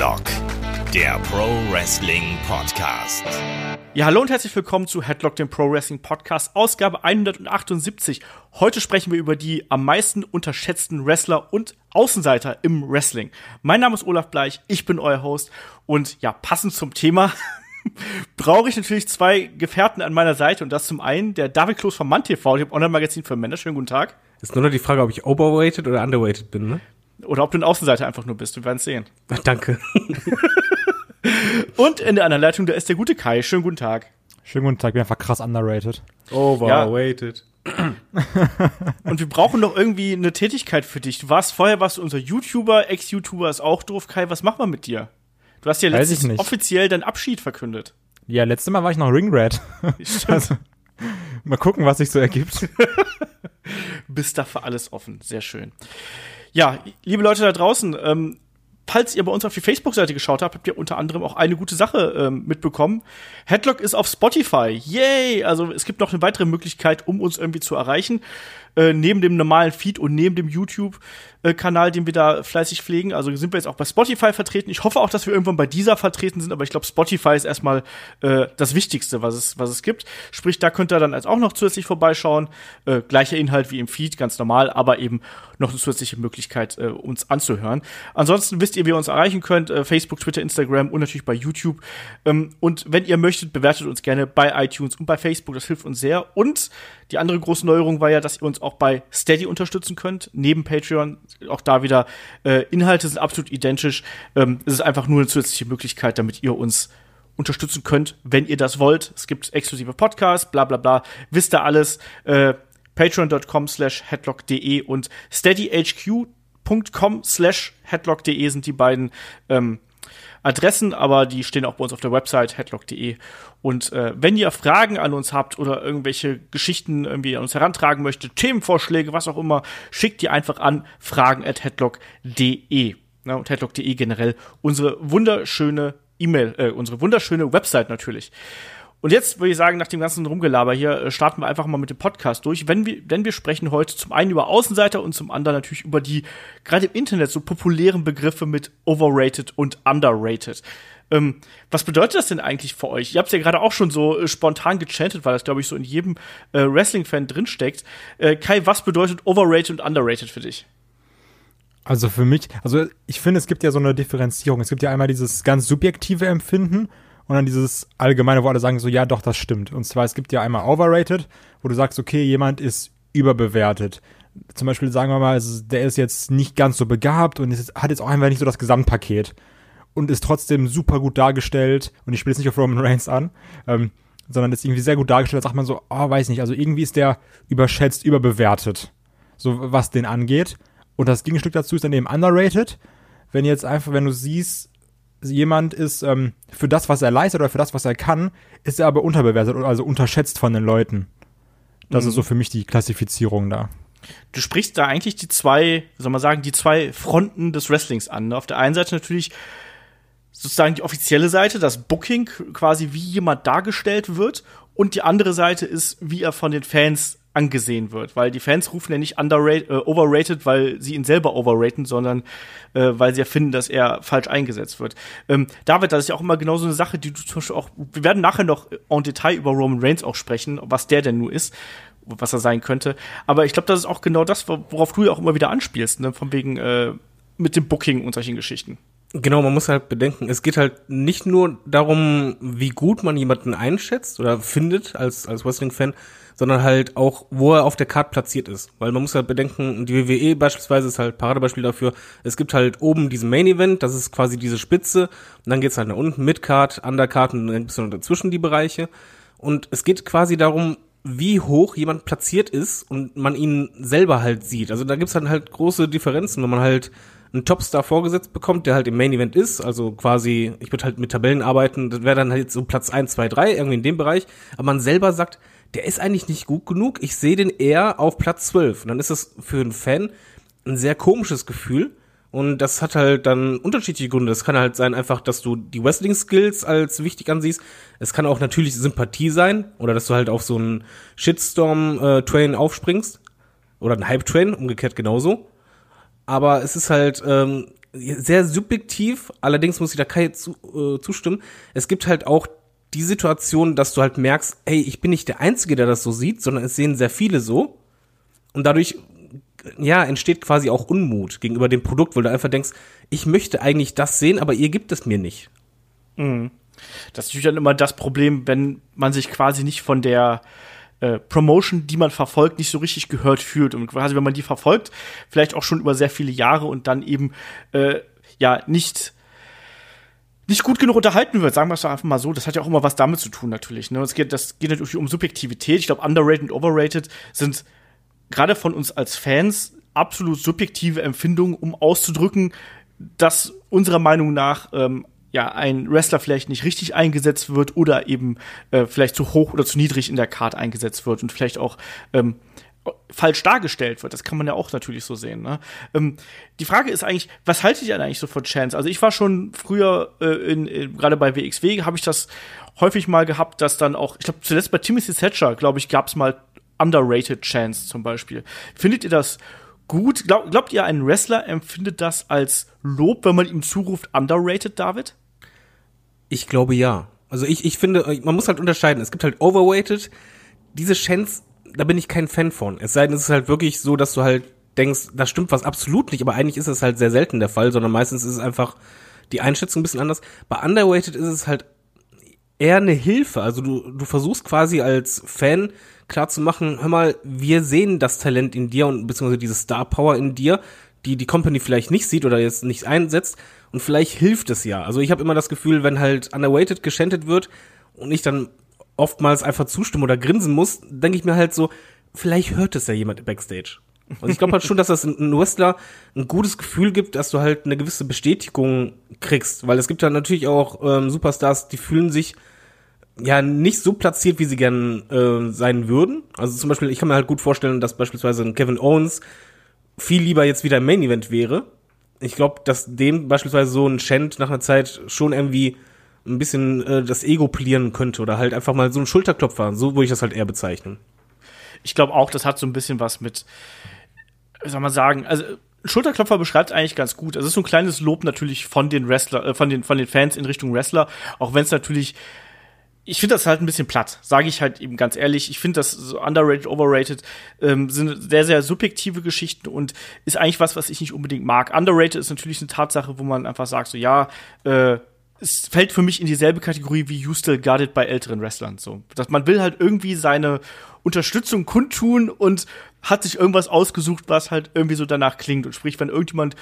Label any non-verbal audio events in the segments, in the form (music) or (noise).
Headlock, der Pro Wrestling Podcast. Ja, hallo und herzlich willkommen zu Headlock, dem Pro Wrestling Podcast, Ausgabe 178. Heute sprechen wir über die am meisten unterschätzten Wrestler und Außenseiter im Wrestling. Mein Name ist Olaf Bleich, ich bin euer Host und ja, passend zum Thema (laughs) brauche ich natürlich zwei Gefährten an meiner Seite und das zum einen der David Kloß vom Mann TV, dem Online-Magazin für Männer. Schönen guten Tag. Ist nur noch die Frage, ob ich overweighted oder underweighted bin, ne? Oder ob du ein Außenseiter einfach nur bist. Wir werden es sehen. (laughs) Danke. Und in der anderen Leitung, da ist der gute Kai. Schönen guten Tag. Schönen guten Tag, bin einfach krass underrated. Overweighted. Und wir brauchen noch irgendwie eine Tätigkeit für dich. Du warst vorher warst du unser YouTuber, Ex-YouTuber ist auch doof. Kai, was machen wir mit dir? Du hast ja ich letztens offiziell deinen Abschied verkündet. Ja, letztes Mal war ich noch Ringrat. Also, mal gucken, was sich so ergibt. bist da für alles offen. Sehr schön. Ja, liebe Leute da draußen, ähm, falls ihr bei uns auf die Facebook-Seite geschaut habt, habt ihr unter anderem auch eine gute Sache ähm, mitbekommen. Headlock ist auf Spotify. Yay! Also es gibt noch eine weitere Möglichkeit, um uns irgendwie zu erreichen. Äh, neben dem normalen Feed und neben dem YouTube-Kanal, den wir da fleißig pflegen. Also sind wir jetzt auch bei Spotify vertreten. Ich hoffe auch, dass wir irgendwann bei dieser vertreten sind, aber ich glaube, Spotify ist erstmal äh, das Wichtigste, was es, was es gibt. Sprich, da könnt ihr dann als auch noch zusätzlich vorbeischauen. Äh, gleicher Inhalt wie im Feed, ganz normal, aber eben noch eine zusätzliche Möglichkeit, äh, uns anzuhören. Ansonsten wisst ihr, wie ihr uns erreichen könnt. Äh, Facebook, Twitter, Instagram und natürlich bei YouTube. Ähm, und wenn ihr möchtet, bewertet uns gerne bei iTunes und bei Facebook. Das hilft uns sehr. Und die andere große Neuerung war ja, dass ihr uns auch bei Steady unterstützen könnt, neben Patreon. Auch da wieder äh, Inhalte sind absolut identisch. Ähm, es ist einfach nur eine zusätzliche Möglichkeit, damit ihr uns unterstützen könnt, wenn ihr das wollt. Es gibt exklusive Podcasts, bla bla bla. Wisst ihr alles. Äh, Patreon.com slash headlock.de und steadyhq.com slash headlock.de sind die beiden ähm, Adressen, aber die stehen auch bei uns auf der Website headlock.de. Und äh, wenn ihr Fragen an uns habt oder irgendwelche Geschichten irgendwie an uns herantragen möchtet, Themenvorschläge, was auch immer, schickt die einfach an fragen at headlock.de. Ne, und headlock.de generell unsere wunderschöne E-Mail, äh, unsere wunderschöne Website natürlich. Und jetzt würde ich sagen, nach dem ganzen Rumgelaber hier, äh, starten wir einfach mal mit dem Podcast durch. Wenn wir, denn wir sprechen heute zum einen über Außenseiter und zum anderen natürlich über die gerade im Internet so populären Begriffe mit overrated und underrated. Ähm, was bedeutet das denn eigentlich für euch? Ihr habt es ja gerade auch schon so äh, spontan gechantet, weil das, glaube ich, so in jedem äh, Wrestling-Fan drinsteckt. Äh, Kai, was bedeutet overrated und underrated für dich? Also für mich, also ich finde, es gibt ja so eine Differenzierung. Es gibt ja einmal dieses ganz subjektive Empfinden und dann dieses allgemeine, wo alle sagen so, ja doch, das stimmt. Und zwar, es gibt ja einmal overrated, wo du sagst, okay, jemand ist überbewertet. Zum Beispiel sagen wir mal, der ist jetzt nicht ganz so begabt und ist, hat jetzt auch einfach nicht so das Gesamtpaket und ist trotzdem super gut dargestellt. Und ich spiele jetzt nicht auf Roman Reigns an, ähm, sondern ist irgendwie sehr gut dargestellt. Da sagt man so, oh, weiß nicht, also irgendwie ist der überschätzt, überbewertet. So was den angeht. Und das Gegenstück dazu ist dann eben underrated. Wenn jetzt einfach, wenn du siehst, jemand ist ähm, für das, was er leistet oder für das, was er kann, ist er aber unterbewertet oder also unterschätzt von den Leuten. Das ist so für mich die Klassifizierung da. du sprichst da eigentlich die zwei, soll man sagen, die zwei Fronten des Wrestlings an. ne? Auf der einen Seite natürlich sozusagen die offizielle Seite, das Booking, quasi wie jemand dargestellt wird. Und die andere Seite ist, wie er von den Fans angesehen wird. Weil die Fans rufen ja nicht underrated, äh, overrated, weil sie ihn selber overraten, sondern äh, weil sie ja finden, dass er falsch eingesetzt wird. Ähm, David, das ist ja auch immer genau so eine Sache, die du zum Beispiel auch, wir werden nachher noch en Detail über Roman Reigns auch sprechen, was der denn nur ist was er sein könnte. Aber ich glaube, das ist auch genau das, worauf du ja auch immer wieder anspielst, ne? Von wegen äh, mit dem Booking und solchen Geschichten. Genau, man muss halt bedenken, es geht halt nicht nur darum, wie gut man jemanden einschätzt oder findet als, als Wrestling-Fan, sondern halt auch, wo er auf der Karte platziert ist. Weil man muss halt bedenken, die WWE beispielsweise ist halt Paradebeispiel dafür. Es gibt halt oben diesen Main-Event, das ist quasi diese Spitze, und dann geht's halt nach unten, Mid-Card, Undercard und dann gibt's noch dazwischen die Bereiche. Und es geht quasi darum, wie hoch jemand platziert ist und man ihn selber halt sieht. Also da gibt's dann halt große Differenzen, wenn man halt einen Topstar vorgesetzt bekommt, der halt im Main Event ist, also quasi, ich würde halt mit Tabellen arbeiten, das wäre dann halt so Platz 1, 2, 3, irgendwie in dem Bereich, aber man selber sagt, der ist eigentlich nicht gut genug, ich sehe den eher auf Platz 12. Und dann ist das für einen Fan ein sehr komisches Gefühl. Und das hat halt dann unterschiedliche Gründe. Es kann halt sein einfach, dass du die Wrestling-Skills als wichtig ansiehst. Es kann auch natürlich Sympathie sein oder dass du halt auf so einen Shitstorm-Train aufspringst oder einen Hype-Train, umgekehrt genauso. Aber es ist halt, ähm, sehr subjektiv, allerdings muss ich da Kai zu, äh, zustimmen. Es gibt halt auch die Situation, dass du halt merkst, ey, ich bin nicht der Einzige, der das so sieht, sondern es sehen sehr viele so. Und dadurch, ja, entsteht quasi auch Unmut gegenüber dem Produkt, weil du einfach denkst, ich möchte eigentlich das sehen, aber ihr gibt es mir nicht. Das ist natürlich dann immer das Problem, wenn man sich quasi nicht von der äh, Promotion, die man verfolgt, nicht so richtig gehört fühlt. Und quasi, wenn man die verfolgt, vielleicht auch schon über sehr viele Jahre und dann eben äh, ja nicht nicht gut genug unterhalten wird, sagen wir es doch einfach mal so. Das hat ja auch immer was damit zu tun, natürlich. Ne? Es geht, das geht natürlich um Subjektivität. Ich glaube, underrated und overrated sind gerade von uns als Fans absolut subjektive Empfindungen, um auszudrücken, dass unserer Meinung nach ähm, ja ein Wrestler vielleicht nicht richtig eingesetzt wird oder eben äh, vielleicht zu hoch oder zu niedrig in der Card eingesetzt wird und vielleicht auch ähm, falsch dargestellt wird. Das kann man ja auch natürlich so sehen. Ne? Ähm, die Frage ist eigentlich, was haltet ihr denn eigentlich so von Chance? Also ich war schon früher äh, in, in gerade bei WXW habe ich das häufig mal gehabt, dass dann auch, ich glaube zuletzt bei Timothy Thatcher, glaube ich, gab es mal underrated Chance zum Beispiel. Findet ihr das gut? Glaub, glaubt ihr, ein Wrestler empfindet das als Lob, wenn man ihm zuruft underrated, David? Ich glaube ja. Also ich, ich finde, man muss halt unterscheiden. Es gibt halt overweighted. Diese Chance, da bin ich kein Fan von. Es sei denn, es ist halt wirklich so, dass du halt denkst, da stimmt was absolut nicht, aber eigentlich ist es halt sehr selten der Fall, sondern meistens ist es einfach die Einschätzung ein bisschen anders. Bei underweighted ist es halt eher eine Hilfe. Also du, du versuchst quasi als Fan klar zu machen, hör mal, wir sehen das Talent in dir und beziehungsweise diese Star Power in dir, die die Company vielleicht nicht sieht oder jetzt nicht einsetzt und vielleicht hilft es ja. Also ich habe immer das Gefühl, wenn halt underweighted geschändet wird und ich dann oftmals einfach zustimmen oder grinsen muss, denke ich mir halt so, vielleicht hört es ja jemand backstage. Und ich glaube halt schon, dass das ein Wrestler ein gutes Gefühl gibt, dass du halt eine gewisse Bestätigung kriegst, weil es gibt ja natürlich auch ähm, Superstars, die fühlen sich ja nicht so platziert, wie sie gern äh, sein würden. Also zum Beispiel, ich kann mir halt gut vorstellen, dass beispielsweise ein Kevin Owens viel lieber jetzt wieder im Main Event wäre. Ich glaube, dass dem beispielsweise so ein Shant nach einer Zeit schon irgendwie ein bisschen äh, das Ego polieren könnte oder halt einfach mal so ein Schulterklopfer. So würde ich das halt eher bezeichnen. Ich glaube auch, das hat so ein bisschen was mit, soll man sagen, also Schulterklopfer beschreibt eigentlich ganz gut. Es ist so ein kleines Lob natürlich von den Wrestler, äh, von den von den Fans in Richtung Wrestler, auch wenn es natürlich ich finde das halt ein bisschen platt, sage ich halt eben ganz ehrlich. Ich finde das so underrated, overrated ähm, sind sehr, sehr subjektive Geschichten und ist eigentlich was, was ich nicht unbedingt mag. Underrated ist natürlich eine Tatsache, wo man einfach sagt, so ja, äh, es fällt für mich in dieselbe Kategorie wie You Still Got It bei älteren Wrestlern. So, dass man will halt irgendwie seine Unterstützung kundtun und hat sich irgendwas ausgesucht, was halt irgendwie so danach klingt. Und sprich, wenn irgendjemand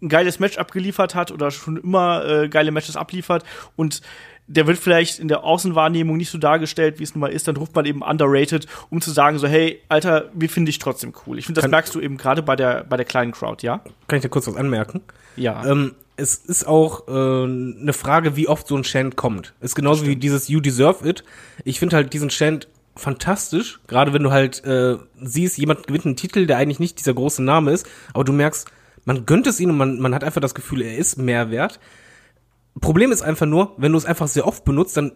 ein geiles Match abgeliefert hat oder schon immer äh, geile Matches abliefert und der wird vielleicht in der Außenwahrnehmung nicht so dargestellt, wie es nun mal ist, dann ruft man eben underrated, um zu sagen so, hey, Alter, wie finde ich trotzdem cool. Ich finde, das Kann- merkst du eben gerade bei der, bei der kleinen Crowd, ja? Kann ich da kurz was anmerken? Ja. Ähm, es ist auch äh, eine Frage, wie oft so ein Chant kommt. Ist genauso wie dieses You Deserve It. Ich finde halt diesen Chant fantastisch, gerade wenn du halt äh, siehst, jemand gewinnt einen Titel, der eigentlich nicht dieser große Name ist, aber du merkst, man gönnt es ihm und man, man hat einfach das Gefühl, er ist mehr wert. Problem ist einfach nur, wenn du es einfach sehr oft benutzt, dann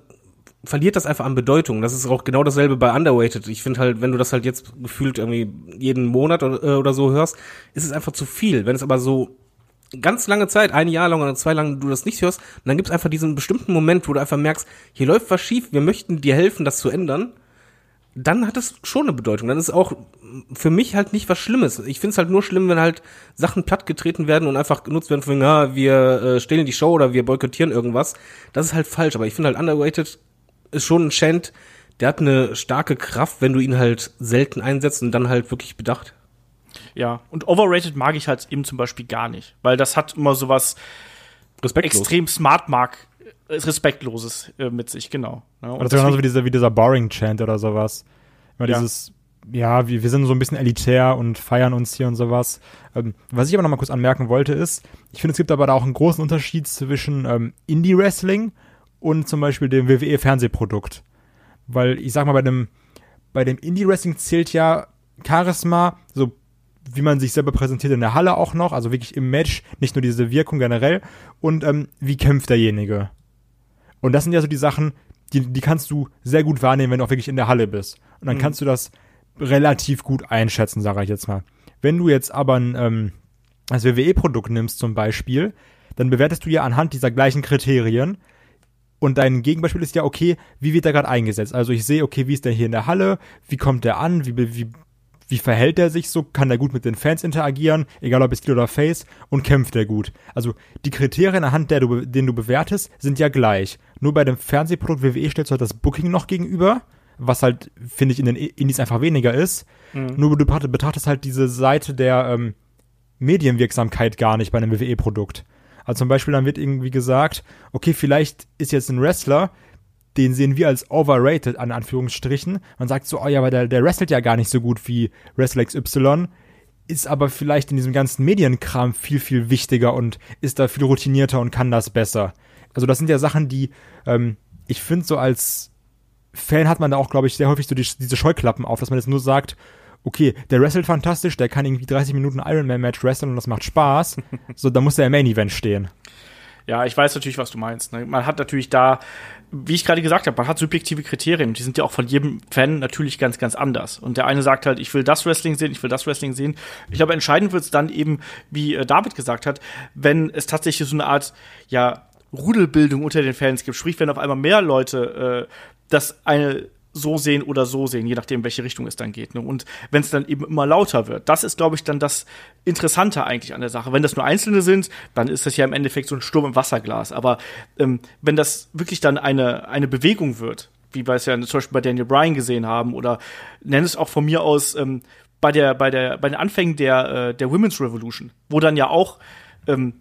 verliert das einfach an Bedeutung. Das ist auch genau dasselbe bei Underweighted. Ich finde halt, wenn du das halt jetzt gefühlt irgendwie jeden Monat oder, äh, oder so hörst, ist es einfach zu viel. Wenn es aber so ganz lange Zeit, ein Jahr lang oder zwei lang du das nicht hörst, dann gibt es einfach diesen bestimmten Moment, wo du einfach merkst, hier läuft was schief, wir möchten dir helfen, das zu ändern, dann hat es schon eine Bedeutung. Dann ist auch für mich halt nicht was Schlimmes. Ich finde es halt nur schlimm, wenn halt Sachen plattgetreten werden und einfach genutzt werden von, ja, wir äh, stehlen die Show oder wir boykottieren irgendwas. Das ist halt falsch. Aber ich finde halt Underrated ist schon ein Chant, der hat eine starke Kraft, wenn du ihn halt selten einsetzt und dann halt wirklich bedacht. ja. Und overrated mag ich halt eben zum Beispiel gar nicht, weil das hat immer sowas Respektlos. extrem smart mag, äh, respektloses äh, mit sich, genau. Ja, und Oder so genauso wie dieser, wie dieser Boring-Chant oder sowas. Immer Ja. dieses, ja, wir, wir sind so ein bisschen elitär und feiern uns hier und sowas. Ähm, was ich aber noch mal kurz anmerken wollte ist, ich finde, es gibt aber da auch einen großen Unterschied zwischen ähm, Indie-Wrestling und zum Beispiel dem WWE-Fernsehprodukt. Weil ich sag mal, bei dem, bei dem Indie-Wrestling zählt ja Charisma, so wie man sich selber präsentiert in der Halle auch noch, also wirklich im Match, nicht nur diese Wirkung generell und ähm, wie kämpft derjenige. Und das sind ja so die Sachen, die, die kannst du sehr gut wahrnehmen, wenn du auch wirklich in der Halle bist. Und dann kannst du das relativ gut einschätzen, sage ich jetzt mal. Wenn du jetzt aber ein, ähm, als WWE-Produkt nimmst zum Beispiel, dann bewertest du ja anhand dieser gleichen Kriterien. Und dein Gegenbeispiel ist ja, okay, wie wird der gerade eingesetzt? Also ich sehe, okay, wie ist der hier in der Halle? Wie kommt der an? Wie, wie, wie verhält er sich so? Kann er gut mit den Fans interagieren? Egal ob es Heel oder Face. Und kämpft er gut? Also die Kriterien anhand der du, denen du bewertest, sind ja gleich. Nur bei dem Fernsehprodukt WWE stellst du halt das Booking noch gegenüber. Was halt, finde ich, in den Indies einfach weniger ist. Mhm. Nur du betrachtest halt diese Seite der ähm, Medienwirksamkeit gar nicht bei einem WWE-Produkt. Also zum Beispiel dann wird irgendwie gesagt, okay, vielleicht ist jetzt ein Wrestler, den sehen wir als overrated, an Anführungsstrichen. Man sagt so, oh ja, aber der, der wrestelt ja gar nicht so gut wie Wrestler XY, ist aber vielleicht in diesem ganzen Medienkram viel, viel wichtiger und ist da viel routinierter und kann das besser. Also das sind ja Sachen, die ähm, ich finde so als Fan hat man da auch, glaube ich, sehr häufig so die, diese Scheuklappen auf, dass man jetzt nur sagt, okay, der wrestelt fantastisch, der kann irgendwie 30 Minuten Ironman-Match wresteln und das macht Spaß. (laughs) so, da muss der im Main-Event stehen. Ja, ich weiß natürlich, was du meinst. Ne? Man hat natürlich da, wie ich gerade gesagt habe, man hat subjektive Kriterien. Die sind ja auch von jedem Fan natürlich ganz, ganz anders. Und der eine sagt halt, ich will das Wrestling sehen, ich will das Wrestling sehen. Ich glaube, entscheidend wird es dann eben, wie äh, David gesagt hat, wenn es tatsächlich so eine Art, ja, Rudelbildung unter den Fans gibt. Sprich, wenn auf einmal mehr Leute äh, das eine so sehen oder so sehen, je nachdem, welche Richtung es dann geht. Ne? Und wenn es dann eben immer lauter wird, das ist, glaube ich, dann das Interessante eigentlich an der Sache. Wenn das nur Einzelne sind, dann ist das ja im Endeffekt so ein Sturm im Wasserglas. Aber ähm, wenn das wirklich dann eine, eine Bewegung wird, wie wir es ja zum Beispiel bei Daniel Bryan gesehen haben, oder nenn es auch von mir aus ähm, bei der, bei der, bei den Anfängen der, äh, der Women's Revolution, wo dann ja auch ähm,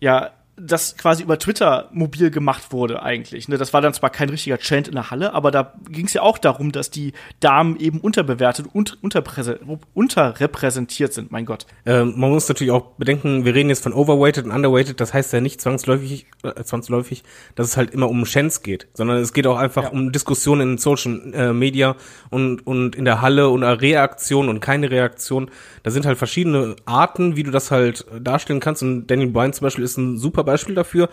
ja das quasi über Twitter mobil gemacht wurde eigentlich. Ne? Das war dann zwar kein richtiger Chant in der Halle, aber da ging es ja auch darum, dass die Damen eben unterbewertet und unterrepräsentiert sind, mein Gott. Ähm, man muss natürlich auch bedenken, wir reden jetzt von overweighted und underweighted, das heißt ja nicht zwangsläufig, äh, zwangsläufig, dass es halt immer um Chants geht, sondern es geht auch einfach ja. um Diskussionen in Social äh, Media und, und in der Halle und eine Reaktion und keine Reaktion. Da sind halt verschiedene Arten, wie du das halt darstellen kannst und Daniel Bryan zum Beispiel ist ein super Beispiel dafür,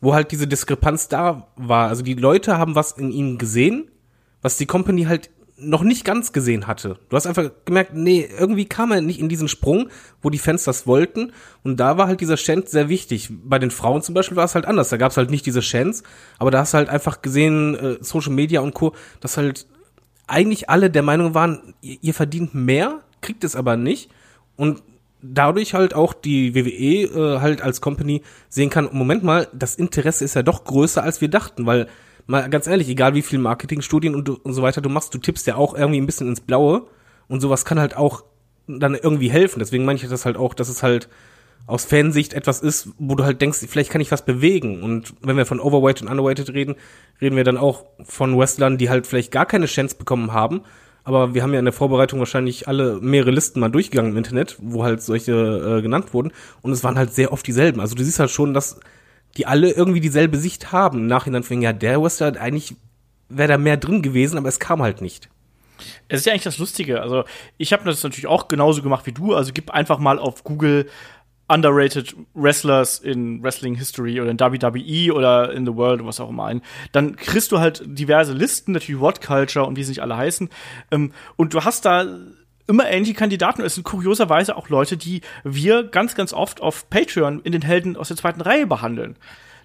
wo halt diese Diskrepanz da war. Also die Leute haben was in ihm gesehen, was die Company halt noch nicht ganz gesehen hatte. Du hast einfach gemerkt, nee, irgendwie kam er nicht in diesen Sprung, wo die Fans das wollten. Und da war halt dieser Chance sehr wichtig. Bei den Frauen zum Beispiel war es halt anders. Da gab es halt nicht diese Chance, aber da hast du halt einfach gesehen, äh, Social Media und Co., dass halt eigentlich alle der Meinung waren, ihr, ihr verdient mehr, kriegt es aber nicht. Und dadurch halt auch die WWE äh, halt als Company sehen kann, Moment mal, das Interesse ist ja doch größer, als wir dachten, weil mal ganz ehrlich, egal wie viel Marketingstudien und, und so weiter du machst, du tippst ja auch irgendwie ein bisschen ins Blaue und sowas kann halt auch dann irgendwie helfen. Deswegen meine ich das halt auch, dass es halt aus Fansicht etwas ist, wo du halt denkst, vielleicht kann ich was bewegen. Und wenn wir von Overweight und Underweighted reden, reden wir dann auch von Wrestlern, die halt vielleicht gar keine Chance bekommen haben, aber wir haben ja in der Vorbereitung wahrscheinlich alle mehrere Listen mal durchgegangen im Internet, wo halt solche äh, genannt wurden. Und es waren halt sehr oft dieselben. Also du siehst halt schon, dass die alle irgendwie dieselbe Sicht haben. Im Nachhinein fing ja, der Western eigentlich wäre da mehr drin gewesen, aber es kam halt nicht. Es ist ja eigentlich das Lustige. Also, ich habe das natürlich auch genauso gemacht wie du. Also, gib einfach mal auf Google underrated Wrestlers in Wrestling History oder in WWE oder in the World, was auch immer ein, dann kriegst du halt diverse Listen, natürlich What Culture und wie sie nicht alle heißen. Ähm, und du hast da immer ähnliche Kandidaten. Es sind kurioserweise auch Leute, die wir ganz, ganz oft auf Patreon in den Helden aus der zweiten Reihe behandeln.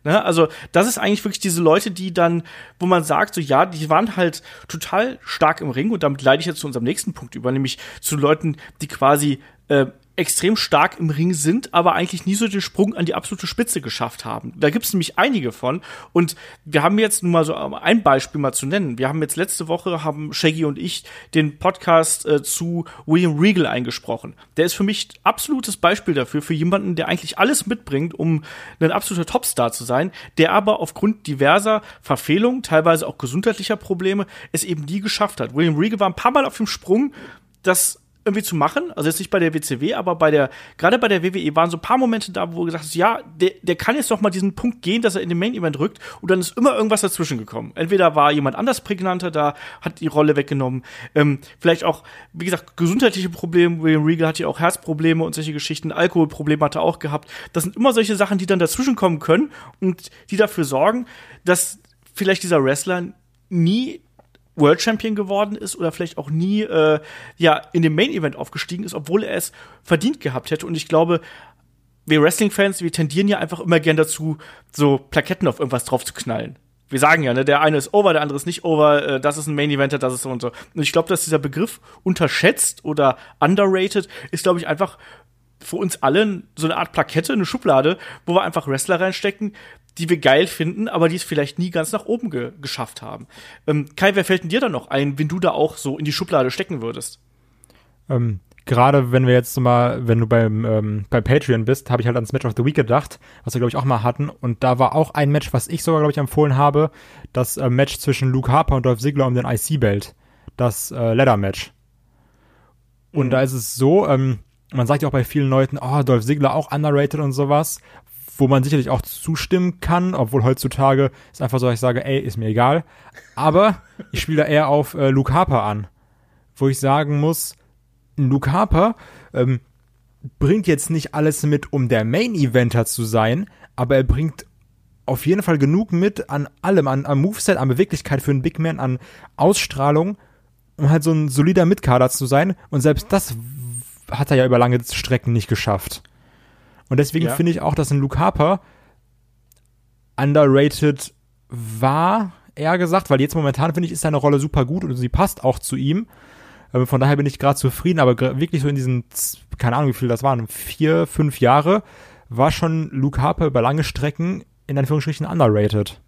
Ne? Also, das ist eigentlich wirklich diese Leute, die dann, wo man sagt, so ja, die waren halt total stark im Ring und damit leite ich jetzt zu unserem nächsten Punkt über, nämlich zu Leuten, die quasi äh, extrem stark im Ring sind, aber eigentlich nie so den Sprung an die absolute Spitze geschafft haben. Da gibt es nämlich einige von. Und wir haben jetzt nur mal so ein Beispiel mal zu nennen. Wir haben jetzt letzte Woche, haben Shaggy und ich den Podcast äh, zu William Regal eingesprochen. Der ist für mich absolutes Beispiel dafür, für jemanden, der eigentlich alles mitbringt, um ein absoluter Topstar zu sein, der aber aufgrund diverser Verfehlungen, teilweise auch gesundheitlicher Probleme, es eben nie geschafft hat. William Regal war ein paar Mal auf dem Sprung, das irgendwie zu machen. Also jetzt nicht bei der WCW, aber bei der, gerade bei der WWE waren so ein paar Momente da, wo gesagt ist, ja, der, der kann jetzt noch mal diesen Punkt gehen, dass er in den Main Event rückt und dann ist immer irgendwas dazwischen gekommen. Entweder war jemand anders prägnanter da, hat die Rolle weggenommen, ähm, vielleicht auch, wie gesagt, gesundheitliche Probleme. William Regal hatte ja auch Herzprobleme und solche Geschichten, Alkoholprobleme hat er auch gehabt. Das sind immer solche Sachen, die dann dazwischen kommen können und die dafür sorgen, dass vielleicht dieser Wrestler nie World Champion geworden ist oder vielleicht auch nie äh, ja in dem Main Event aufgestiegen ist, obwohl er es verdient gehabt hätte. Und ich glaube, wir Wrestling-Fans, wir tendieren ja einfach immer gern dazu, so Plaketten auf irgendwas drauf zu knallen. Wir sagen ja, ne, der eine ist over, der andere ist nicht over, äh, das ist ein Main Eventer, das ist so und so. Und ich glaube, dass dieser Begriff unterschätzt oder underrated ist, glaube ich, einfach für uns alle so eine Art Plakette, eine Schublade, wo wir einfach Wrestler reinstecken, die wir geil finden, aber die es vielleicht nie ganz nach oben ge geschafft haben. Ähm, Kai, wer fällt denn dir da noch ein, wenn du da auch so in die Schublade stecken würdest? Ähm, gerade wenn wir jetzt mal, wenn du beim ähm, bei Patreon bist, habe ich halt ans Match of the Week gedacht, was wir glaube ich auch mal hatten. Und da war auch ein Match, was ich sogar glaube ich empfohlen habe, das äh, Match zwischen Luke Harper und Dolph Ziggler um den IC-Belt, das äh, Leather-Match. Und Mhm. da ist es so, ähm, man sagt ja auch bei vielen Leuten, oh, Dolph Ziggler auch underrated und sowas, wo man sicherlich auch zustimmen kann, obwohl heutzutage ist einfach so, dass ich sage, ey, ist mir egal. Aber ich spiele da eher auf äh, Luke Harper an, wo ich sagen muss, Luke Harper ähm, bringt jetzt nicht alles mit, um der Main-Eventer zu sein, aber er bringt auf jeden Fall genug mit an allem, an, an Moveset, an Beweglichkeit für einen Big Man, an Ausstrahlung, um halt so ein solider Mitkader zu sein. Und selbst das hat er ja über lange Strecken nicht geschafft. Und deswegen Ja. finde ich auch, dass ein Luke Harper underrated war, eher gesagt, weil jetzt momentan finde ich, ist seine Rolle super gut und sie passt auch zu ihm. Ähm, Von daher bin ich gerade zufrieden, aber wirklich so in diesen, keine Ahnung, wie viel das waren, vier, fünf Jahre, war schon Luke Harper über lange Strecken in Anführungsstrichen underrated.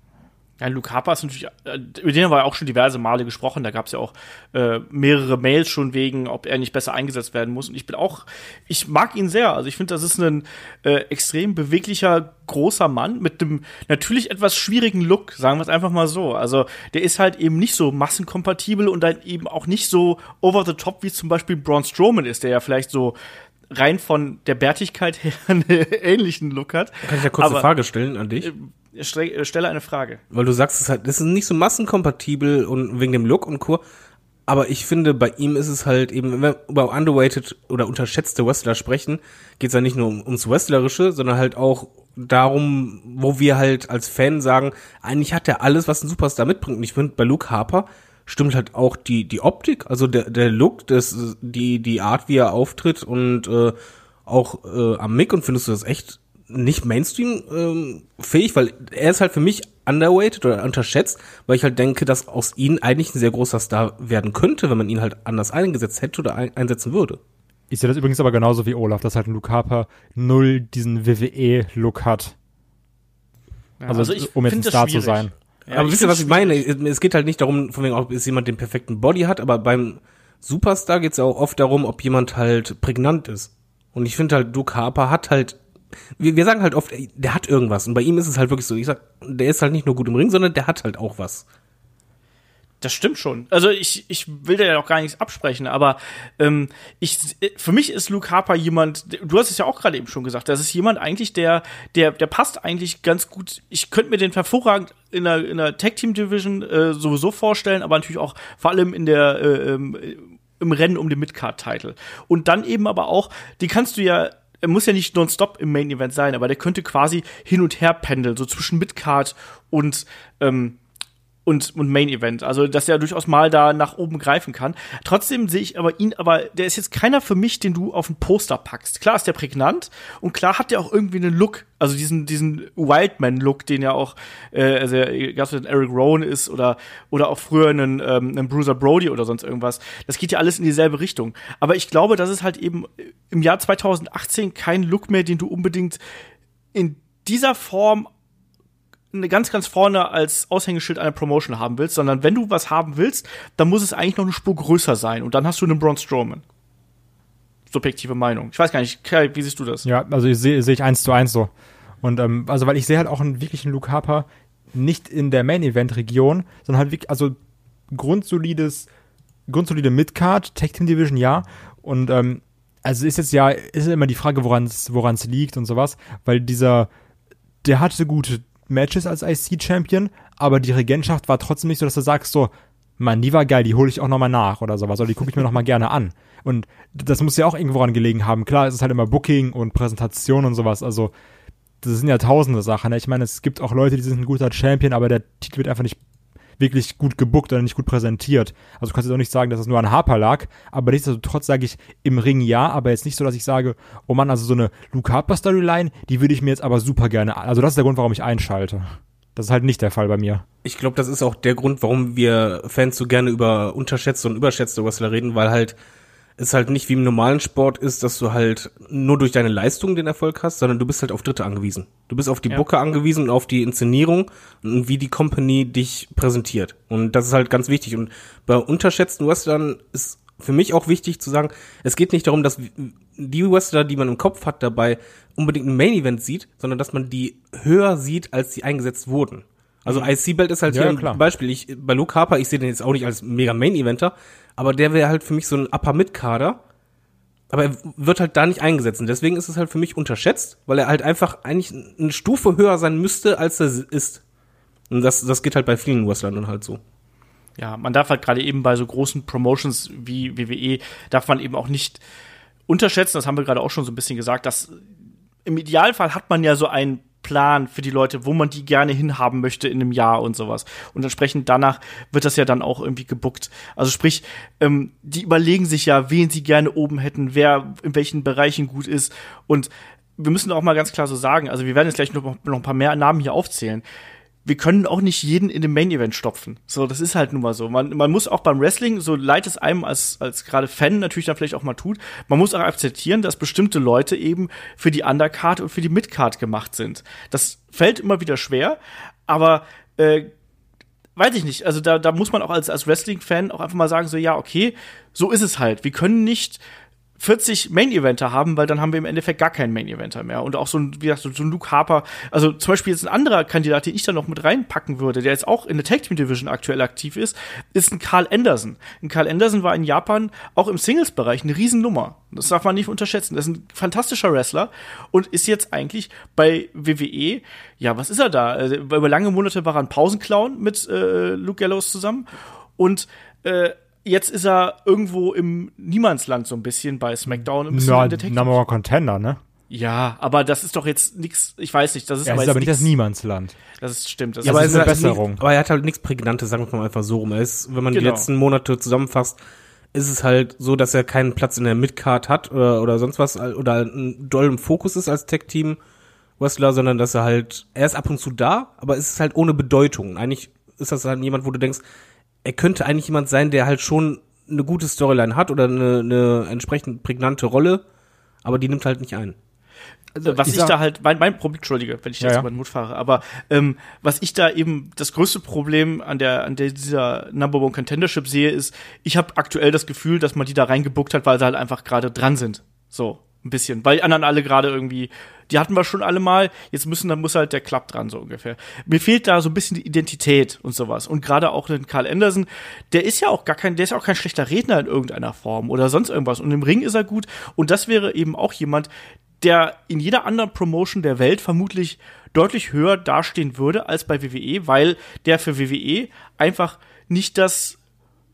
Ja, Luke Harper ist natürlich, äh, über den haben wir auch schon diverse Male gesprochen. Da gab es ja auch äh, mehrere Mails schon wegen, ob er nicht besser eingesetzt werden muss. Und ich bin auch, ich mag ihn sehr. Also ich finde, das ist ein äh, extrem beweglicher, großer Mann mit einem natürlich etwas schwierigen Look, sagen wir es einfach mal so. Also der ist halt eben nicht so massenkompatibel und dann eben auch nicht so over the top, wie zum Beispiel Braun Strowman ist, der ja vielleicht so rein von der Bärtigkeit (laughs) her einen ähnlichen Look hat. Kann ich da kurz Aber- eine Frage stellen an dich? Stre- äh, Stelle eine Frage. Weil du sagst, es ist halt, das ist nicht so massenkompatibel und wegen dem Look und Co. Aber ich finde, bei ihm ist es halt eben, wenn wir über underrated oder unterschätzte Wrestler sprechen, geht es ja nicht nur um, ums Wrestlerische, sondern halt auch darum, wo wir halt als Fan sagen, eigentlich hat er alles, was ein Superstar mitbringt. Und ich finde, bei Luke Harper stimmt halt auch die, die Optik, also der, der Look, das, die, die Art, wie er auftritt und äh, auch äh, am Mick und findest du das echt nicht Mainstream ähm, fähig, weil er ist halt für mich underweighted oder unterschätzt, weil ich halt denke, dass aus ihm eigentlich ein sehr großer Star werden könnte, wenn man ihn halt anders eingesetzt hätte oder ein einsetzen würde. Ich sehe das übrigens aber genauso wie Olaf, dass halt ein Luke Harper null diesen WWE-Look hat. Ja, Also, um jetzt ein Star zu sein. Ja, aber wisst ihr, was ich meine? Es geht halt nicht darum, von wegen, ob es jemand den perfekten Body hat, aber beim Superstar geht es ja auch oft darum, ob jemand halt prägnant ist. Und ich finde halt, Luke Harper hat halt, wir, wir sagen halt oft, der hat irgendwas. Und bei ihm ist es halt wirklich so, ich sag, der ist halt nicht nur gut im Ring, sondern der hat halt auch was. Das stimmt schon. Also ich, ich will dir ja auch gar nichts absprechen, aber ähm, ich, für mich ist Luke Harper jemand, du hast es ja auch gerade eben schon gesagt, das ist jemand eigentlich, der, der, der passt eigentlich ganz gut. Ich könnte mir den hervorragend in der, in der Tag Team Division äh, sowieso vorstellen, aber natürlich auch vor allem in der äh, ähm, im Rennen um den Midcard-Title. Und dann eben aber auch, die kannst du ja er muss ja nicht nonstop im Main Event sein, aber der könnte quasi hin und her pendeln, so zwischen Midcard und ähm, und, und Main Event. Also, dass er durchaus mal da nach oben greifen kann. Trotzdem sehe ich aber ihn, aber der ist jetzt keiner für mich, den du auf ein Poster packst. Klar ist der prägnant und klar hat der auch irgendwie einen Look, also diesen, diesen Wildman-Look, den ja auch, äh, also gab es Eric Rowan ist oder, oder auch früher einen, ähm, einen Bruiser Brody oder sonst irgendwas. Das geht ja alles in dieselbe Richtung. Aber ich glaube, das ist halt eben im Jahr 2018 kein Look mehr, den du unbedingt in dieser Form ganz, ganz vorne als Aushängeschild einer Promotion haben willst, sondern wenn du was haben willst, dann muss es eigentlich noch eine Spur größer sein und dann hast du einen Braun Strowman. Subjektive Meinung. Ich weiß gar nicht, Kai, wie siehst du das? Ja, also ich sehe sehe ich eins zu eins so. Und ähm, also weil ich sehe halt auch einen wirklichen Luke Harper nicht in der Main Event Region, sondern halt wirklich also grundsolides grundsolide Midcard Tag Team Division ja und ähm, also ist jetzt ja ist immer die Frage woran es liegt und sowas, weil dieser der hatte gute Matches als IC Champion, aber die Regentschaft war trotzdem nicht so, dass du sagst so Mann, die war geil, die hole ich auch noch mal nach oder sowas, oder die gucke ich mir noch mal gerne an. Und das muss ja auch irgendwo an gelegen haben. Klar, es ist halt immer Booking und Präsentation und sowas, also das sind ja tausende Sachen. ne? Ich meine, es gibt auch Leute, die sind ein guter Champion, aber der Titel wird einfach nicht wirklich gut gebuckt oder nicht gut präsentiert. Also du kannst jetzt auch nicht sagen, dass es nur an Harper lag, aber nichtsdestotrotz sage ich im Ring ja, aber jetzt nicht so, dass ich sage, oh Mann, also so eine Luke Harper Storyline, die würde ich mir jetzt aber super gerne, also das ist der Grund, warum ich einschalte. Das ist halt nicht der Fall bei mir. Ich glaube, das ist auch der Grund, warum wir Fans so gerne über unterschätzte und überschätzte Wrestler reden, weil halt es halt nicht wie im normalen Sport ist, dass du halt nur durch deine Leistung den Erfolg hast, sondern du bist halt auf Dritte angewiesen. Du bist auf die Ja. Booker angewiesen und auf die Inszenierung und wie die Company dich präsentiert. Und das ist halt ganz wichtig. Und bei unterschätzten Wrestlern ist für mich auch wichtig zu sagen, es geht nicht darum, dass die Wrestler, die man im Kopf hat, dabei unbedingt ein Main Event sieht, sondern dass man die höher sieht, als sie eingesetzt wurden. Also IC Belt ist halt Ja, hier ein klar. Beispiel. Ich, bei Luke Harper, ich sehe den jetzt auch nicht als mega Main Eventer, aber der wäre halt für mich so ein Upper Mid Kader. Aber er wird halt da nicht eingesetzt. Und deswegen ist es halt für mich unterschätzt, weil er halt einfach eigentlich eine Stufe höher sein müsste, als er ist. Und das, das geht halt bei vielen Wrestlern dann halt so. ja, man darf halt gerade eben bei so großen Promotions wie WWE, darf man eben auch nicht unterschätzen, das haben wir gerade auch schon so ein bisschen gesagt, dass im Idealfall hat man ja so einen Plan für die Leute, wo man die gerne hinhaben möchte in einem Jahr und sowas. Und entsprechend danach wird das ja dann auch irgendwie gebuckt. Also sprich, ähm, die überlegen sich ja, wen sie gerne oben hätten, wer in welchen Bereichen gut ist. Und wir müssen auch mal ganz klar so sagen, also wir werden jetzt gleich noch, noch ein paar mehr Namen hier aufzählen wir können auch nicht jeden in dem Main Event stopfen. So, das ist halt nun mal so. Man, man muss auch beim Wrestling, so leid es einem als, als gerade Fan natürlich dann vielleicht auch mal tut, man muss auch akzeptieren, dass bestimmte Leute eben für die Undercard und für die Midcard gemacht sind. Das fällt immer wieder schwer, aber äh, weiß ich nicht. Also da, da muss man auch als, als Wrestling-Fan auch einfach mal sagen, so, ja, okay, so ist es halt. Wir können nicht 40 Main-Eventer haben, weil dann haben wir im Endeffekt gar keinen Main-Eventer mehr. Und auch so ein, wie gesagt, so ein Luke Harper, also zum Beispiel jetzt ein anderer Kandidat, den ich da noch mit reinpacken würde, der jetzt auch in der Tag Team Division aktuell aktiv ist, ist ein Carl Anderson. Ein Carl Anderson war in Japan auch im Singles-Bereich eine Riesennummer. Das darf man nicht unterschätzen. Das ist ein fantastischer Wrestler und ist jetzt eigentlich bei WWE, ja, was ist er da? Also, über lange Monate war er ein Pausenclown mit äh, Luke Gallows zusammen und äh, jetzt ist er irgendwo im Niemandsland so ein bisschen bei SmackDown. Ein bisschen Tag- Number One Contender, ne? ja, aber das ist doch jetzt nix, ich weiß nicht, das ist Ja, aber ist jetzt aber nicht das Niemandsland. Das ist, stimmt. Das Ja, ist, aber es ist eine Besserung. Nicht, aber er hat halt nichts Prägnantes, sagen wir mal einfach so rum. Er ist, wenn man die Genau. letzten Monate zusammenfasst, ist es halt so, dass er keinen Platz in der Midcard hat oder, oder sonst was oder einen dollen Fokus ist als Tech-Team Wrestler, sondern dass er halt, er ist ab und zu da, aber es ist halt ohne Bedeutung. Eigentlich ist das halt jemand, wo du denkst, er könnte eigentlich jemand sein, der halt schon eine gute Storyline hat oder eine, eine entsprechend prägnante Rolle, aber die nimmt halt nicht ein. also, was ich ich, da halt, mein, mein Problem, entschuldige, wenn ich Ja, jetzt ja. über den Mut fahre, aber ähm, was ich da eben das größte Problem an der an der dieser Number One Contendership sehe, ist, ich habe aktuell das Gefühl, dass man die da reingebuckt hat, weil sie halt einfach gerade dran sind. So ein bisschen, weil die anderen alle gerade irgendwie, die hatten wir schon alle mal, jetzt müssen, dann muss halt der Club dran, so ungefähr. Mir fehlt da so ein bisschen die Identität und sowas. Und gerade auch den Carl Anderson, der ist ja auch gar kein, der ist ja auch kein schlechter Redner in irgendeiner Form oder sonst irgendwas. Und im Ring ist er gut. Und das wäre eben auch jemand, der in jeder anderen Promotion der Welt vermutlich deutlich höher dastehen würde als bei WWE, weil der für WWE einfach nicht das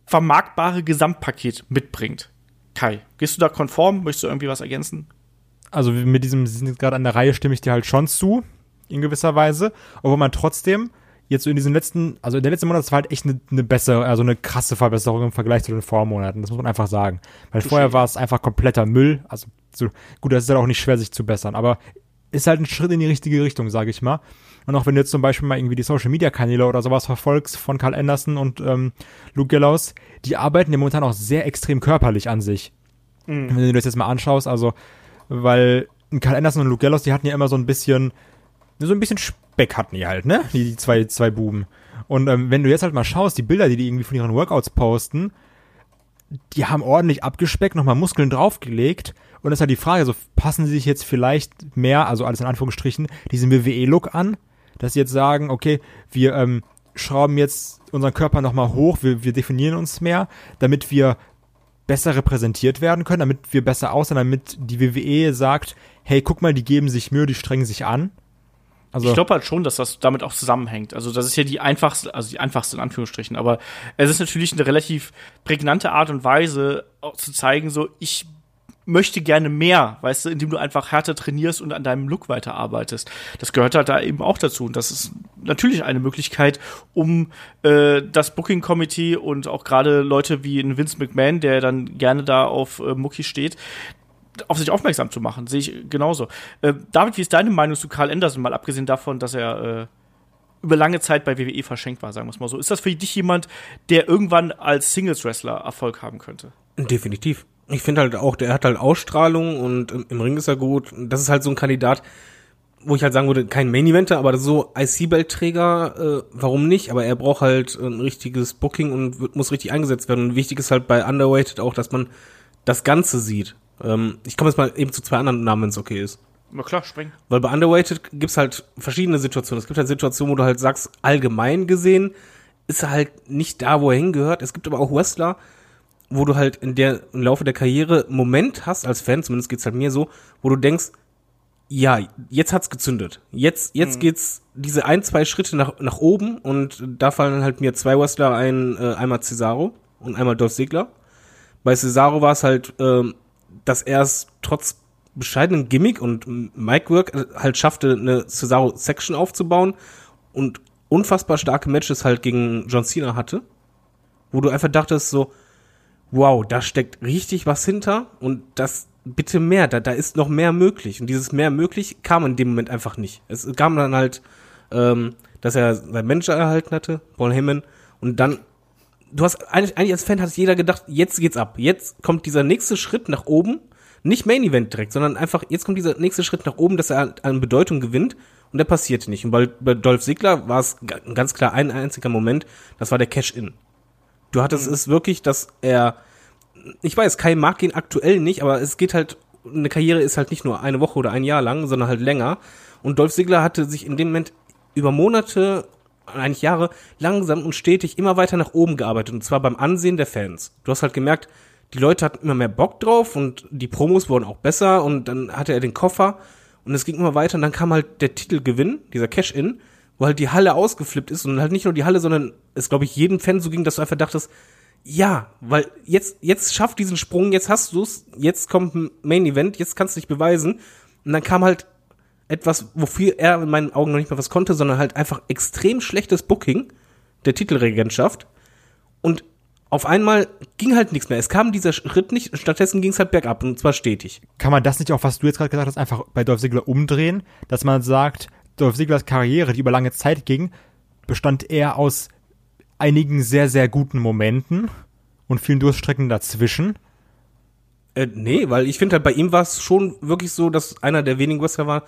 vermarktbare Gesamtpaket mitbringt. Kai, gehst du da konform? Möchtest du irgendwie was ergänzen? Also mit diesem, sie sind gerade an der Reihe, stimme ich dir halt schon zu, in gewisser Weise. Obwohl man trotzdem jetzt so in diesen letzten, also in der letzten Monat, das war halt echt eine, eine bessere, also eine krasse Verbesserung im Vergleich zu den Vormonaten. Das muss man einfach sagen. Weil vorher war es einfach kompletter Müll. Also so, gut, das ist halt auch nicht schwer, sich zu bessern, aber ist halt ein Schritt in die richtige Richtung, sage ich mal. Und auch wenn du jetzt zum Beispiel mal irgendwie die Social Media Kanäle oder sowas verfolgst von Carl Anderson und ähm, Luke Gallows, die arbeiten ja momentan auch sehr extrem körperlich an sich. Wenn du das jetzt mal anschaust, also, weil Carl Anderson und Luke Gallows, die hatten ja immer so ein bisschen, so ein bisschen Speck hatten die halt, ne? Die, die zwei, zwei Buben. Und ähm, wenn du jetzt halt mal schaust, die Bilder, die die irgendwie von ihren Workouts posten, die haben ordentlich abgespeckt, nochmal Muskeln draufgelegt. Und das ist halt die Frage, so passen sie sich jetzt vielleicht mehr, also alles in Anführungsstrichen, diesen WWE-Look an, dass sie jetzt sagen, okay, wir ähm, schrauben jetzt unseren Körper nochmal hoch, wir, wir definieren uns mehr, damit wir besser repräsentiert werden können, damit wir besser aussehen, damit die WWE sagt, hey, guck mal, die geben sich Mühe, die strengen sich an. Also, Ich glaube halt schon, dass das damit auch zusammenhängt. Also das ist ja die einfachste, also die einfachste in Anführungsstrichen, aber es ist natürlich eine relativ prägnante Art und Weise zu zeigen, so ich möchte gerne mehr, weißt du, indem du einfach härter trainierst und an deinem Look weiterarbeitest. Das gehört halt da eben auch dazu. Und das ist natürlich eine Möglichkeit, um äh, das Booking Committee und auch gerade Leute wie ein Vince McMahon, der dann gerne da auf äh, Mucki steht, auf sich aufmerksam zu machen. Sehe ich genauso. Äh, David, wie ist deine Meinung zu Carl Anderson, mal abgesehen davon, dass er äh, über lange Zeit bei WWE verschenkt war, sagen wir es mal so. Ist das für dich jemand, der irgendwann als Singles-Wrestler Erfolg haben könnte? Definitiv. Ich finde halt auch, der hat halt Ausstrahlung und im Ring ist er gut. Das ist halt so ein Kandidat, wo ich halt sagen würde, kein Main Eventer, aber so IC-Belt-Träger, äh, warum nicht? Aber er braucht halt ein richtiges Booking und wird, muss richtig eingesetzt werden. Und wichtig ist halt bei Underweighted auch, dass man das Ganze sieht. Ähm, ich komme jetzt mal eben zu zwei anderen Namen, wenn es okay ist. Na klar, spring. Weil bei Underweighted gibt's halt verschiedene Situationen. Es gibt halt Situationen, wo du halt sagst, allgemein gesehen ist er halt nicht da, wo er hingehört. Es gibt aber auch Wrestler, wo du halt in der im Laufe der Karriere einen Moment hast als Fan, zumindest geht's halt mir so, wo du denkst, ja, jetzt hat's gezündet. Jetzt jetzt mhm. geht's diese ein, zwei Schritte nach nach oben und da fallen halt mir zwei Wrestler ein, äh, einmal Cesaro und einmal Dolph Ziggler. Bei Cesaro war es halt, ähm, dass er es trotz bescheidenen Gimmick und Micwork äh, halt schaffte, eine Cesaro Section aufzubauen und unfassbar starke Matches halt gegen John Cena hatte, wo du einfach dachtest so, wow, da steckt richtig was hinter und das bitte mehr, da, da ist noch mehr möglich. Und dieses mehr möglich kam in dem Moment einfach nicht. Es kam dann halt, ähm, dass er sein Manager erhalten hatte, Paul Heyman, und dann, du hast eigentlich, eigentlich als Fan hat jeder gedacht, jetzt geht's ab. Jetzt kommt dieser nächste Schritt nach oben, nicht Main Event direkt, sondern einfach, jetzt kommt dieser nächste Schritt nach oben, dass er an Bedeutung gewinnt und der passierte nicht. Und bei, bei Dolph Ziggler war es ganz klar ein einziger Moment, das war der Cash-In. Du hattest mhm. es wirklich, dass er, ich weiß, Kai mag ihn aktuell nicht, aber es geht halt, eine Karriere ist halt nicht nur eine Woche oder ein Jahr lang, sondern halt länger. Und Dolph Ziggler hatte sich in dem Moment über Monate, eigentlich Jahre, langsam und stetig immer weiter nach oben gearbeitet. Und zwar beim Ansehen der Fans. Du hast halt gemerkt, die Leute hatten immer mehr Bock drauf und die Promos wurden auch besser und dann hatte er den Koffer und es ging immer weiter und dann kam halt der Titelgewinn, dieser Cash-In wo halt die Halle ausgeflippt ist und halt nicht nur die Halle, sondern es glaube ich jedem Fan so ging, dass du einfach dachtest, ja, weil jetzt jetzt schafft diesen Sprung, jetzt hast du's, jetzt kommt ein Main Event, jetzt kannst du dich beweisen und dann kam halt etwas, wofür er in meinen Augen noch nicht mal was konnte, sondern halt einfach extrem schlechtes Booking der Titelregentschaft und auf einmal ging halt nichts mehr. Es kam dieser Schritt nicht, stattdessen ging es halt bergab und zwar stetig. Kann man das nicht auch, was du jetzt gerade gesagt hast, einfach bei Dolph Ziggler umdrehen, dass man sagt, Dolph Ziglers Karriere, die über lange Zeit ging, bestand eher aus einigen sehr, sehr guten Momenten und vielen Durststrecken dazwischen. Äh, nee, weil ich finde halt bei ihm war es schon wirklich so, dass einer der wenigen Wrestler war,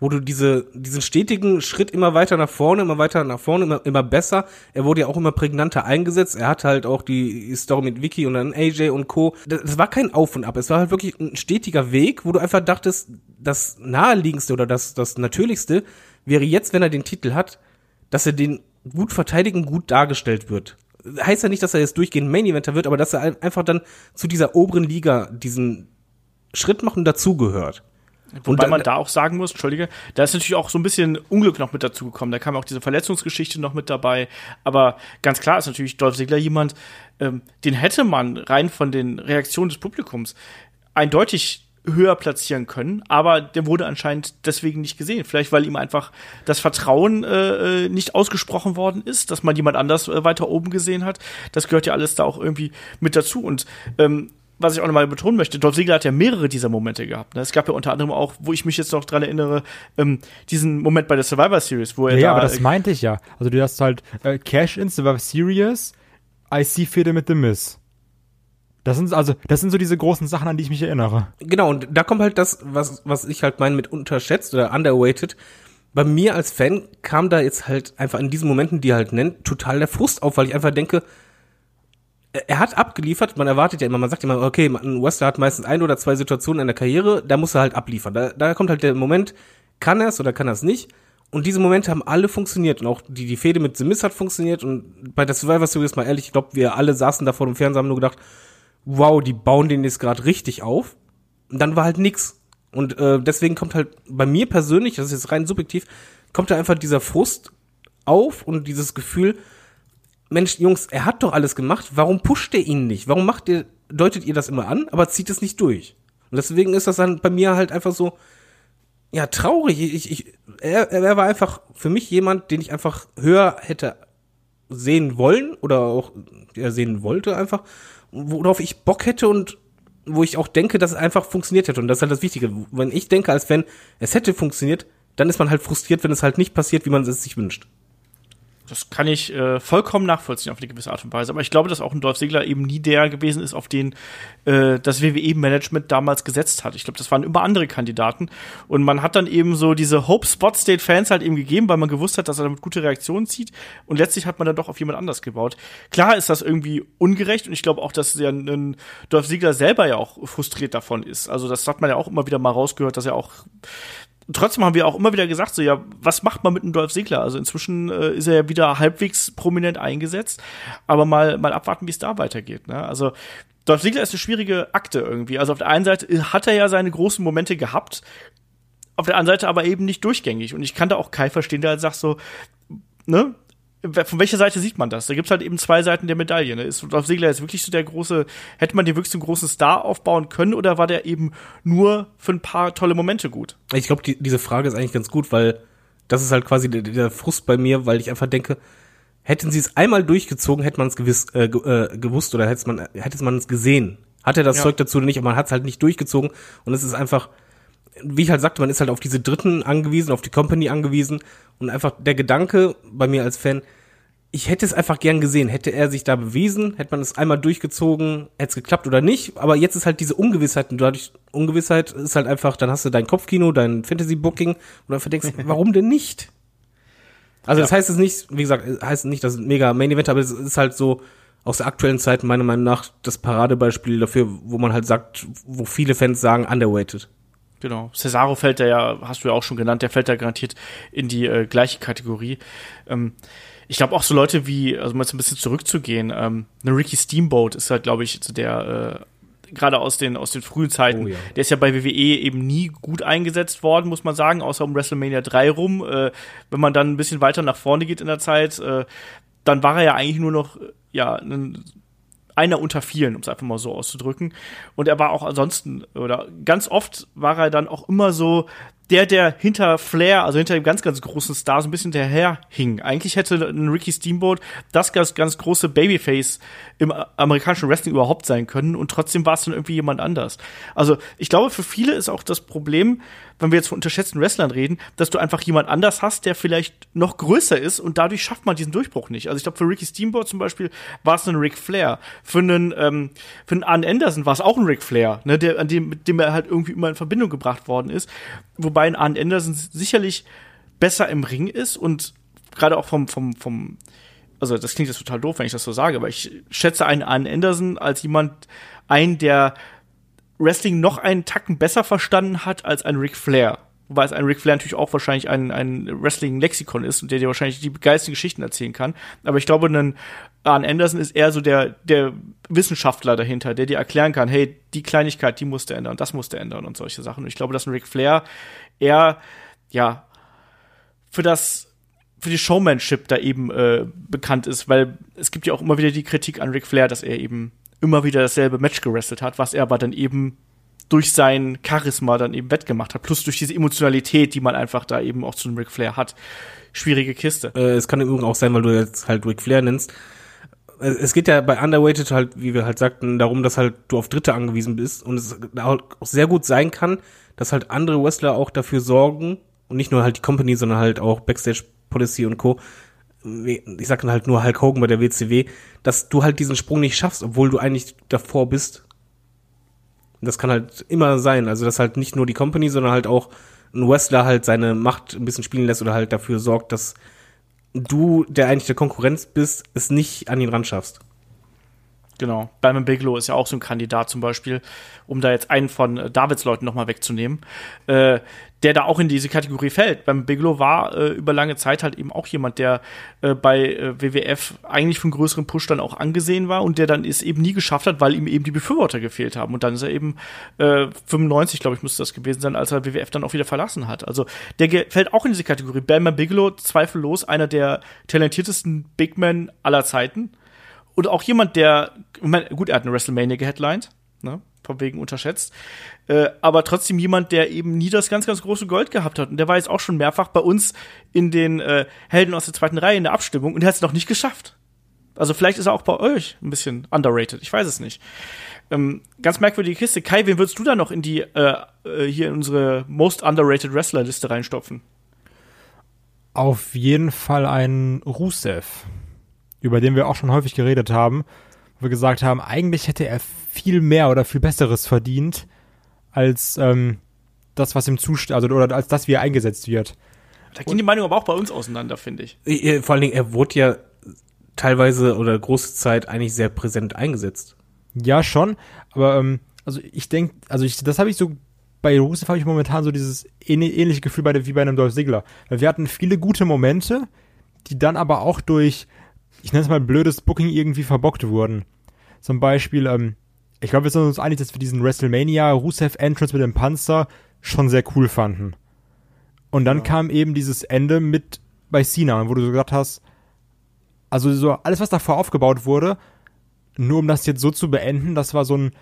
wo du diese, diesen stetigen Schritt immer weiter nach vorne, immer weiter nach vorne, immer, immer besser. Er wurde ja auch immer prägnanter eingesetzt. Er hatte halt auch die Story mit Vicky und dann AJ und Co. Das, das war kein Auf und Ab. Es war halt wirklich ein stetiger Weg, wo du einfach dachtest, das naheliegendste oder das, das natürlichste wäre jetzt, wenn er den Titel hat, dass er den gut verteidigen, gut dargestellt wird. Heißt ja nicht, dass er jetzt durchgehend Main Eventer wird, aber dass er einfach dann zu dieser oberen Liga diesen Schritt macht und dazugehört. Wobei man da auch sagen muss, Entschuldige, da ist natürlich auch so ein bisschen Unglück noch mit dazu gekommen. Da kam auch diese Verletzungsgeschichte noch mit dabei. Aber ganz klar ist natürlich Dolph Ziggler jemand, ähm, den hätte man rein von den Reaktionen des Publikums eindeutig höher platzieren können, aber der wurde anscheinend deswegen nicht gesehen. Vielleicht, weil ihm einfach das Vertrauen äh, äh, nicht ausgesprochen worden ist, dass man jemand anders äh, weiter oben gesehen hat. Das gehört ja alles da auch irgendwie mit dazu. Und ähm, was ich auch nochmal betonen möchte, Dolph Ziggler hat ja mehrere dieser Momente gehabt. Ne? Es gab ja unter anderem auch, wo ich mich jetzt noch dran erinnere, ähm, diesen Moment bei der Survivor Series, wo er ja, da, aber das meinte ich ja. Also du hast halt äh, Cash in Survivor Series, IC-Fehde mit The Miz. Das sind also, das sind so diese großen Sachen, an die ich mich erinnere. Genau, und da kommt halt das, was, was ich halt meine mit unterschätzt oder underweighted. Bei mir als Fan kam da jetzt halt einfach in diesen Momenten, die er halt nennt, total der Frust auf, weil ich einfach denke, er hat abgeliefert, man erwartet ja immer, man sagt immer, okay, ein Wrestler hat meistens ein oder zwei Situationen in der Karriere, da muss er halt abliefern. Da, da kommt halt der Moment, kann er es oder kann er es nicht? Und diese Momente haben alle funktioniert und auch die, die Fehde mit The Miz hat funktioniert und bei der Survivor Series mal ehrlich, ich glaube, wir alle saßen da vor dem Fernseher haben nur gedacht, wow, die bauen den jetzt gerade richtig auf. Und dann war halt nix. Und äh, deswegen kommt halt bei mir persönlich, das ist jetzt rein subjektiv, kommt da einfach dieser Frust auf und dieses Gefühl, Mensch, Jungs, er hat doch alles gemacht, warum pusht ihr ihn nicht? Warum macht ihr, deutet ihr das immer an, aber zieht es nicht durch? Und deswegen ist das dann bei mir halt einfach so, ja, traurig. Ich, ich, er, er war einfach für mich jemand, den ich einfach höher hätte sehen wollen oder auch ja, sehen wollte einfach, worauf ich Bock hätte und wo ich auch denke, dass es einfach funktioniert hätte. Und das ist halt das Wichtige. Wenn ich denke, als wenn es hätte funktioniert, dann ist man halt frustriert, wenn es halt nicht passiert, wie man es sich wünscht. Das kann ich äh, vollkommen nachvollziehen auf eine gewisse Art und Weise. Aber ich glaube, dass auch ein Dolph Ziggler eben nie der gewesen ist, auf den äh, das WWE-Management damals gesetzt hat. Ich glaube, das waren immer andere Kandidaten. Und man hat dann eben so diese Hope Spot State Fans halt eben gegeben, weil man gewusst hat, dass er damit gute Reaktionen zieht. Und letztlich hat man dann doch auf jemand anders gebaut. Klar ist das irgendwie ungerecht und ich glaube auch, dass der ein Dolph Ziggler selber ja auch frustriert davon ist. Also das hat man ja auch immer wieder mal rausgehört, dass er auch trotzdem haben wir auch immer wieder gesagt, so ja, was macht man mit einem Dolph Ziggler? Also inzwischen äh, ist er ja wieder halbwegs prominent eingesetzt, aber mal mal abwarten, wie es da weitergeht. Ne? Also Dolph Ziggler ist eine schwierige Akte irgendwie. Also auf der einen Seite hat er ja seine großen Momente gehabt, auf der anderen Seite aber eben nicht durchgängig. Und ich kann da auch Kai verstehen, der halt sagt so, ne, von welcher Seite sieht man das? Da gibt's halt eben zwei Seiten der Medaille. Ne? Ist Dolph Ziggler jetzt wirklich so der große, hätte man den wirklich so einen großen Star aufbauen können oder war der eben nur für ein paar tolle Momente gut? Ich glaube, die, diese Frage ist eigentlich ganz gut, weil das ist halt quasi der, der Frust bei mir, weil ich einfach denke, hätten sie es einmal durchgezogen, hätte man es gewiss, äh, äh, gewusst oder hätte man hätte man es gesehen. Hat er das ja. Zeug dazu oder nicht, aber man hat es halt nicht durchgezogen und es ist einfach wie ich halt sagte, man ist halt auf diese Dritten angewiesen, auf die Company angewiesen und einfach der Gedanke bei mir als Fan, ich hätte es einfach gern gesehen. Hätte er sich da bewiesen, hätte man es einmal durchgezogen, hätte es geklappt oder nicht. Aber jetzt ist halt diese Ungewissheit und dadurch Ungewissheit ist halt einfach, dann hast du dein Kopfkino, dein Fantasy-Booking und dann verdenkst, (laughs) warum denn nicht? Also ja. das heißt es nicht, wie gesagt, heißt nicht, dass es mega Main Event, aber es ist halt so aus der aktuellen Zeit meiner Meinung nach das Paradebeispiel dafür, wo man halt sagt, wo viele Fans sagen, underweighted. Genau. Cesaro fällt da ja, hast du ja auch schon genannt, der fällt da garantiert in die äh, gleiche Kategorie. Ähm, ich glaube auch so Leute wie, also mal jetzt ein bisschen zurückzugehen, ähm, eine Ricky Steamboat ist halt, glaube ich, so der äh, gerade aus den aus den frühen Zeiten. Oh, ja. Der ist ja bei WWE eben nie gut eingesetzt worden, muss man sagen, außer um WrestleMania 3 rum. Äh, wenn man dann ein bisschen weiter nach vorne geht in der Zeit, äh, dann war er ja eigentlich nur noch ja ein einer unter vielen, um es einfach mal so auszudrücken. Und er war auch ansonsten, oder ganz oft war er dann auch immer so der, der hinter Flair, also hinter dem ganz, ganz großen Star, so ein bisschen daher hing. Eigentlich hätte ein Ricky Steamboat das ganz, ganz große Babyface im amerikanischen Wrestling überhaupt sein können und trotzdem war es dann irgendwie jemand anders. Also ich glaube, für viele ist auch das Problem, wenn wir jetzt von unterschätzten Wrestlern reden, dass du einfach jemand anders hast, der vielleicht noch größer ist und dadurch schafft man diesen Durchbruch nicht. Also ich glaube, für Ricky Steamboat zum Beispiel war es ein Ric Flair. Für einen, ähm, für einen Arn Anderson war es auch ein Ric Flair, ne, der, an dem, mit dem er halt irgendwie immer in Verbindung gebracht worden ist. Wobei Arn Anderson sicherlich besser im Ring ist und gerade auch vom, vom, vom, also das klingt jetzt total doof, wenn ich das so sage, aber ich schätze einen Arn Anderson als jemand ein, der Wrestling noch einen Tacken besser verstanden hat als ein Ric Flair. Wobei es ein Ric Flair natürlich auch wahrscheinlich ein, ein Wrestling-Lexikon ist und der dir wahrscheinlich die geilsten Geschichten erzählen kann. Aber ich glaube, ein Arn Anderson ist eher so der, der Wissenschaftler dahinter, der dir erklären kann, hey, die Kleinigkeit, die musste ändern, das musste ändern und solche Sachen. Und ich glaube, dass ein Ric Flair eher, ja, für das für die Showmanship da eben äh, bekannt ist, weil es gibt ja auch immer wieder die Kritik an Ric Flair, dass er eben immer wieder dasselbe Match gerestelt hat, was er aber dann eben durch sein Charisma dann eben wettgemacht hat, plus durch diese Emotionalität, die man einfach da eben auch zu einem Ric Flair hat. Schwierige Kiste. Äh, es kann im Übrigen auch sein, weil du jetzt halt Ric Flair nennst. Äh, es geht ja bei Underweighted halt, wie wir halt sagten, darum, dass halt du auf Dritte angewiesen bist und es auch sehr gut sein kann, dass halt andere Wrestler auch dafür sorgen und nicht nur halt die Company, sondern halt auch Backstage Policy und Co ich sag dann halt nur Hulk Hogan bei der WCW, dass du halt diesen Sprung nicht schaffst, obwohl du eigentlich davor bist. Das kann halt immer sein. Also, dass halt nicht nur die Company, sondern halt auch ein Wrestler halt seine Macht ein bisschen spielen lässt oder halt dafür sorgt, dass du, der eigentlich der Konkurrenz bist, es nicht an ihn ran schaffst. Genau. Bam Bigelow ist ja auch so ein Kandidat zum Beispiel, um da jetzt einen von äh, Davids Leuten nochmal wegzunehmen, äh, der da auch in diese Kategorie fällt. Beim Bigelow war äh, über lange Zeit halt eben auch jemand, der äh, bei äh, WWF eigentlich einen größeren Push dann auch angesehen war und der dann es eben nie geschafft hat, weil ihm eben die Befürworter gefehlt haben. Und dann ist er eben äh, 95, glaube ich, müsste das gewesen sein, als er WWF dann auch wieder verlassen hat. Also der fällt auch in diese Kategorie. Bam Bigelow, zweifellos einer der talentiertesten Big aller Zeiten und auch jemand, der, gut, er hat eine WrestleMania geheadlined, ne? von wegen unterschätzt. Äh, aber trotzdem jemand, der eben nie das ganz, ganz große Gold gehabt hat. Und der war jetzt auch schon mehrfach bei uns in den äh, Helden aus der zweiten Reihe in der Abstimmung und der hat es noch nicht geschafft. Also vielleicht ist er auch bei euch ein bisschen underrated. Ich weiß es nicht. Ähm, ganz merkwürdige Kiste. Kai, wen würdest du da noch in die äh, äh, hier in unsere most underrated Wrestler Liste reinstopfen? Auf jeden Fall ein Rusev, über den wir auch schon häufig geredet haben, wo wir gesagt haben, eigentlich hätte er viel mehr oder viel Besseres verdient als ähm, das, was ihm zusteht, also oder als das, wie er eingesetzt wird. Da gehen die Meinungen aber auch bei uns auseinander, finde ich. Vor allen Dingen, er wurde ja teilweise oder große Zeit eigentlich sehr präsent eingesetzt. Ja, schon, aber ähm, also ich denke, also ich, das habe ich so bei Rusev habe ich momentan so dieses ähnliche Gefühl bei der, wie bei einem Dolph Ziggler. Weil wir hatten viele gute Momente, die dann aber auch durch, ich nenne es mal blödes Booking irgendwie verbockt wurden. Zum Beispiel, ähm, ich glaube, wir sind uns einig, dass wir diesen WrestleMania Rusev Entrance mit dem Panzer schon sehr cool fanden. Und dann ja. kam eben dieses Ende mit bei Cena, wo du so gesagt hast, also so alles, was davor aufgebaut wurde, nur um das jetzt so zu beenden, das war so ein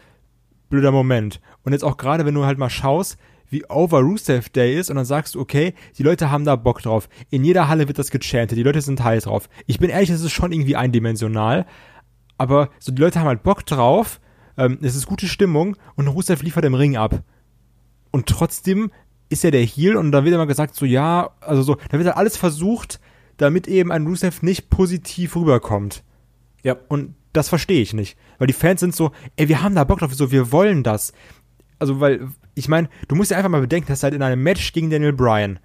blöder Moment. Und jetzt auch gerade, wenn du halt mal schaust, wie over Rusev Day ist und dann sagst du, okay, die Leute haben da Bock drauf. In jeder Halle wird das gechantet, die Leute sind heiß drauf. Ich bin ehrlich, das ist schon irgendwie eindimensional, aber so die Leute haben halt Bock drauf, ähm, es ist gute Stimmung und Rusev liefert im Ring ab. Und trotzdem ist er der Heel und da wird immer gesagt, so ja, also so, da wird halt alles versucht, damit eben ein Rusev nicht positiv rüberkommt. Ja. Und das verstehe ich nicht. Weil die Fans sind so, ey, wir haben da Bock drauf, so, wir wollen das. Also, weil, ich meine, du musst ja einfach mal bedenken, dass halt in einem Match gegen Daniel Bryan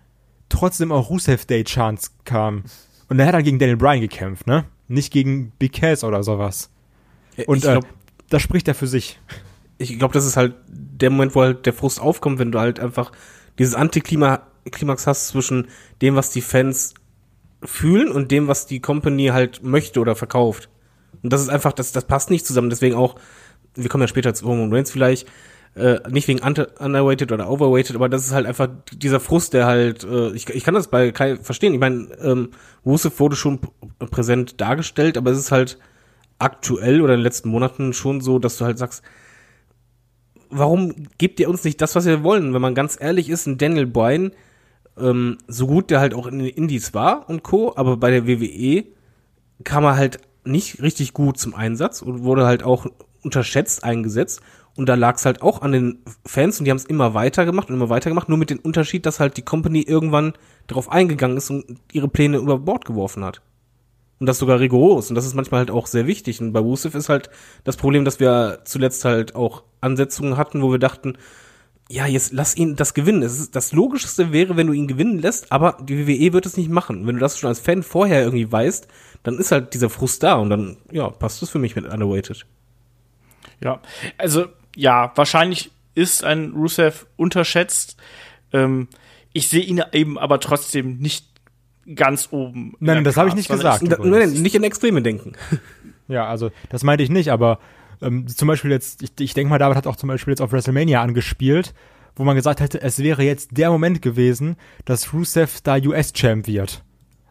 trotzdem auch Rusev Day Chance kam. Und er hat dann gegen Daniel Bryan gekämpft, ne? Nicht gegen Big Cass oder sowas. Und glaub, äh, das spricht er für sich. Ich glaube, das ist halt der Moment, wo halt der Frust aufkommt, wenn du halt einfach dieses Antiklimax hast zwischen dem, was die Fans fühlen und dem, was die Company halt möchte oder verkauft. Und das ist einfach, das, das passt nicht zusammen. Deswegen auch, wir kommen ja später zu Roman Reigns vielleicht, äh, nicht wegen underweighted oder overweighted, aber das ist halt einfach dieser Frust, der halt, äh, ich, ich kann das bei Kai verstehen. Ich meine, ähm, Rusev wurde schon präsent dargestellt, aber es ist halt aktuell oder in den letzten Monaten schon so, dass du halt sagst, warum gebt ihr uns nicht das, was wir wollen? Wenn man ganz ehrlich ist, ein Daniel Bryan, ähm, so gut der halt auch in den Indies war und Co., aber bei der WWE kam er halt nicht richtig gut zum Einsatz und wurde halt auch unterschätzt eingesetzt. Und da lag es halt auch an den Fans und die haben es immer weiter gemacht und immer weiter gemacht, nur mit dem Unterschied, dass halt die Company irgendwann darauf eingegangen ist und ihre Pläne über Bord geworfen hat. Und das sogar rigoros. Und das ist manchmal halt auch sehr wichtig. Und bei Rusev ist halt das Problem, dass wir zuletzt halt auch Ansetzungen hatten, wo wir dachten, ja, jetzt lass ihn das gewinnen. Das, ist, das Logischste wäre, wenn du ihn gewinnen lässt, aber die WWE wird es nicht machen. Wenn du das schon als Fan vorher irgendwie weißt, dann ist halt dieser Frust da und dann, ja, passt es für mich mit Underweighted. Ja, also, ja, wahrscheinlich ist ein Rusev unterschätzt. Ähm, ich sehe ihn eben aber trotzdem nicht ganz oben. Nein, das habe ich nicht gesagt. Nein, nicht in Extreme denken. (laughs) Ja, also das meinte ich nicht, aber ähm, zum Beispiel jetzt, ich, ich denke mal, David hat auch zum Beispiel jetzt auf WrestleMania angespielt, wo man gesagt hätte, es wäre jetzt der Moment gewesen, dass Rusev da US-Champ wird.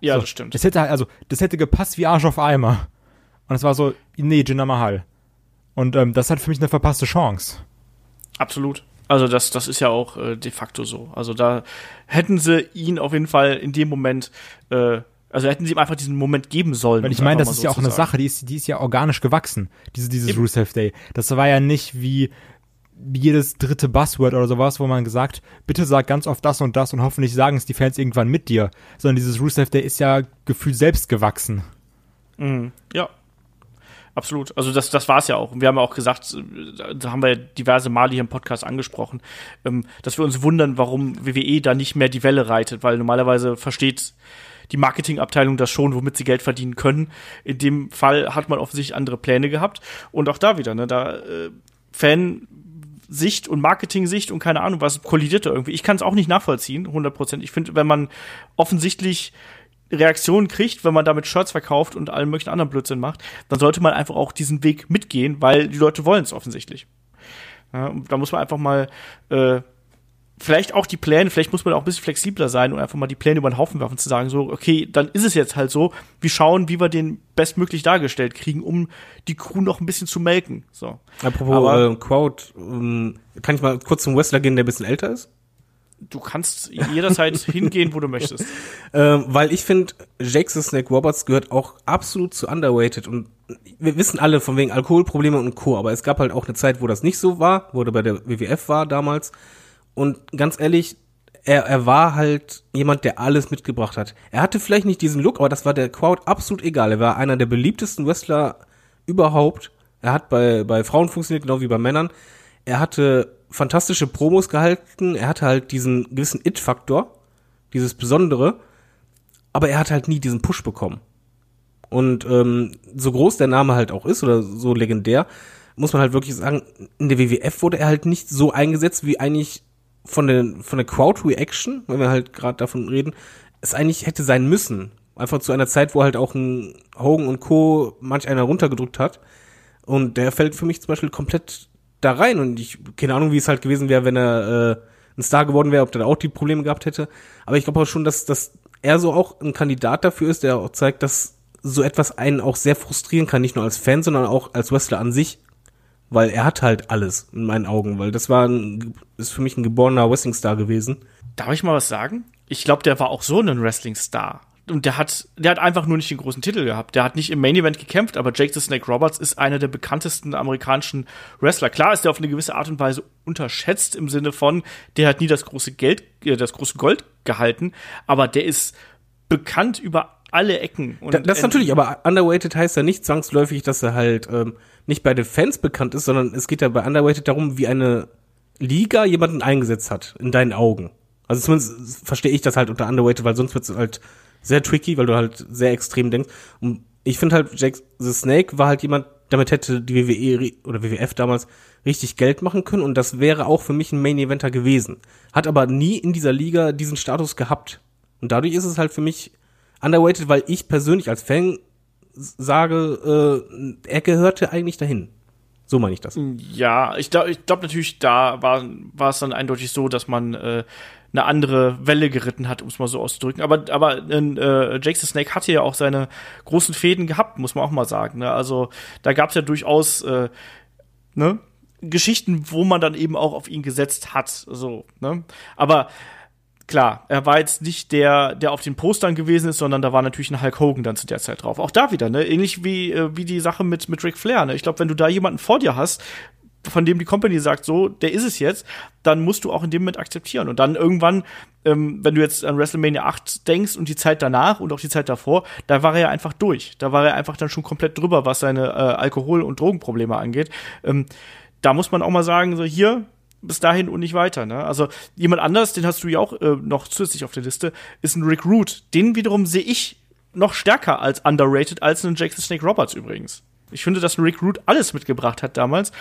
Ja, so, das stimmt. Das hätte also, das hätte gepasst wie Arsch auf Eimer. Und es war so, nee, Jinder Mahal. Und ähm, das hat für mich eine verpasste Chance. Absolut. Also das, das ist ja auch äh, de facto so. Also da hätten sie ihn auf jeden Fall in dem Moment, äh, also hätten sie ihm einfach diesen Moment geben sollen. Weil ich meine, das ist so ja auch eine Sache, die ist, die ist ja organisch gewachsen, diese, dieses Eben. Rusev Day. Das war ja nicht wie jedes dritte Buzzword oder sowas, wo man gesagt, bitte sag ganz oft das und das und hoffentlich sagen es die Fans irgendwann mit dir. Sondern dieses Rusev Day ist ja gefühlt selbst gewachsen. Mhm. Ja, Absolut. Also das, das war es ja auch. Und wir haben ja auch gesagt, da haben wir diverse Male hier im Podcast angesprochen, ähm, dass wir uns wundern, warum WWE da nicht mehr die Welle reitet, weil normalerweise versteht die Marketingabteilung das schon, womit sie Geld verdienen können. In dem Fall hat man offensichtlich andere Pläne gehabt. Und auch da wieder, ne, da äh, Fansicht und Marketing-Sicht und keine Ahnung was kollidiert da irgendwie. Ich kann es auch nicht nachvollziehen, 100%. Ich finde, wenn man offensichtlich Reaktionen kriegt, wenn man damit Shirts verkauft und allen möglichen anderen Blödsinn macht, dann sollte man einfach auch diesen Weg mitgehen, weil die Leute wollen es offensichtlich. Ja, da muss man einfach mal äh, vielleicht auch die Pläne, vielleicht muss man auch ein bisschen flexibler sein und einfach mal die Pläne über den Haufen werfen, zu sagen, so, okay, dann ist es jetzt halt so, wir schauen, wie wir den bestmöglich dargestellt kriegen, um die Crew noch ein bisschen zu melken. So. Apropos Aber- äh, Crowd, ähm, kann ich mal kurz zum Wrestler gehen, der ein bisschen älter ist? Du kannst jederzeit (laughs) hingehen, wo du möchtest. Ähm, weil ich finde, Jake the Snake Roberts gehört auch absolut zu underrated und wir wissen alle von wegen Alkoholprobleme und Co., aber es gab halt auch eine Zeit, wo das nicht so war, wo er bei der WWF war damals und ganz ehrlich, er, er war halt jemand, der alles mitgebracht hat. Er hatte vielleicht nicht diesen Look, aber das war der Crowd absolut egal. Er war einer der beliebtesten Wrestler überhaupt. Er hat bei, bei Frauen funktioniert, genau wie bei Männern. Er hatte fantastische Promos gehalten. Er hatte halt diesen gewissen It-Faktor, dieses Besondere. Aber er hat halt nie diesen Push bekommen. Und ähm, so groß der Name halt auch ist oder so legendär, muss man halt wirklich sagen, in der WWF wurde er halt nicht so eingesetzt, wie eigentlich von der, von der Crowd-Reaction, wenn wir halt gerade davon reden, es eigentlich hätte sein müssen. Einfach zu einer Zeit, wo halt auch ein Hogan und Co. manch einer runtergedrückt hat. Und der fällt für mich zum Beispiel komplett da rein. Und ich, keine Ahnung, wie es halt gewesen wäre, wenn er äh, ein Star geworden wäre, ob der auch die Probleme gehabt hätte. Aber ich glaube auch schon, dass, dass er so auch ein Kandidat dafür ist, der auch zeigt, dass so etwas einen auch sehr frustrieren kann, nicht nur als Fan, sondern auch als Wrestler an sich. Weil er hat halt alles in meinen Augen, weil das war ein, ist für mich ein geborener Wrestling-Star gewesen. Darf ich mal was sagen? Ich glaube, der war auch so ein Wrestling-Star. Und der hat, der hat einfach nur nicht den großen Titel gehabt. Der hat nicht im Main Event gekämpft, aber Jake the Snake Roberts ist einer der bekanntesten amerikanischen Wrestler. Klar ist der auf eine gewisse Art und Weise unterschätzt im Sinne von, der hat nie das große Geld, äh, das große Gold gehalten, aber der ist bekannt über alle Ecken. Und Da, das äh, natürlich, aber underrated heißt ja nicht zwangsläufig, dass er halt ähm, nicht bei den Fans bekannt ist, sondern es geht ja bei underrated darum, wie eine Liga jemanden eingesetzt hat, in deinen Augen. Also zumindest verstehe ich das halt unter underrated, weil sonst wird es halt sehr tricky, weil du halt sehr extrem denkst. Und ich finde halt, Jack the Snake war halt jemand, damit hätte die WWE oder WWF damals richtig Geld machen können und das wäre auch für mich ein Main Eventer gewesen. Hat aber nie in dieser Liga diesen Status gehabt. Und dadurch ist es halt für mich underrated, weil ich persönlich als Fan sage, äh, er gehörte eigentlich dahin. So meine ich das. Ja, ich glaube ich glaub natürlich, da war, war es dann eindeutig so, dass man äh, eine andere Welle geritten hat, um es mal so auszudrücken. Aber, aber äh, Jake the Snake hatte ja auch seine großen Fäden gehabt, muss man auch mal sagen. Ne? Also da gab es ja durchaus äh, ne? Geschichten, wo man dann eben auch auf ihn gesetzt hat. So, ne? Aber klar, er war jetzt nicht der, der auf den Postern gewesen ist, sondern da war natürlich ein Hulk Hogan dann zu der Zeit drauf. Auch da wieder, ne? Ähnlich wie, äh, wie die Sache mit, mit Ric Flair, ne? Ich glaube, wenn du da jemanden vor dir hast, von dem die Company sagt, so, der ist es jetzt, dann musst du auch in dem Moment akzeptieren. Und dann irgendwann, ähm, wenn du jetzt an WrestleMania 8 denkst und die Zeit danach und auch die Zeit davor, da war er ja einfach durch. Da war er einfach dann schon komplett drüber, was seine äh, Alkohol- und Drogenprobleme angeht. Ähm, da muss man auch mal sagen, so hier, bis dahin und nicht weiter. Ne? Also jemand anders, den hast du ja auch äh, noch zusätzlich auf der Liste, ist ein Rick Root. Den wiederum sehe ich noch stärker als underrated als einen Jackson Snake Roberts übrigens. Ich finde, dass ein Rick Root alles mitgebracht hat damals.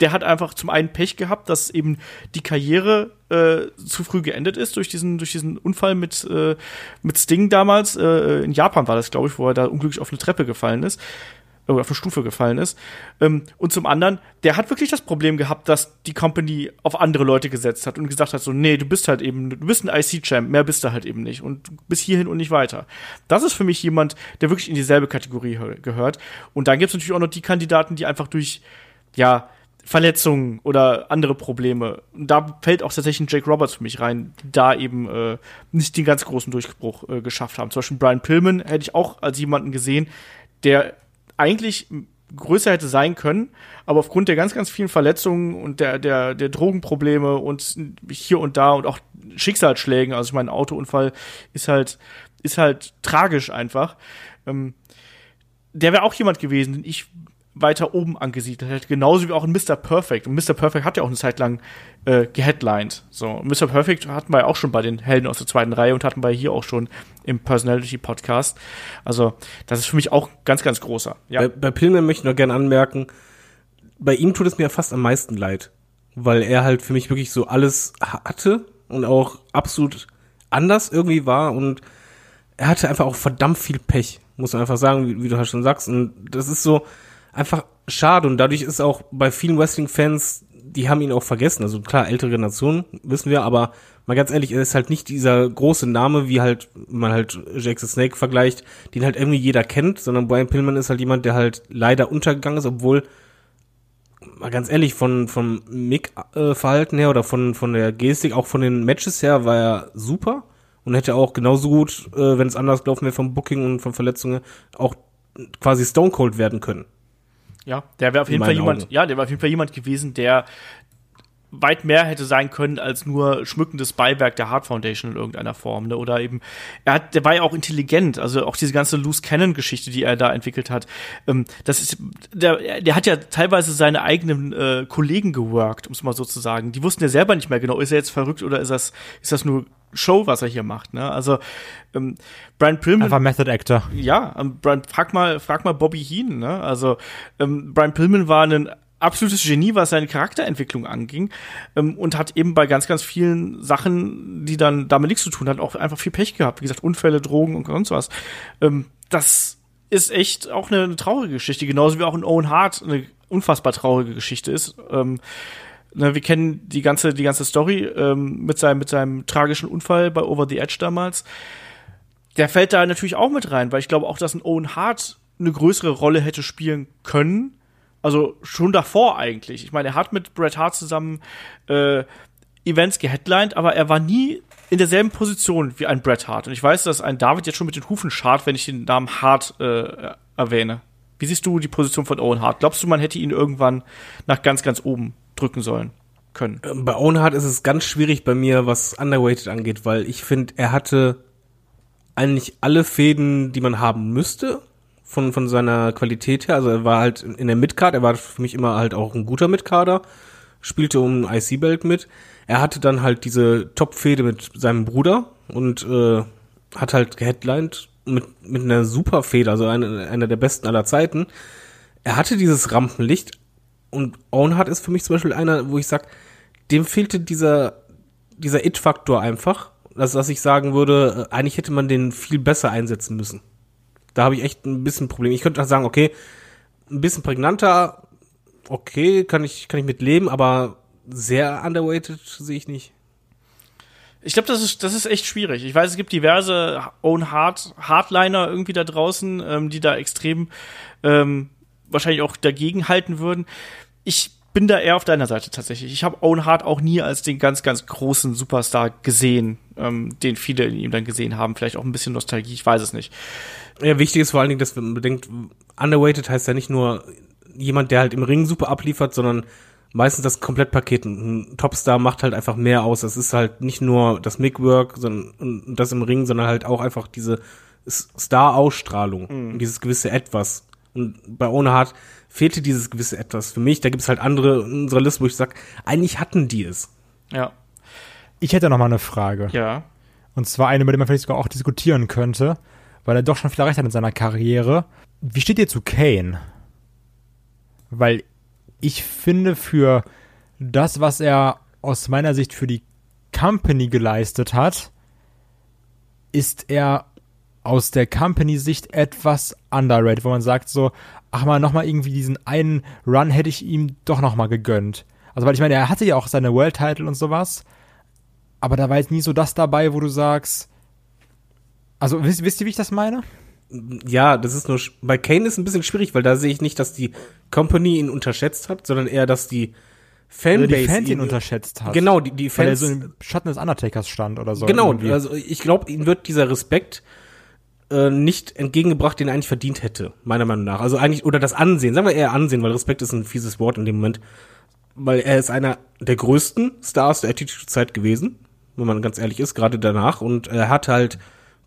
Der hat einfach zum einen Pech gehabt, dass eben die Karriere äh, zu früh geendet ist durch diesen durch diesen Unfall mit äh, mit Sting damals äh, in Japan war das glaube ich, wo er da unglücklich auf eine Treppe gefallen ist oder auf eine Stufe gefallen ist. Ähm, und zum anderen, der hat wirklich das Problem gehabt, dass die Company auf andere Leute gesetzt hat und gesagt hat, so, nee, du bist halt eben, du bist ein IC-Champ, mehr bist du halt eben nicht und bis hierhin und nicht weiter. Das ist für mich jemand, der wirklich in dieselbe Kategorie hö- gehört. Und dann gibt es natürlich auch noch die Kandidaten, die einfach durch, ja, Verletzungen oder andere Probleme. Und da fällt auch tatsächlich ein Jake Roberts für mich rein, die da eben äh, nicht den ganz großen Durchbruch äh, geschafft haben. Zum Beispiel Brian Pillman hätte ich auch als jemanden gesehen, der eigentlich größer hätte sein können, aber aufgrund der ganz, ganz vielen Verletzungen und der, der, der Drogenprobleme und hier und da und auch Schicksalsschlägen, also ich meine, ein Autounfall ist halt, ist halt tragisch einfach. Ähm, der wäre auch jemand gewesen, den ich weiter oben angesiedelt hätte, genauso wie auch ein Mr. Perfect. Und Mr. Perfect hat ja auch eine Zeit lang äh, geheadlined. So, und Mr. Perfect hatten wir ja auch schon bei den Helden aus der zweiten Reihe und hatten wir hier auch schon im Personality Podcast. Also, das ist für mich auch ganz, ganz großer. Ja. Bei, bei Pillman möchte ich noch gerne anmerken, bei ihm tut es mir fast am meisten leid, weil er halt für mich wirklich so alles hatte und auch absolut anders irgendwie war und er hatte einfach auch verdammt viel Pech, muss man einfach sagen, wie, wie du halt schon sagst. Und das ist so einfach schade und dadurch ist auch bei vielen Wrestling-Fans die haben ihn auch vergessen. Also klar, ältere Generation, wissen wir, aber mal ganz ehrlich, er ist halt nicht dieser große Name, wie halt, man halt Jackson Snake vergleicht, den halt irgendwie jeder kennt, sondern Brian Pillman ist halt jemand, der halt leider untergegangen ist, obwohl, mal ganz ehrlich, von, vom Mick-Verhalten her oder von, von der Gestik, auch von den Matches her, war er super und hätte auch genauso gut, äh, wenn es anders gelaufen wäre vom Booking und von Verletzungen, auch quasi Stone Cold werden können. Ja, der wäre auf jeden Fall jemand, Augen. ja, der wäre auf jeden Fall jemand gewesen, der weit mehr hätte sein können als nur schmückendes Beiwerk der Hart Foundation in irgendeiner Form, ne? Oder eben, er hat, der war ja auch intelligent, also auch diese ganze Loose Cannon Geschichte, die er da entwickelt hat. Ähm, das ist, der, der hat ja teilweise seine eigenen äh, Kollegen geworkt, um es mal so zu sagen. Die wussten ja selber nicht mehr genau, ist er jetzt verrückt oder ist das, ist das nur Show, was er hier macht, ne? Also, ähm, Brian Pillman Einfach Method Actor. ja, ähm, Brian, frag mal, frag mal Bobby Heen, ne? Also ähm, Brian Pillman war ein absolutes Genie, was seine Charakterentwicklung anging ähm, und hat eben bei ganz, ganz vielen Sachen, die dann damit nichts zu tun hat, auch einfach viel Pech gehabt. Wie gesagt, Unfälle, Drogen und sonst was. Ähm, das ist echt auch eine, eine traurige Geschichte, genauso wie auch in Owen Hart eine unfassbar traurige Geschichte ist. Ähm, ne, wir kennen die ganze, die ganze Story ähm, mit seinem, mit seinem tragischen Unfall bei Over the Edge damals der fällt da natürlich auch mit rein, weil ich glaube auch, dass ein Owen Hart eine größere Rolle hätte spielen können. Also schon davor eigentlich. Ich meine, er hat mit Bret Hart zusammen äh, Events geheadlined, aber er war nie in derselben Position wie ein Bret Hart. Und ich weiß, dass ein David jetzt schon mit den Hufen schart, wenn ich den Namen Hart äh, erwähne. Wie siehst du die Position von Owen Hart? Glaubst du, man hätte ihn irgendwann nach ganz, ganz oben drücken sollen können? Ähm, Bei Owen Hart ist es ganz schwierig bei mir, was Underweighted angeht, weil ich finde, er hatte eigentlich alle Fäden, die man haben müsste, von, von seiner Qualität her. Also er war halt in der Midcard, er war für mich immer halt auch ein guter Midcarder, spielte um IC-Belt mit. Er hatte dann halt diese Top-Fäde mit seinem Bruder und äh, hat halt geheadlined mit, mit einer super Fäde, also eine, einer der besten aller Zeiten. Er hatte dieses Rampenlicht und Owen Hart ist für mich zum Beispiel einer, wo ich sag, dem fehlte dieser, dieser It-Faktor einfach, dass, dass ich sagen würde, äh, eigentlich hätte man den viel besser einsetzen müssen. Da habe ich echt ein bisschen Problem. Ich könnte auch sagen, okay, ein bisschen prägnanter, okay, kann ich, kann ich mit leben, aber sehr underweighted sehe ich nicht. Ich glaube, das ist, das ist echt schwierig. Ich weiß, es gibt diverse Own Hard Hardliner irgendwie da draußen, ähm, die da extrem ähm, wahrscheinlich auch dagegen halten würden. Ich bin da eher auf deiner Seite tatsächlich. Ich habe Owen Hart auch nie als den ganz, ganz großen Superstar gesehen, ähm, den viele in ihm dann gesehen haben. Vielleicht auch ein bisschen Nostalgie, ich weiß es nicht. Ja, wichtig ist vor allen Dingen, dass man bedenkt, underweighted heißt ja nicht nur jemand, der halt im Ring super abliefert, sondern meistens das Komplettpaket. Ein Topstar macht halt einfach mehr aus. Das ist halt nicht nur das Mic-Work sondern und das im Ring, sondern halt auch einfach diese Star-Ausstrahlung, und dieses gewisse Etwas. Und bei Ohne Hart fehlte dieses gewisse Etwas für mich. Da gibt es halt andere in unserer Liste, wo ich sage, eigentlich hatten die es. Ja. Ich hätte noch mal eine Frage. Ja. Und zwar eine, mit der man vielleicht sogar auch diskutieren könnte, weil er doch schon viel erreicht hat in seiner Karriere. Wie steht ihr zu Kane? Weil ich finde, für das, was er aus meiner Sicht für die Company geleistet hat, ist er aus der Company-Sicht etwas underrated, wo man sagt so, ach mal, noch mal irgendwie diesen einen Run hätte ich ihm doch noch mal gegönnt. Also, weil ich meine, er hatte ja auch seine World-Title und sowas, aber da war jetzt nie so das dabei, wo du sagst, also wisst, wisst ihr, wie ich das meine? Ja, das ist nur, bei Kane ist ein bisschen schwierig, weil da sehe ich nicht, dass die Company ihn unterschätzt hat, sondern eher, dass die Fanbase Oder die Fans ihn unterschätzt hat. Genau, die, die Weil er Fans, so im Schatten des Undertakers stand oder so. genau, irgendwie. also ich glaube, ihm wird dieser Respekt äh, nicht entgegengebracht, den er eigentlich verdient hätte, meiner Meinung nach. Also eigentlich, oder das Ansehen, sagen wir eher Ansehen, weil Respekt ist ein fieses Wort in dem Moment, weil er ist einer der größten Stars der Attitude-Zeit gewesen, wenn man ganz ehrlich ist, gerade danach, und er hat halt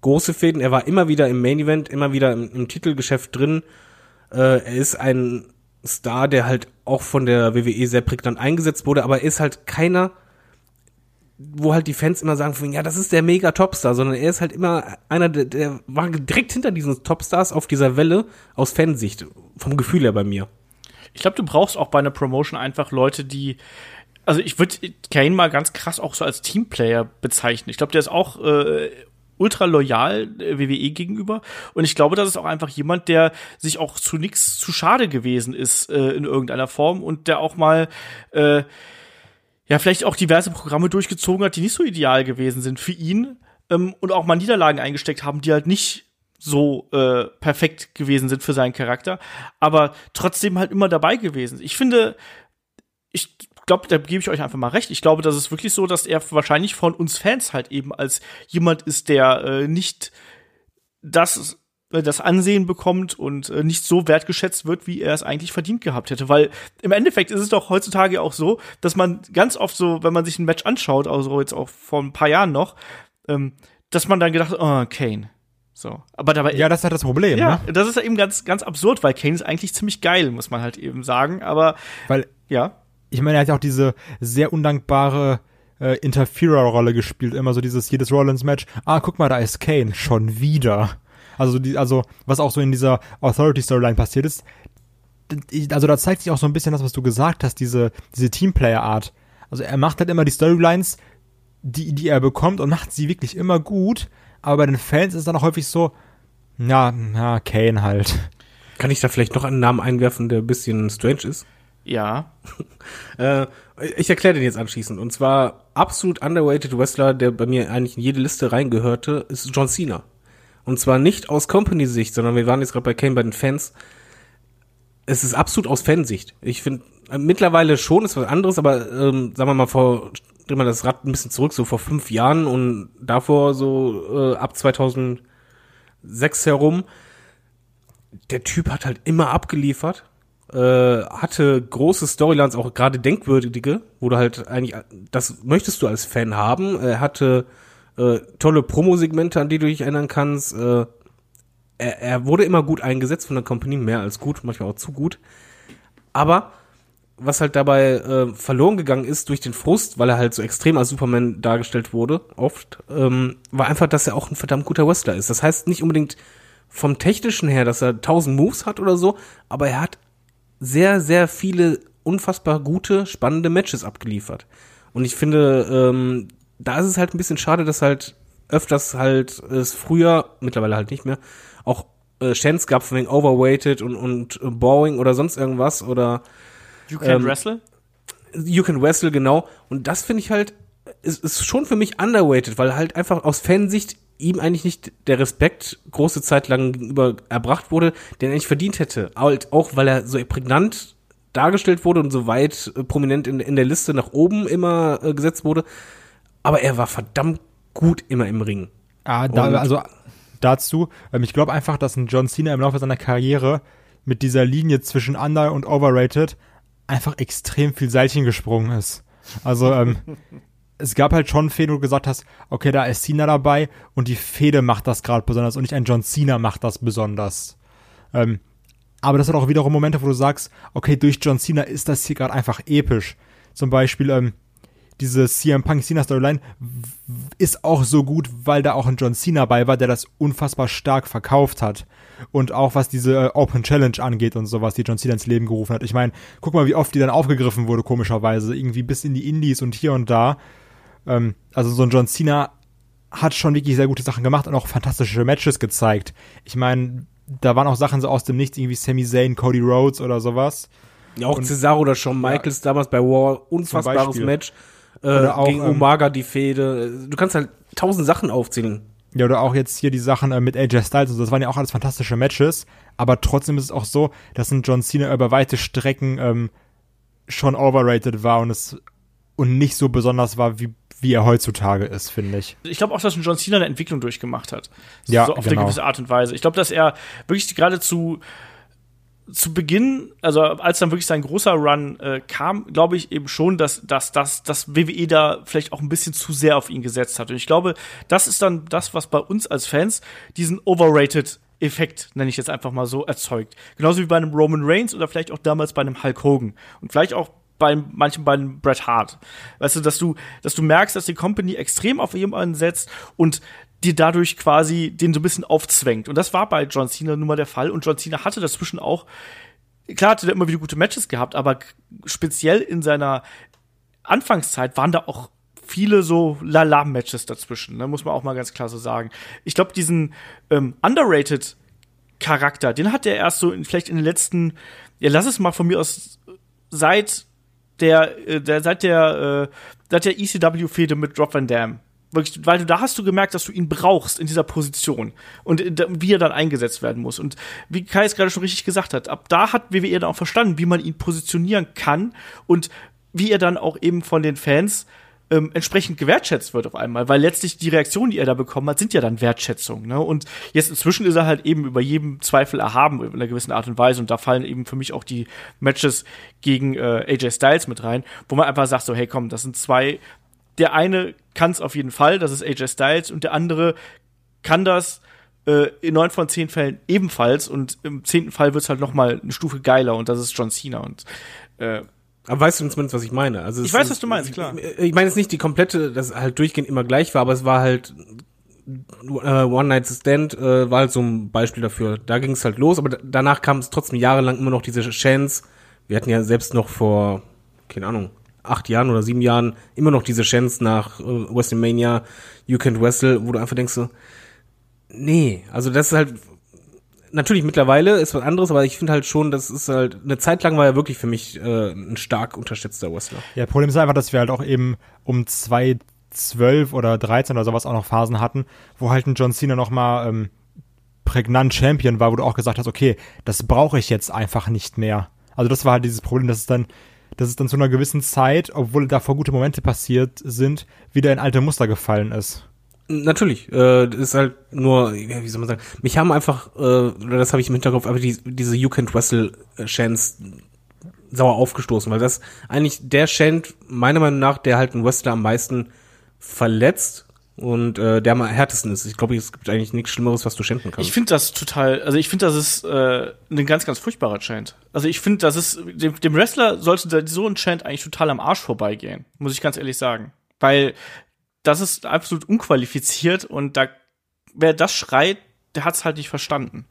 große Fäden, er war immer wieder im Main-Event, immer wieder im, im Titelgeschäft drin, äh, er ist ein Star, der halt auch von der WWE sehr prägnant eingesetzt wurde, aber er ist halt keiner, wo halt die Fans immer sagen, ja, das ist der mega Topstar, sondern er ist halt immer einer, der, der war direkt hinter diesen Topstars auf dieser Welle aus Fansicht, vom Gefühl her bei mir. Ich glaube, du brauchst auch bei einer Promotion einfach Leute, die. Also ich würde Kane mal ganz krass auch so als Teamplayer bezeichnen. Ich glaube, der ist auch äh, ultra loyal äh, WWE gegenüber. Und ich glaube, das ist auch einfach jemand, der sich auch zu nichts zu schade gewesen ist äh, in irgendeiner Form und der auch mal äh, ja, vielleicht auch diverse Programme durchgezogen hat, die nicht so ideal gewesen sind für ihn ähm, und auch mal Niederlagen eingesteckt haben, die halt nicht so äh, perfekt gewesen sind für seinen Charakter, aber trotzdem halt immer dabei gewesen. Ich finde, ich glaube, da gebe ich euch einfach mal recht. Ich glaube, das ist wirklich so, dass er wahrscheinlich von uns Fans halt eben als jemand ist, der äh, nicht das das Ansehen bekommt und äh, nicht so wertgeschätzt wird, wie er es eigentlich verdient gehabt hätte. Weil im Endeffekt ist es doch heutzutage auch so, dass man ganz oft so, wenn man sich ein Match anschaut, also jetzt auch vor ein paar Jahren noch, ähm, dass man dann gedacht, hat, oh, Kane. So. Aber dabei. Ja, das ist halt das Problem, ja, ne? das ist ja eben ganz, ganz absurd, weil Kane ist eigentlich ziemlich geil, muss man halt eben sagen. Aber Weil, ja. ich meine, er hat ja auch diese sehr undankbare äh, Interferer-Rolle gespielt. Immer so dieses, jedes Rollins-Match, ah, guck mal, da ist Kane, schon wieder. Also, die, also, was auch so in dieser Authority-Storyline passiert ist, also da zeigt sich auch so ein bisschen das, was du gesagt hast, diese, diese Teamplayer-Art. Also er macht halt immer die Storylines, die, die er bekommt und macht sie wirklich immer gut, aber bei den Fans ist es dann auch häufig so, ja, na, Kane halt. Kann ich da vielleicht noch einen Namen einwerfen, der ein bisschen strange ist? Ja. (laughs) Äh, ich erkläre den jetzt anschließend. Und zwar absolut underrated Wrestler, der bei mir eigentlich in jede Liste reingehörte, ist John Cena. Und zwar nicht aus Company-Sicht, sondern wir waren jetzt gerade bei Kane bei den Fans. Es ist absolut aus Fansicht. Ich finde, äh, mittlerweile schon ist was anderes, aber ähm, sagen wir mal vor, drehen wir das Rad ein bisschen zurück, so vor fünf Jahren und davor so äh, ab 2006 herum. Der Typ hat halt immer abgeliefert äh, hatte große Storylines, auch gerade denkwürdige, wo du halt eigentlich, das möchtest du als Fan haben. Er hatte äh, tolle Promo-Segmente, an die du dich erinnern kannst. Äh, er, er wurde immer gut eingesetzt von der Company, mehr als gut, manchmal auch zu gut. Aber was halt dabei äh, verloren gegangen ist durch den Frust, weil er halt so extrem als Superman dargestellt wurde, oft, ähm, war einfach, dass er auch ein verdammt guter Wrestler ist. Das heißt nicht unbedingt vom technischen her, dass er 1000 Moves hat oder so, aber er hat sehr, sehr viele unfassbar gute, spannende Matches abgeliefert. Und ich finde, ähm, da ist es halt ein bisschen schade, dass halt öfters halt es früher, mittlerweile halt nicht mehr, auch äh, Chance gab von wegen Overweighted und, und äh, Boring oder sonst irgendwas oder You can Ähm, wrestle? You Can Wrestle, genau. Und das finde ich halt, ist, ist schon für mich underrated, weil halt einfach aus Fansicht ihm eigentlich nicht der Respekt große Zeit lang gegenüber erbracht wurde, den er eigentlich verdient hätte. Halt auch, weil er so prägnant dargestellt wurde und so weit äh, prominent in, in der Liste nach oben immer äh, gesetzt wurde. Aber er war verdammt gut immer im Ring. Ah, da, Und- also dazu, ähm, ich glaube einfach, dass ein John Cena im Laufe seiner Karriere mit dieser Linie zwischen under und overrated einfach extrem viel Seilchen gesprungen ist. Also ähm, (laughs) es gab halt schon Fäden, wo du gesagt hast, okay, da ist Cena dabei und die Fehde macht das gerade besonders und nicht ein John Cena macht das besonders. Ähm, aber das hat auch wiederum Momente, wo du sagst, okay, durch John Cena ist das hier gerade einfach episch. Zum Beispiel ähm, diese CM Punk Cena Storyline ist auch so gut, weil da auch ein John Cena bei war, der das unfassbar stark verkauft hat. Und auch was diese äh, Open Challenge angeht und sowas, die John Cena ins Leben gerufen hat. Ich meine, guck mal, wie oft die dann aufgegriffen wurde, komischerweise. Irgendwie bis in die Indies und hier und da. Ähm, also so ein John Cena hat schon wirklich sehr gute Sachen gemacht und auch fantastische Matches gezeigt. Ich meine, da waren auch Sachen so aus dem Nichts, irgendwie Sami Zayn, Cody Rhodes oder sowas. Ja, auch Cesaro oder Shawn Michaels damals bei War, unfassbares. Match. Äh, Oder auch, gegen ähm, Umaga die Fehde. Du kannst halt tausend Sachen aufzählen. Ja, oder auch jetzt hier die Sachen äh, mit AJ Styles und so, das waren ja auch alles fantastische Matches, aber trotzdem ist es auch so, dass ein John Cena über weite Strecken ähm, schon overrated war und es und nicht so besonders war, wie, wie er heutzutage ist, finde ich. Ich glaube auch, dass ein John Cena eine Entwicklung durchgemacht hat. Ja, so auf genau. eine gewisse Art und Weise. Ich glaube, dass er wirklich gerade zu Beginn, also als dann wirklich sein großer Run äh, kam, glaube ich eben schon, dass, dass, dass, dass WWE da vielleicht auch ein bisschen zu sehr auf ihn gesetzt hat. Und ich glaube, das ist dann das, was bei uns als Fans diesen overrated Effekt, nenne ich jetzt einfach mal so, erzeugt. Genauso wie bei einem Roman Reigns oder vielleicht auch damals bei einem Hulk Hogan. Und vielleicht auch bei manchen bei einem Bret Hart. Weißt du, dass du, dass du merkst, dass die Company extrem auf jemanden setzt und dir dadurch quasi den so ein bisschen aufzwängt. Und das war bei John Cena nun mal der Fall. Und John Cena hatte dazwischen auch, klar hatte er immer wieder gute Matches gehabt, aber speziell in seiner Anfangszeit waren da auch viele so Lala-Matches dazwischen, ne, muss man auch mal ganz klar so sagen. Ich glaube, diesen ähm, underrated Charakter, den hat er erst so in, vielleicht in den letzten, ja, lass es mal von mir aus seit der, äh, der seit der, äh, seit der ECW-Fehde mit Drop Van Dam. Wirklich, weil du da hast du gemerkt, dass du ihn brauchst in dieser Position und der- wie er dann eingesetzt werden muss. Und wie Kai es gerade schon richtig gesagt hat, ab da hat WWE dann auch verstanden, wie man ihn positionieren kann und wie er dann auch eben von den Fans ähm, entsprechend gewertschätzt wird auf einmal, weil letztlich die Reaktionen, die er da bekommen hat, sind ja dann Wertschätzung. Ne? Und jetzt inzwischen ist er halt eben über jedem Zweifel erhaben in einer gewissen Art und Weise. Und da fallen eben für mich auch die Matches gegen äh, AJ Styles mit rein, wo man einfach sagt so, hey komm, das sind zwei. Der eine kann es auf jeden Fall, das ist AJ Styles, und der andere kann das äh, in neun von zehn Fällen ebenfalls. Und im zehnten Fall wird's halt noch mal eine Stufe geiler und das ist John Cena. Und äh, Aber weißt du zumindest, was ich meine? Also Ich es- weiß, was du meinst, klar. Ich, ich meine jetzt nicht die komplette, dass es halt durchgehend immer gleich war, aber es war halt äh, One Night Stand äh, war halt so ein Beispiel dafür. Da ging es halt los, aber da- danach kam es trotzdem jahrelang immer noch diese Chance. Wir hatten ja selbst noch vor, keine Ahnung, acht Jahren oder sieben Jahren immer noch diese Chance nach äh, WrestleMania, You Can't Wrestle, wo du einfach denkst so, nee, also das ist halt natürlich mittlerweile ist was anderes, aber ich finde halt schon, das ist halt eine Zeit lang war er wirklich für mich äh, ein stark unterschätzter Wrestler. Ja, Problem ist einfach, dass wir halt auch eben um 2012 oder 13 oder sowas auch noch Phasen hatten, wo halt ein John Cena noch mal ähm, prägnant Champion war, wo du auch gesagt hast, okay, das brauche ich jetzt einfach nicht mehr. Also das war halt dieses Problem, dass es dann, dass es dann zu einer gewissen Zeit, obwohl davor gute Momente passiert sind, wieder in alte Muster gefallen ist. Natürlich, äh, ist halt nur, wie soll man sagen, mich haben einfach, äh, oder das habe ich im Hinterkopf, aber die, diese You Can't Wrestle äh, Chants sauer aufgestoßen, weil das eigentlich der Chant, meiner Meinung nach, der halt einen Wrestler am meisten verletzt und äh, der am härtesten ist. Ich glaube, es gibt eigentlich nichts Schlimmeres, was du chanten kannst. Ich finde das total, also ich finde, das ist äh, ein ganz, ganz furchtbarer Chant. Also ich finde, das ist, dem, dem Wrestler sollte da so ein Chant eigentlich total am Arsch vorbeigehen, muss ich ganz ehrlich sagen. Weil das ist absolut unqualifiziert und da, wer das schreit, der hat's halt nicht verstanden.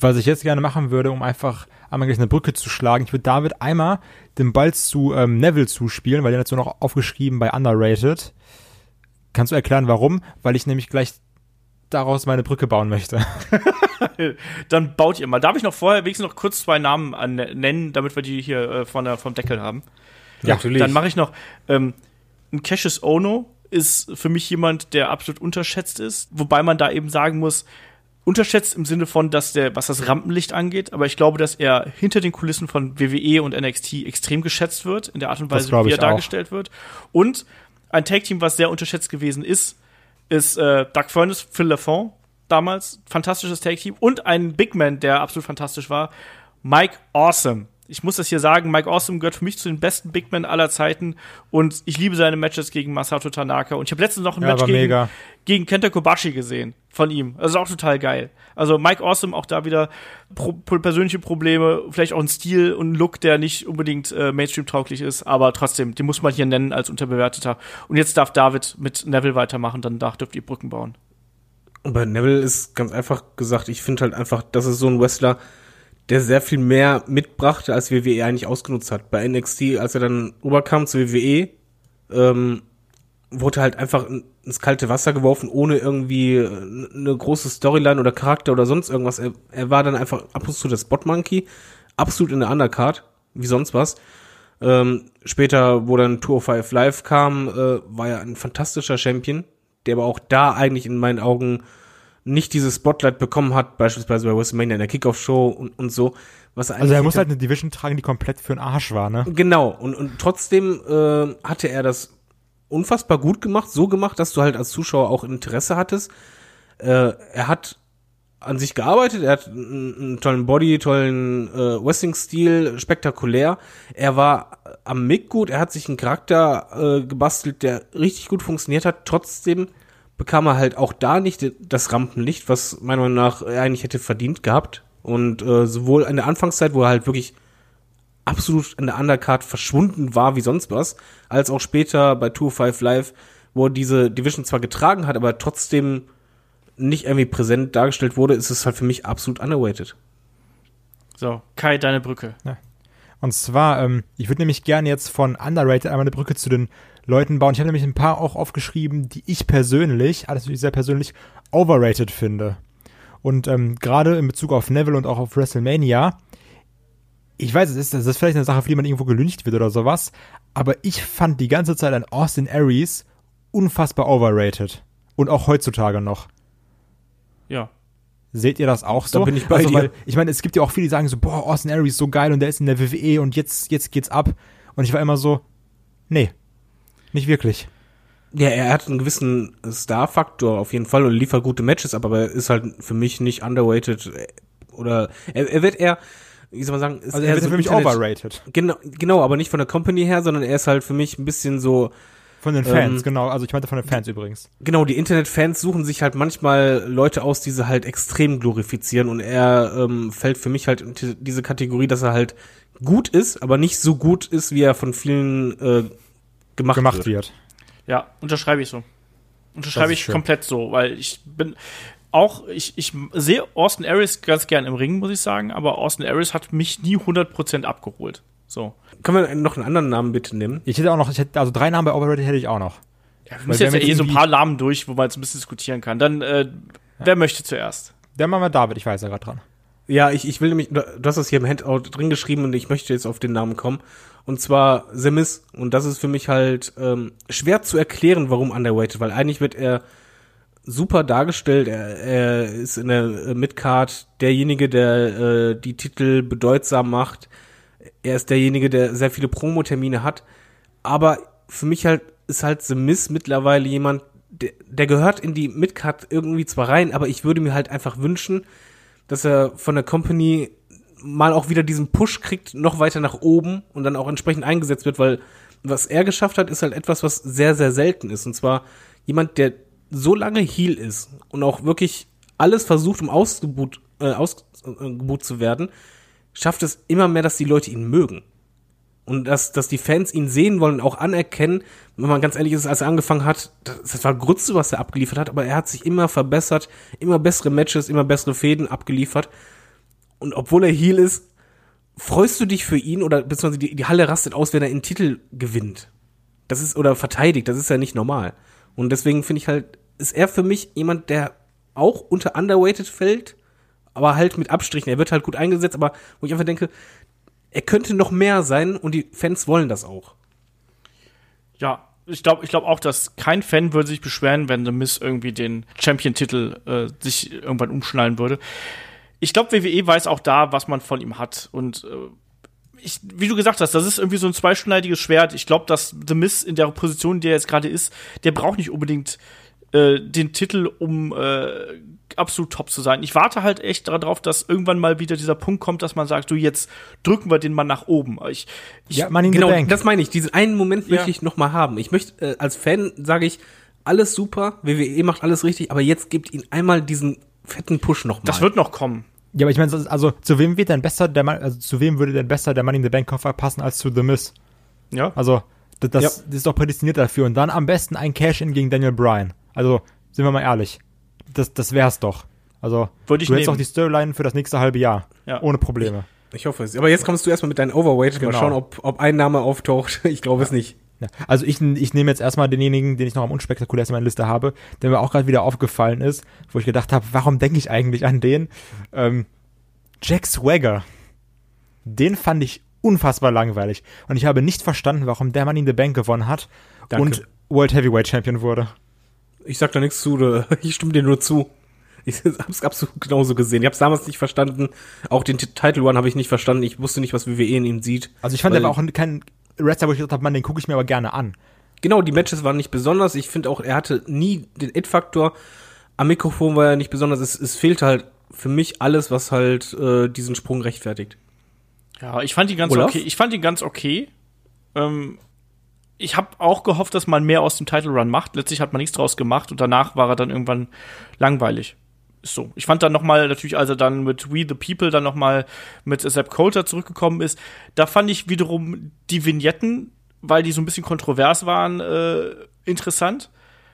was ich jetzt gerne machen würde, um einfach einmal gleich eine Brücke zu schlagen. Ich würde David einmal den Ball zu ähm, Neville zuspielen, weil der hat so noch aufgeschrieben bei Underrated. Kannst du erklären, warum? Weil ich nämlich gleich daraus meine Brücke bauen möchte. (laughs) Dann baut ihr mal. Darf ich noch vorher wenigstens noch kurz zwei Namen an, nennen, damit wir die hier äh, von der, vom Deckel haben? ja, natürlich. Dann mache ich noch ähm, ein Cassius Ono ist für mich jemand, der absolut unterschätzt ist, wobei man da eben sagen muss, unterschätzt im Sinne von, dass der, was das Rampenlicht angeht, aber ich glaube, dass er hinter den Kulissen von WWE und NXT extrem geschätzt wird, in der Art und Weise, wie er auch. dargestellt wird. Und ein Tag-Team, was sehr unterschätzt gewesen ist, ist äh, Doug Furnace, Phil LaFont, damals, fantastisches Tag-Team. Und ein Big Man, der absolut fantastisch war, Mike Awesome. Ich muss das hier sagen, Mike Awesome gehört für mich zu den besten Big Men aller Zeiten und ich liebe seine Matches gegen Masato Tanaka. Und ich habe letztens noch ein Ja, Match gegen, mega. gegen Kenta Kobashi gesehen von ihm. Also auch total geil. Also Mike Awesome auch da wieder pro, pro, persönliche Probleme, vielleicht auch ein Stil und ein Look, der nicht unbedingt äh, Mainstream-tauglich ist, aber trotzdem, den muss man hier nennen als unterbewerteter. Und jetzt darf David mit Neville weitermachen, dann darf, dürft ihr Brücken bauen. Und bei Neville ist ganz einfach gesagt, ich finde halt einfach, das ist so ein Wrestler, der sehr viel mehr mitbrachte, als WWE eigentlich ausgenutzt hat. Bei NXT, als er dann rüberkam zu WWE, ähm, wurde halt einfach in- ins kalte Wasser geworfen, ohne irgendwie äh, eine große Storyline oder Charakter oder sonst irgendwas. Er, er war dann einfach ab und zu der Spot Monkey, absolut in der Undercard, wie sonst was. Ähm, später, wo dann Tour of Five Live kam, äh, war er ein fantastischer Champion, der aber auch da eigentlich in meinen Augen nicht dieses Spotlight bekommen hat, beispielsweise bei WrestleMania in der Kickoff-Show und, und so. Was Also er muss halt eine Division tragen, die komplett für den Arsch war, ne? Genau, und, und trotzdem äh, hatte er das unfassbar gut gemacht, so gemacht, dass du halt als Zuschauer auch Interesse hattest. Äh, er hat an sich gearbeitet, er hat einen, einen tollen Body, tollen äh, Wrestling-Stil, spektakulär. Er war am Mick gut, er hat sich einen Charakter äh, gebastelt, der richtig gut funktioniert hat. Trotzdem bekam er halt auch da nicht das Rampenlicht, was meiner Meinung nach er eigentlich hätte verdient gehabt. Und äh, sowohl in der Anfangszeit, wo er halt wirklich absolut in der Undercard verschwunden war wie sonst was, als auch später bei 205 Live, wo er diese Division zwar getragen hat, aber trotzdem nicht irgendwie präsent dargestellt wurde, ist es halt für mich absolut underrated. So, Kai, deine Brücke. Und zwar, ähm, ich würde nämlich gerne jetzt von Underrated einmal eine Brücke zu den Leuten bauen. Ich habe nämlich ein paar auch aufgeschrieben, die ich persönlich, alles natürlich sehr persönlich, overrated finde. Und ähm, gerade in Bezug auf Neville und auch auf WrestleMania, ich weiß, es ist, das ist vielleicht eine Sache, für die man irgendwo gelüncht wird oder sowas, aber ich fand die ganze Zeit an Austin Aries unfassbar overrated. Und auch heutzutage noch. Ja. Seht ihr das auch so? Da bin ich bei also, dir. Weil, ich meine, es gibt ja auch viele, die sagen so, boah, Austin Aries ist so geil und der ist in der WWE und jetzt, jetzt geht's ab. Und ich war immer so, nee, nicht wirklich. Ja, er hat einen gewissen Star-Faktor auf jeden Fall und liefert gute Matches, aber er ist halt für mich nicht underrated äh, oder er, er wird eher, wie soll man sagen, ist Also er wird so für mich Internet- overrated. Genau, genau, aber nicht von der Company her, sondern er ist halt für mich ein bisschen so, Von den Fans, Ähm, genau. Also ich meinte von den Fans übrigens. genau, die Internetfans suchen sich halt manchmal Leute aus, die sie halt extrem glorifizieren und er ähm, fällt für mich halt in die- diese Kategorie, dass er halt gut ist, aber nicht so gut ist, wie er von vielen äh, gemacht, Gemacht wird. wird. Ja, unterschreibe ich so. Unterschreibe ich schön. komplett so, weil ich bin auch, ich, ich sehe Austin Aries ganz gern im Ring, muss ich sagen, aber Austin Aries hat mich nie 100% abgeholt. So. Können wir noch einen anderen Namen bitte nehmen? Ich hätte auch noch, ich hätte, also drei Namen bei Overrated hätte ich auch noch. Ja, wir müssen jetzt ja jetzt eh so ein paar Namen durch, wo man jetzt ein bisschen diskutieren kann. Dann, äh, wer möchte zuerst? Der machen wir David, ich weiß ja gerade dran. Ja, ich, ich will nämlich, du hast das hier im Handout drin geschrieben und ich möchte jetzt auf den Namen kommen. Und zwar The Miz. Und das ist für mich halt ähm, schwer zu erklären, warum underrated, weil eigentlich wird er super dargestellt. Er, er ist in der äh, Midcard derjenige, der äh, die Titel bedeutsam macht. Er ist derjenige, der sehr viele Promotermine hat. Aber für mich halt ist halt The Miz mittlerweile jemand, der, der gehört in die Midcard irgendwie zwar rein, aber ich würde mir halt einfach wünschen, dass er von der Company mal auch wieder diesen Push kriegt, noch weiter nach oben und dann auch entsprechend eingesetzt wird, weil was er geschafft hat, ist halt etwas, was sehr, sehr selten ist. Und zwar jemand, der so lange Heal ist und auch wirklich alles versucht, um ausgebuht, äh, ausgebuht zu werden, schafft es immer mehr, dass die Leute ihn mögen. Und dass, dass die Fans ihn sehen wollen und auch anerkennen, wenn man ganz ehrlich ist, als er angefangen hat, das, das war Grütze, was er abgeliefert hat, aber er hat sich immer verbessert, immer bessere Matches, immer bessere Fäden abgeliefert. Und obwohl er Heel ist, freust du dich für ihn oder beziehungsweise die, die Halle rastet aus, wenn er einen Titel gewinnt. Das ist, oder verteidigt, das ist ja nicht normal. Und deswegen finde ich halt, ist er für mich jemand, der auch unter underrated fällt, aber halt mit Abstrichen. Er wird halt gut eingesetzt, aber wo ich einfach denke, er könnte noch mehr sein und die Fans wollen das auch. Ja, ich glaube ich glaub auch, dass kein Fan würde sich beschweren, wenn The Miz irgendwie den Champion-Titel äh, sich irgendwann umschnallen würde. Ich glaube, WWE weiß auch da, was man von ihm hat. Und äh, ich, wie du gesagt hast, das ist irgendwie so ein zweischneidiges Schwert. Ich glaube, dass The Miz in der Position, in der er jetzt gerade ist, der braucht nicht unbedingt äh, den Titel, um äh, absolut top zu sein. Ich warte halt echt darauf, dass irgendwann mal wieder dieser Punkt kommt, dass man sagt, du, jetzt drücken wir den mal nach oben. Ich, ich, Ja, Money in Genau, the Bank. das meine ich. Diesen einen Moment Ja. möchte ich noch mal haben. Ich möchte, äh, als Fan sage ich, alles super, WWE macht alles richtig, aber jetzt gibt ihn einmal diesen fetten Push noch mal. das wird noch kommen. Ja, aber ich meine, also zu wem wird denn besser der Mann, also zu wem würde denn besser der Money in the Bank Koffer passen als zu The Miz? Ja. Also, das, das, Ja. das ist doch prädestiniert dafür. Und dann am besten ein Cash-In gegen Daniel Bryan. Also, sind wir mal ehrlich. Das, das wär's doch. Also, Würde ich du hättest nehmen. auch die Storyline für das nächste halbe Jahr. Ja. Ohne Probleme. Ich hoffe es. Aber jetzt kommst du erstmal mit deinen Overweight. Mal Genau. schauen, ob, ob ein Name auftaucht. (laughs) Ich glaube es nicht. Ja. Also ich, ich nehme jetzt erstmal denjenigen, den ich noch am unspektakulärsten in meiner Liste habe, der mir auch gerade wieder aufgefallen ist, wo ich gedacht habe, warum denke ich eigentlich an den? Ähm, Jack Swagger. Den fand ich unfassbar langweilig. Und ich habe nicht verstanden, warum der Mann in the Bank gewonnen hat Danke. und World Heavyweight Champion wurde. Ich sag da nichts zu, (laughs) ich stimme dir nur zu. Ich (laughs) hab's absolut genauso gesehen. Ich hab's damals nicht verstanden. Auch den Title One habe ich nicht verstanden. Ich wusste nicht, was WWE in ihm sieht. Also ich fand, war auch kein Wrestler, wo ich gedacht habe, Mann, den gucke ich mir aber gerne an. Genau, die Matches waren nicht besonders. Ich finde auch, er hatte nie den It-Faktor. Am Mikrofon war er nicht besonders. Es, es fehlt halt für mich alles, was halt äh, diesen Sprung rechtfertigt. Ja, ich fand ihn ganz Olaf? okay. Ich fand ihn ganz okay. Ähm, ich habe auch gehofft, dass man mehr aus dem Title Run macht. Letztlich hat man nichts draus gemacht und danach war er dann irgendwann langweilig. Ist so. Ich fand dann noch mal natürlich, als er dann mit We the People dann noch mal mit Sepp Coulter zurückgekommen ist, da fand ich wiederum die Vignetten, weil die so ein bisschen kontrovers waren, äh, interessant.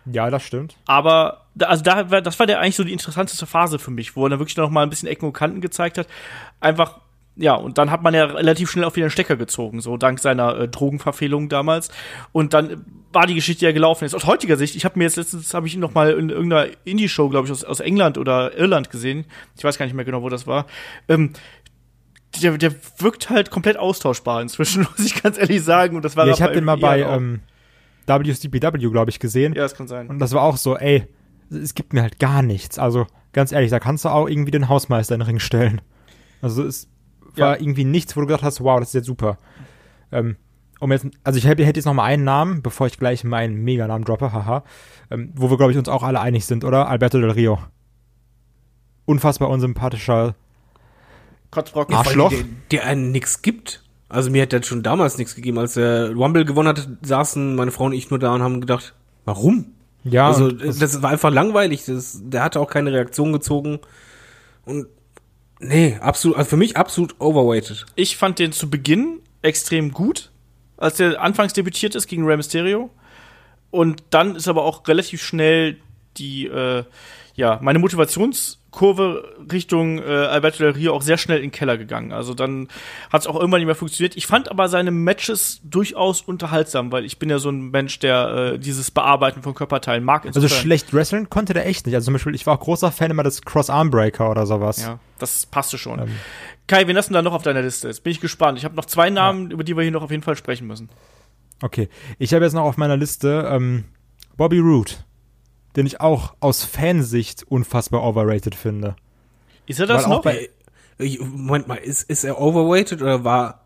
Ja, das stimmt. Aber also da, war- das war der eigentlich so die interessanteste Phase für mich, wo er dann wirklich noch mal ein bisschen Ecken und Kanten gezeigt hat. Einfach, ja, und dann hat man ja relativ schnell auch wieder einen Stecker gezogen, so dank seiner äh, Drogenverfehlung damals. Und dann war die Geschichte ja gelaufen. Jetzt aus heutiger Sicht, ich habe mir jetzt letztens, habe ich ihn noch mal in irgendeiner Indie-Show, glaube ich, aus, aus England oder Irland gesehen. Ich weiß gar nicht mehr genau, wo das war. Ähm, der, der wirkt halt komplett austauschbar inzwischen, (laughs) muss ich ganz ehrlich sagen. Und das war Ja, ich habe den mal bei ähm, WCPW, glaube ich, gesehen. Ja, das kann sein. Und das war auch so, ey, es gibt mir halt gar nichts. Also, ganz ehrlich, da kannst du auch irgendwie den Hausmeister in den Ring stellen. Also, es war Ja. irgendwie nichts, wo du gedacht hast, wow, das ist jetzt super. Ähm, um jetzt, also ich hätte jetzt noch mal einen Namen, bevor ich gleich meinen Meganamen droppe, haha, ähm, wo wir, glaube ich, uns auch alle einig sind, oder? Alberto Del Rio. Unfassbar unsympathischer. Kotzbrocken. Arschloch. Der, der einen nix gibt. Also mir hat der schon damals nichts gegeben. Als der Rumble gewonnen hat, saßen meine Frau und ich nur da und haben gedacht, warum? Ja, also das, das war einfach langweilig. Das, der hatte auch keine Reaktion gezogen. Und nee, absolut, also für mich absolut overweighted. Ich fand den zu Beginn extrem gut, als der anfangs debütiert ist gegen Rey Mysterio. Und dann ist aber auch relativ schnell die, äh, ja, meine Motivationskurve Richtung äh, Alberto Del Rio auch sehr schnell in den Keller gegangen. Also dann hat es auch irgendwann nicht mehr funktioniert. Ich fand aber seine Matches durchaus unterhaltsam, weil ich bin ja so ein Mensch, der äh, dieses Bearbeiten von Körperteilen mag. also Insofern- schlecht wresteln konnte der echt nicht. Also zum Beispiel, ich war auch großer Fan immer des Cross-Arm-Breaker oder sowas. Ja, das passte schon. Ähm. Kai, wen hast du denn da noch auf deiner Liste? Jetzt bin ich gespannt. Ich habe noch zwei Namen, über die wir hier noch auf jeden Fall sprechen müssen. Okay. Ich habe jetzt noch auf meiner Liste ähm, Bobby Roode, den ich auch aus Fansicht unfassbar overrated finde. Ist er das Weil noch? bei- Ich, Moment mal, ist, ist er overweighted oder war,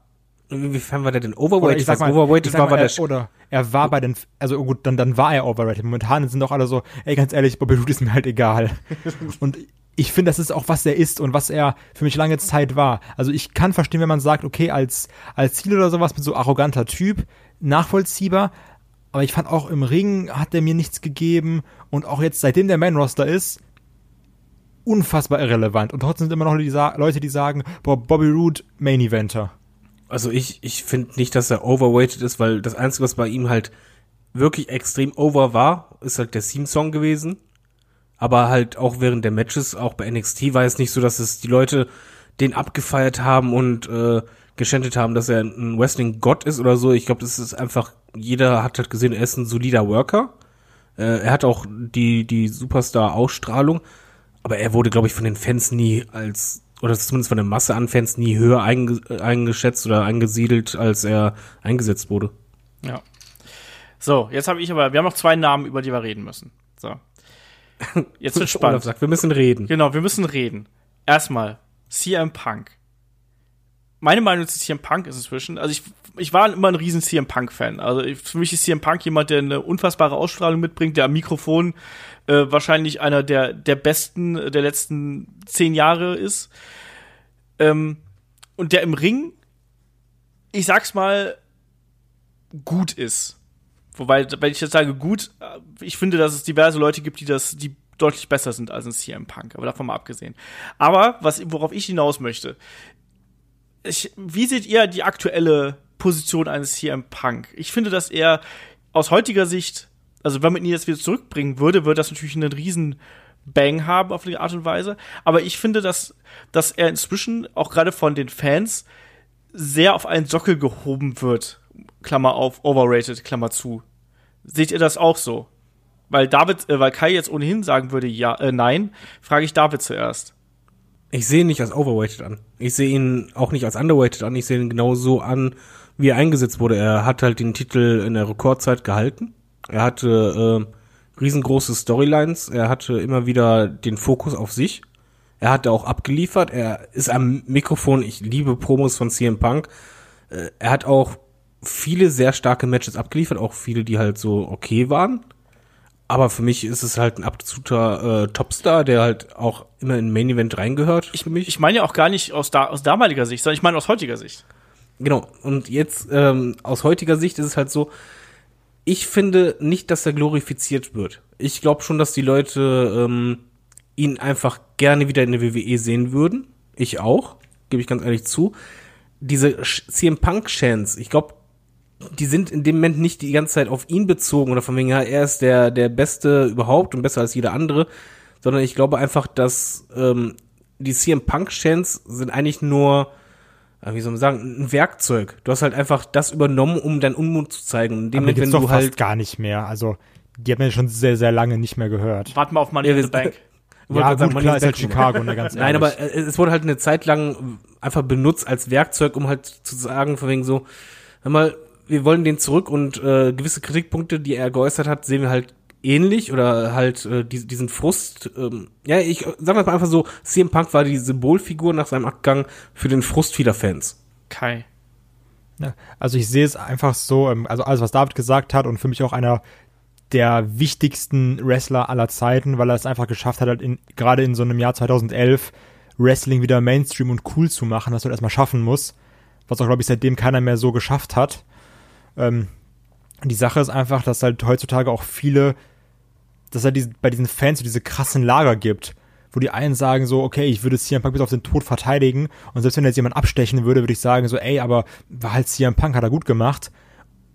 inwiefern war der denn ich sag mal, overweighted ich sag war, mal, war der, er, oder er war bei den, also gut, dann, dann war er overrated. Momentan sind doch alle so, ey, ganz ehrlich, Bobby Roode ist mir halt egal. (laughs) und ich finde, das ist auch, was er ist und was er für mich lange Zeit war. Also ich kann verstehen, wenn man sagt, okay, als, als Ziel oder sowas mit so arroganter Typ, nachvollziehbar, aber ich fand auch im Ring hat er mir nichts gegeben und auch jetzt, seitdem der Man-Roster ist, unfassbar irrelevant. Und trotzdem sind immer noch Leute, die sagen, boah, Bobby Roode, Main Eventer. Also ich, ich finde nicht, dass er overweighted ist, weil das Einzige, was bei ihm halt wirklich extrem over war, ist halt der Theme-Song gewesen. Aber halt auch während der Matches, auch bei NXT war es nicht so, dass es die Leute den abgefeiert haben und äh, geschändet haben, dass er ein Wrestling-Gott ist oder so. Ich glaube, das ist einfach, jeder hat halt gesehen, er ist ein solider Worker. Äh, er hat auch die, die Superstar-Ausstrahlung. Aber er wurde, glaube ich, von den Fans nie als, oder zumindest von der Masse an Fans nie höher einge eingeschätzt oder eingesiedelt, als er eingesetzt wurde. Ja. So, jetzt habe ich aber, wir haben noch zwei Namen, über die wir reden müssen. So. (laughs) Jetzt wird Olaf spannend. sagt, wir müssen reden. Genau, wir müssen reden. Erstmal, CM Punk. Meine Meinung zu CM Punk ist inzwischen, also ich, ich war immer ein riesen CM Punk-Fan. Also für mich ist CM Punk jemand, der eine unfassbare Ausstrahlung mitbringt, der am Mikrofon äh, wahrscheinlich einer der, der besten der letzten zehn Jahre ist. Ähm, und der im Ring, ich sag's mal, gut ist. Wobei, wenn ich jetzt sage gut, äh, ich finde, dass es diverse Leute gibt, die das, die deutlich besser sind als ein CM Punk, aber davon mal abgesehen. Aber was, worauf ich hinaus möchte, ich, wie seht ihr die aktuelle Position eines CM Punk? Ich finde, dass er aus heutiger Sicht, also wenn man ihn jetzt wieder zurückbringen würde, würde das natürlich einen riesen Bang haben auf die Art und Weise. Aber ich finde, dass, dass er inzwischen auch gerade von den Fans sehr auf einen Sockel gehoben wird. Klammer auf, overrated, Klammer zu. Seht ihr das auch so? Weil David, äh, weil Kai jetzt ohnehin sagen würde, ja, äh, nein, frage ich David zuerst. Ich sehe ihn nicht als overweighted an. Ich sehe ihn auch nicht als underweighted an. Ich sehe ihn genau so an, wie er eingesetzt wurde. Er hat halt den Titel in der Rekordzeit gehalten. Er hatte äh, riesengroße Storylines. Er hatte immer wieder den Fokus auf sich. Er hatte auch abgeliefert. Er ist am Mikrofon. Ich liebe Promos von CM Punk. Äh, er hat auch viele sehr starke Matches abgeliefert, auch viele, die halt so okay waren. Aber für mich ist es halt ein absoluter äh, Topstar, der halt auch immer in Main Event reingehört. Ich, ich meine ja auch gar nicht aus, da, aus damaliger Sicht, sondern ich meine aus heutiger Sicht. Genau. Und jetzt ähm, aus heutiger Sicht ist es halt so, ich finde nicht, dass er glorifiziert wird. Ich glaube schon, dass die Leute ähm, ihn einfach gerne wieder in der WWE sehen würden. Ich auch, gebe ich ganz ehrlich zu. Diese CM Punk Chance, ich glaube, die sind in dem Moment nicht die ganze Zeit auf ihn bezogen oder von wegen, ja, er ist der, der Beste überhaupt und besser als jeder andere, sondern ich glaube einfach, dass ähm, die CM Punk Chants sind eigentlich nur, äh, wie soll man sagen, ein Werkzeug. Du hast halt einfach das übernommen, um deinen Unmut zu zeigen. Und in dem Aber die Moment, wenn doch du fast halt, gar nicht mehr. Also, die hat man ja schon sehr, sehr lange nicht mehr gehört. Warte mal auf Money Ja, in the Bank. Ja, gut, Money klar, in ist halt Chicago, ne, ganz (laughs) Nein, aber äh, es wurde halt eine Zeit lang einfach benutzt als Werkzeug, um halt zu sagen, von wegen so, hör mal, wir wollen den zurück und äh, gewisse Kritikpunkte, die er geäußert hat, sehen wir halt ähnlich oder halt äh, die, diesen Frust. Ähm, ja, ich äh, sag mal einfach so, CM Punk war die Symbolfigur nach seinem Abgang für den Frust vieler Fans. Kai. Ja, Also ich sehe es einfach so, ähm, also alles, was David gesagt hat und für mich auch einer der wichtigsten Wrestler aller Zeiten, weil er es einfach geschafft hat, halt in, gerade in so einem Jahr 2011 Wrestling wieder Mainstream und cool zu machen, was du erstmal schaffen muss, was auch, glaube ich, seitdem keiner mehr so geschafft hat. Ähm, die Sache ist einfach, dass halt heutzutage auch viele, dass halt diese, bei diesen Fans so diese krassen Lager gibt, wo die einen sagen so, okay, ich würde CM Punk bis auf den Tod verteidigen und selbst wenn jetzt jemand abstechen würde, würde ich sagen so, ey, aber war halt CM Punk, hat er gut gemacht.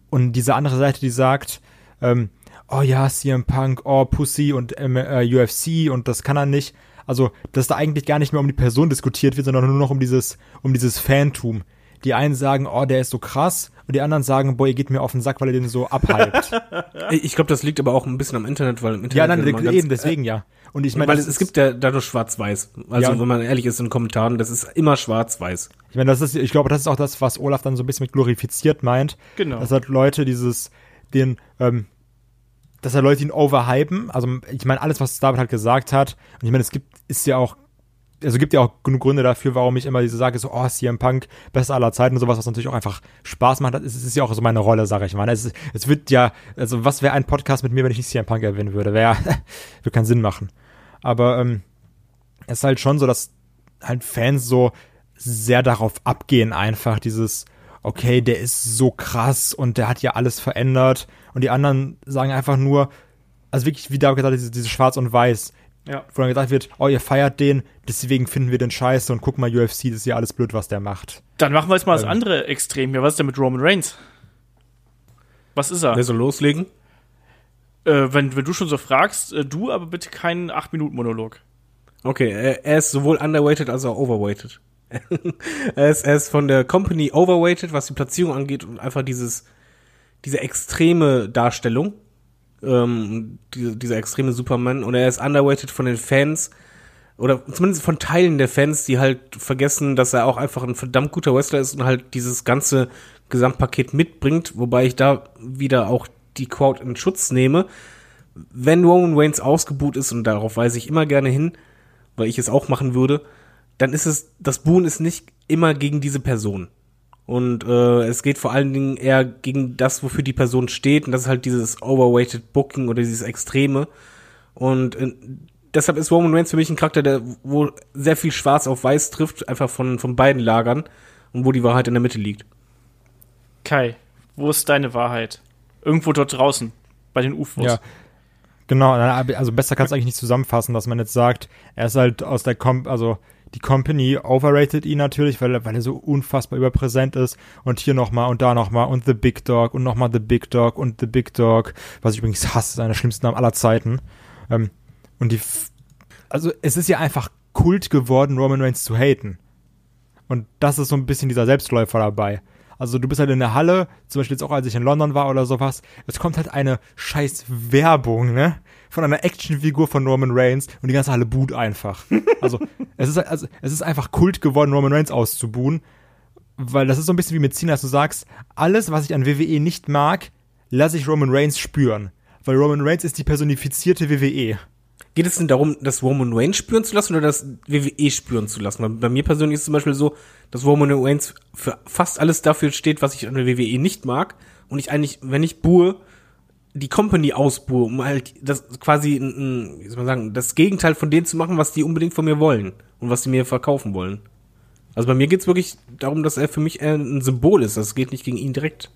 Und diese andere Seite, die sagt, ähm, oh ja, CM Punk, oh Pussy und äh, UFC und das kann er nicht. Also, dass da eigentlich gar nicht mehr um die Person diskutiert wird, sondern nur noch um dieses, um dieses Fantum. Die einen sagen, oh, der ist so krass, und die anderen sagen, boah, ihr geht mir auf den Sack, weil ihr den so abhypt. (laughs) Ich glaube, das liegt aber auch ein bisschen am Internet, weil im Internet ja, nein, ganz- eben, deswegen ja. Und ich meine, weil es, es gibt ja dadurch schwarz-weiß. Also, Ja. wenn man ehrlich ist in den Kommentaren, das ist immer schwarz-weiß. Ich meine, das ist, ich glaube, das ist auch das, was Olaf dann so ein bisschen mit glorifiziert meint. Genau. Dass halt Leute dieses, den, ähm, dass halt Leute ihn overhypen. Also, ich meine, alles, was David halt gesagt hat. Und ich meine, es gibt, ist ja auch, also gibt ja auch genug Gründe dafür, warum ich immer diese sage, so, oh, CM Punk, bester aller Zeiten und sowas, was natürlich auch einfach Spaß macht. Es ist, ist ja auch so meine Rolle, sage ich mal. Es, es wird ja, also, was wäre ein Podcast mit mir, wenn ich nicht CM Punk erwähnen würde? Wäre, (laughs) würde keinen Sinn machen. Aber, ähm, es ist halt schon so, dass halt Fans so sehr darauf abgehen, einfach dieses, okay, der ist so krass und der hat ja alles verändert. Und die anderen sagen einfach nur, also wirklich, wie David gesagt hat, dieses, dieses Schwarz und Weiß, Ja. wo dann gesagt wird, oh, ihr feiert den, deswegen finden wir den scheiße und guck mal, UFC, das ist ja alles blöd, was der macht. Dann machen wir jetzt mal das Ähm. andere Extrem hier. Was ist denn mit Roman Reigns? Was ist er? Wer soll loslegen? Äh, wenn, wenn du schon so fragst, äh, du aber bitte keinen 8-Minuten-Monolog. Okay, er, er ist sowohl underweighted als auch overweighted. (laughs) er, ist, er ist von der Company overweighted, was die Platzierung angeht und einfach dieses, diese extreme Darstellung, ähm, diese, dieser extreme Superman und er ist underweighted von den Fans oder zumindest von Teilen der Fans, die halt vergessen, dass er auch einfach ein verdammt guter Wrestler ist und halt dieses ganze Gesamtpaket mitbringt, wobei ich da wieder auch die Crowd in Schutz nehme. Wenn Roman Reigns ausgebuht ist, und darauf weise ich immer gerne hin, weil ich es auch machen würde, dann ist es, das Buhen ist nicht immer gegen diese Person. Und äh, es geht vor allen Dingen eher gegen das, wofür die Person steht, und das ist halt dieses overweighted Booking oder dieses Extreme. Und äh, deshalb ist Roman Reigns für mich ein Charakter, der wo sehr viel Schwarz auf Weiß trifft, einfach von, von beiden Lagern und wo die Wahrheit in der Mitte liegt. Kai, wo ist deine Wahrheit? Irgendwo dort draußen, bei den UFOs. Ja. Genau, also besser kannst du eigentlich nicht zusammenfassen, dass man jetzt sagt, er ist halt aus der Com also die Company overrated ihn natürlich, weil, er- weil er so unfassbar überpräsent ist und hier nochmal und da nochmal und The Big Dog und nochmal The Big Dog und The Big Dog, was ich übrigens hasse, ist einer der schlimmsten Namen aller Zeiten. Ähm, und die, also es ist ja einfach Kult geworden, Roman Reigns zu haten. Und das ist so ein bisschen dieser Selbstläufer dabei. Also du bist halt in der Halle, zum Beispiel jetzt auch als ich in London war oder sowas, es kommt halt eine scheiß Werbung, ne? Von einer Actionfigur von Roman Reigns und die ganze Halle buht einfach. Also (laughs) es ist, also, es ist einfach Kult geworden, Roman Reigns auszubuhen, weil das ist so ein bisschen wie mit Cena, dass du sagst, alles, was ich an WWE nicht mag, lasse ich Roman Reigns spüren. Weil Roman Reigns ist die personifizierte. WWE. Geht es denn darum, das Roman Reigns spüren zu lassen oder das WWE spüren zu lassen? Weil bei mir persönlich ist es zum Beispiel so, dass Roman Reigns für fast alles dafür steht, was ich an der WWE nicht mag. Und ich eigentlich, wenn ich buhe, die Company ausbuhe, um halt das quasi, ein, wie soll man sagen, das Gegenteil von dem zu machen, was die unbedingt von mir wollen und was die mir verkaufen wollen. Also bei mir geht's wirklich darum, dass er für mich ein Symbol ist. Das geht nicht gegen ihn direkt.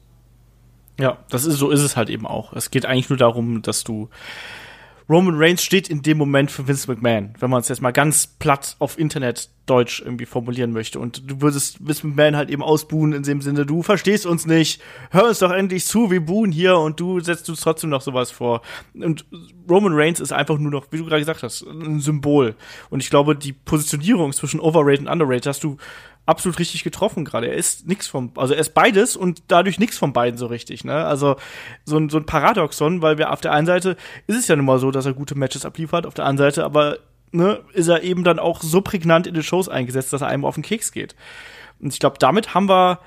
Ja, das ist, so ist es halt eben auch. Es geht eigentlich nur darum, dass du Roman Reigns steht in dem Moment für Vince McMahon, wenn man es jetzt mal ganz platt auf Internet Deutsch irgendwie formulieren möchte. Und du würdest Vince McMahon halt eben ausbuhen in dem Sinne, du verstehst uns nicht, hör uns doch endlich zu, wir buhen hier und du setzt uns trotzdem noch sowas vor. Und Roman Reigns ist einfach nur noch, wie du gerade gesagt hast, ein Symbol. Und ich glaube, die Positionierung zwischen Overrated und Underrated hast du absolut richtig getroffen gerade. Er ist nix vom, also er ist beides und dadurch nix von beiden so richtig, ne? Also so ein, so ein Paradoxon, weil wir auf der einen Seite ist es ja nun mal so, dass er gute Matches abliefert, auf der anderen Seite aber ne, ist er eben dann auch so prägnant in den Shows eingesetzt, dass er einem auf den Keks geht. Und ich glaube, damit haben wir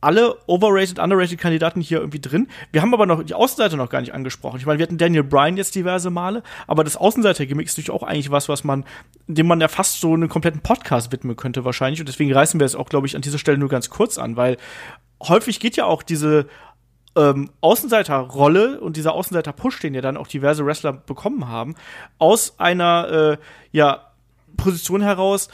alle overrated, underrated Kandidaten hier irgendwie drin. Wir haben aber noch die Außenseiter noch gar nicht angesprochen. Ich meine, wir hatten Daniel Bryan jetzt diverse Male, aber das Außenseiter-Gimmick ist natürlich auch eigentlich was, was man, dem man ja fast so einen kompletten Podcast widmen könnte wahrscheinlich. Und deswegen reißen wir es auch, glaube ich, an dieser Stelle nur ganz kurz an, weil häufig geht ja auch diese ähm, Außenseiterrolle und dieser Außenseiter-Push, den ja dann auch diverse Wrestler bekommen haben, aus einer äh, ja, Position heraus,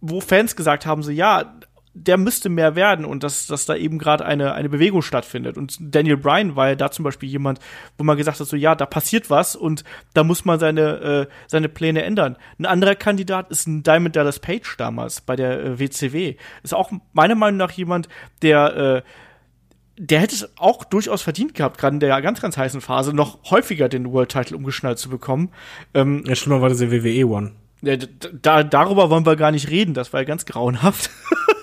wo Fans gesagt haben, so ja, der müsste mehr werden und dass, dass da eben gerade eine, eine Bewegung stattfindet. Und Daniel Bryan war ja da zum Beispiel jemand, wo man gesagt hat, so ja, da passiert was und da muss man seine, äh, seine Pläne ändern. Ein anderer Kandidat ist ein Diamond Dallas Page damals bei der äh, WCW. Ist auch meiner Meinung nach jemand, der äh, der hätte es auch durchaus verdient gehabt, gerade in der ganz, ganz heißen Phase, noch häufiger den World Title umgeschnallt zu bekommen. Ähm, ja, schlimmer war das der WWE One. Ja, da, darüber wollen wir gar nicht reden, das war ja ganz grauenhaft. (laughs)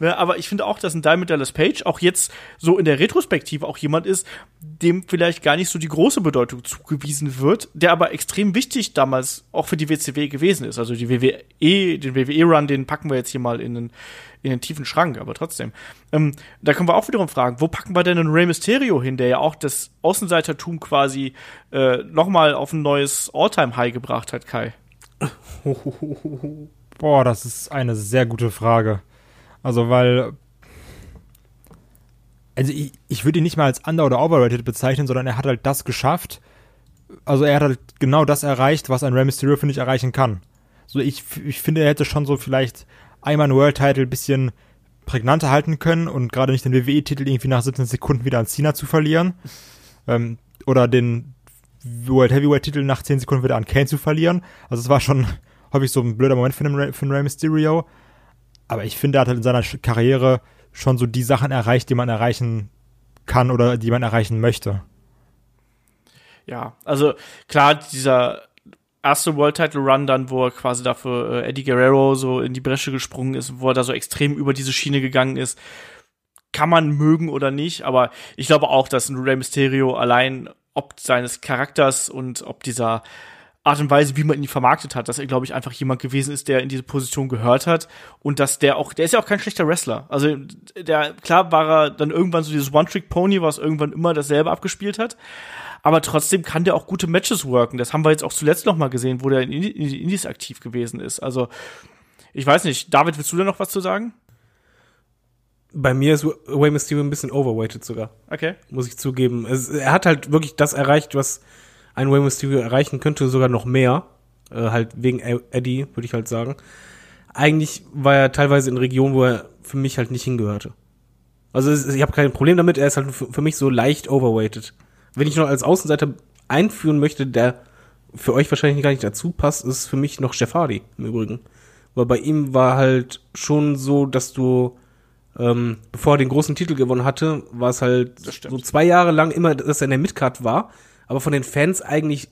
ne, aber ich finde auch, dass ein Diamond Dallas Page auch jetzt so in der Retrospektive auch jemand ist, dem vielleicht gar nicht so die große Bedeutung zugewiesen wird, der aber extrem wichtig damals auch für die WCW gewesen ist. Also die WWE, den WWE-Run, den packen wir jetzt hier mal in den, in den tiefen Schrank, aber trotzdem. Ähm, da können wir auch wiederum fragen, wo packen wir denn einen Rey Mysterio hin, der ja auch das Außenseitertum quasi äh, nochmal auf ein neues All-Time-High gebracht hat, Kai? (laughs) Boah, das ist eine sehr gute Frage. Also, weil. Also, ich, ich würde ihn nicht mal als under- oder overrated bezeichnen, sondern er hat halt das geschafft. Also, er hat halt genau das erreicht, was ein Rey Mysterio, finde ich, erreichen kann. So, ich, ich finde, er hätte schon so vielleicht einmal einen World Title bisschen prägnanter halten können und gerade nicht den WWE-Titel irgendwie nach 17 Sekunden wieder an Cena zu verlieren. Ähm, oder den World Heavyweight-Titel nach 10 Sekunden wieder an Kane zu verlieren. Also es war schon (laughs) häufig so ein blöder Moment für den, für den Rey Mysterio. Aber ich finde, er hat halt in seiner Karriere schon so die Sachen erreicht, die man erreichen kann oder die man erreichen möchte. Ja, also klar, dieser erste World Title Run dann, wo er quasi dafür äh, Eddie Guerrero so in die Bresche gesprungen ist, wo er da so extrem über diese Schiene gegangen ist, kann man mögen oder nicht, aber ich glaube auch, dass ein Rey Mysterio allein ob seines Charakters und ob dieser Art und Weise, wie man ihn vermarktet hat, dass er, glaube ich, einfach jemand gewesen ist, der in diese Position gehört hat und dass der auch, der ist ja auch kein schlechter Wrestler. Also der, klar war er dann irgendwann so dieses One-Trick-Pony, was irgendwann immer dasselbe abgespielt hat. Aber trotzdem kann der auch gute Matches worken. Das haben wir jetzt auch zuletzt noch mal gesehen, wo der in, in die Indies aktiv gewesen ist. Also, ich weiß nicht. David, willst du da noch was zu sagen? Bei mir ist Way Mysterio ein bisschen overweighted sogar. Okay. Muss ich zugeben. Es, er hat halt wirklich das erreicht, was ein Way Mysterio erreichen könnte, sogar noch mehr. Äh, halt wegen Eddie, würde ich halt sagen. Eigentlich war er teilweise in Regionen, wo er für mich halt nicht hingehörte. Also ich habe kein Problem damit, er ist halt für mich so leicht overweighted. Wenn ich noch als Außenseiter einführen möchte, der für euch wahrscheinlich gar nicht dazu passt, ist für mich noch Jeff Hardy im Übrigen. Weil bei ihm war halt schon so, dass du ähm, bevor er den großen Titel gewonnen hatte, war es halt so zwei Jahre lang immer, dass er in der Midcard war, aber von den Fans eigentlich,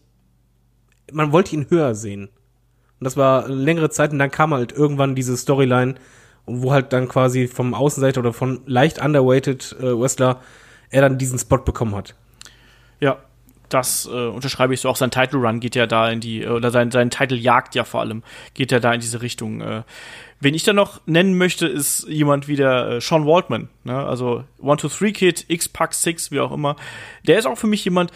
man wollte ihn höher sehen. Und das war längere Zeit und dann kam halt irgendwann diese Storyline, wo halt dann quasi vom Außenseiter oder von leicht underweighted äh, Wrestler er dann diesen Spot bekommen hat. Ja, das äh, unterschreibe ich so. Auch sein Title Run geht ja da in die, oder sein, sein Title Jagd ja vor allem, geht ja da in diese Richtung. Äh, wen ich da noch nennen möchte, ist jemand wie der äh, Sean Waldman. Ne? Also One Two Three Kid, X-Pac Six, wie auch immer. Der ist auch für mich jemand,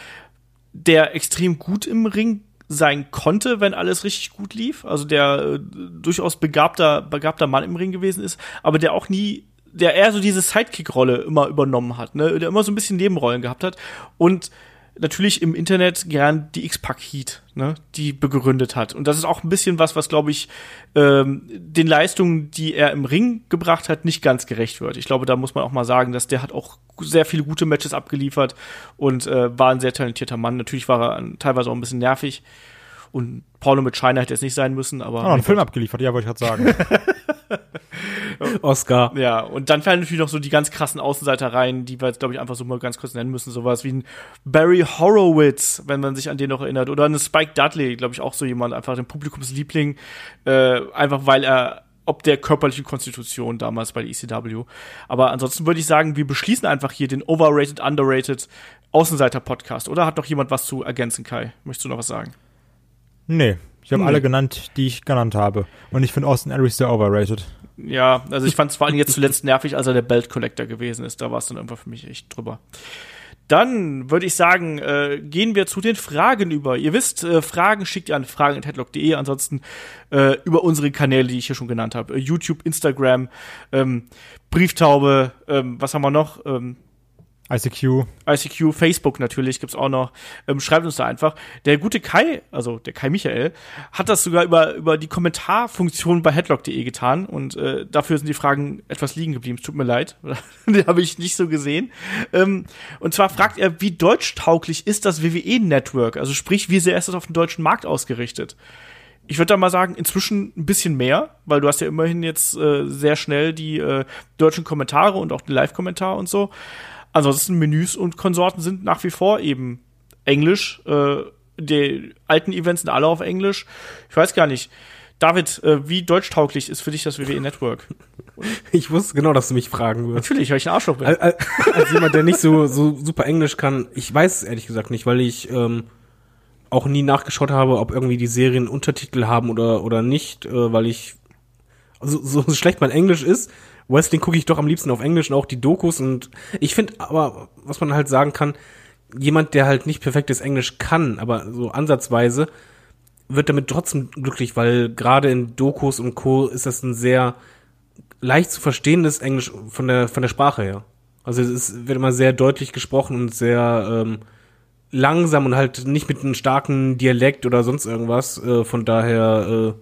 der extrem gut im Ring sein konnte, wenn alles richtig gut lief. Also der äh, durchaus begabter, begabter Mann im Ring gewesen ist, aber der auch nie der eher so diese Sidekick-Rolle immer übernommen hat, ne? der immer so ein bisschen Nebenrollen gehabt hat und natürlich im Internet gern die X-Pack Heat, ne, die begründet hat. Und das ist auch ein bisschen was, was glaube ich ähm, den Leistungen, die er im Ring gebracht hat, nicht ganz gerecht wird. Ich glaube, da muss man auch mal sagen, dass der hat auch sehr viele gute Matches abgeliefert und äh, war ein sehr talentierter Mann. Natürlich war er teilweise auch ein bisschen nervig. Und Paulo mit China hätte es nicht sein müssen, aber. Oh, einen Film abgeliefert, ja, wollte ich gerade sagen. (laughs) (laughs) Oscar. Ja, und dann fallen natürlich noch so die ganz krassen Außenseiter rein, die wir jetzt, glaube ich, einfach so mal ganz kurz nennen müssen. Sowas wie ein Barry Horowitz, wenn man sich an den noch erinnert. Oder eine Spike Dudley, glaube ich, auch so jemand, einfach den Publikumsliebling, äh, einfach weil er ob der körperlichen Konstitution damals bei der ECW. Aber ansonsten würde ich sagen, wir beschließen einfach hier den Overrated, Underrated Außenseiter-Podcast. Oder hat noch jemand was zu ergänzen, Kai? Möchtest du noch was sagen? Nee, Ich habe Nee. alle genannt, die ich genannt habe. Und ich finde Austin Aries sehr overrated. Ja, also ich fand es vor allem jetzt zuletzt nervig, als er der Belt Collector gewesen ist. Da war es dann irgendwann für mich echt drüber. Dann würde ich sagen, äh, gehen wir zu den Fragen über. Ihr wisst, äh, Fragen schickt ihr an fragen.headlock.de, ansonsten äh, über unsere Kanäle, die ich hier schon genannt habe. Äh, YouTube, Instagram, ähm, Brieftaube, ähm, was haben wir noch? Ähm, ICQ. ICQ, Facebook natürlich gibt's auch noch. Ähm, schreibt uns da einfach. Der gute Kai, also der Kai Michael, hat das sogar über, über die Kommentarfunktion bei headlock.de getan und äh, dafür sind die Fragen etwas liegen geblieben. Tut mir leid. (laughs) die habe ich nicht so gesehen. Ähm, und zwar fragt er, wie deutschtauglich ist das WWE-Network? Also sprich, wie sehr ist das auf den deutschen Markt ausgerichtet? Ich würde da mal sagen, inzwischen ein bisschen mehr, weil du hast ja immerhin jetzt äh, sehr schnell die äh, deutschen Kommentare und auch den Live-Kommentar und so. Ansonsten Menüs und Konsorten sind nach wie vor eben Englisch. Äh, die alten Events sind alle auf Englisch. Ich weiß gar nicht. David, äh, wie deutschtauglich ist für dich das WWE Network? (laughs) Ich wusste genau, dass du mich fragen wirst. Natürlich, weil ich ein Arschloch bin. Als, jemand, der nicht so, so super Englisch kann, ich weiß es ehrlich gesagt nicht, weil ich ähm, auch nie nachgeschaut habe, ob irgendwie die Serien Untertitel haben oder, oder nicht, äh, weil ich also, so schlecht mein Englisch ist. Wrestling gucke ich doch am liebsten auf Englisch und auch die Dokus und ich finde aber, was man halt sagen kann, jemand, der halt nicht perfektes Englisch kann, aber so ansatzweise, wird damit trotzdem glücklich, weil gerade in Dokus und Co. ist das ein sehr leicht zu verstehendes Englisch von der, von der Sprache her. Also es ist, wird immer sehr deutlich gesprochen und sehr ähm, langsam und halt nicht mit einem starken Dialekt oder sonst irgendwas. Äh, von daher,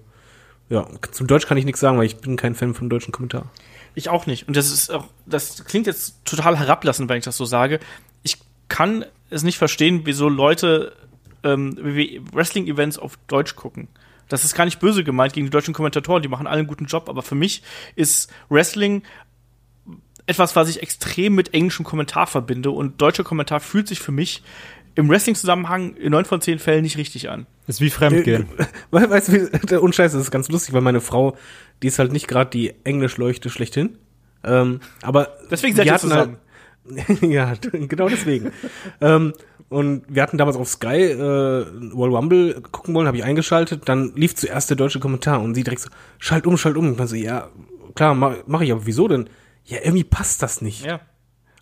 äh, ja, zum Deutsch kann ich nichts sagen, weil ich bin kein Fan vom deutschen Kommentar. Ich auch nicht. Und das ist auch, das klingt jetzt total herablassend, wenn ich das so sage. Ich kann es nicht verstehen, wieso Leute ähm, Wrestling-Events auf Deutsch gucken. Das ist gar nicht böse gemeint gegen die deutschen Kommentatoren, die machen alle einen guten Job, aber für mich ist Wrestling etwas, was ich extrem mit englischem Kommentar verbinde und deutscher Kommentar fühlt sich für mich im Wrestling-Zusammenhang in neun von zehn Fällen nicht richtig an. Ist wie Fremdgehen. (laughs) We- Weißt du, wie- (laughs) der Unscheiß das ist ganz lustig, weil meine Frau, die ist halt nicht gerade die Englischleuchte schlechthin. Ähm, aber Deswegen seid ihr hatten zusammen. Halt, (laughs) ja, genau deswegen. ähm, und wir hatten damals auf Sky äh, World Rumble gucken wollen, habe ich eingeschaltet, dann lief zuerst der deutsche Kommentar und sie direkt so, schalt um, schalt um. Ich meinte so, ja, klar, mach, mach ich, aber wieso denn? Ja, irgendwie passt das nicht. Ja.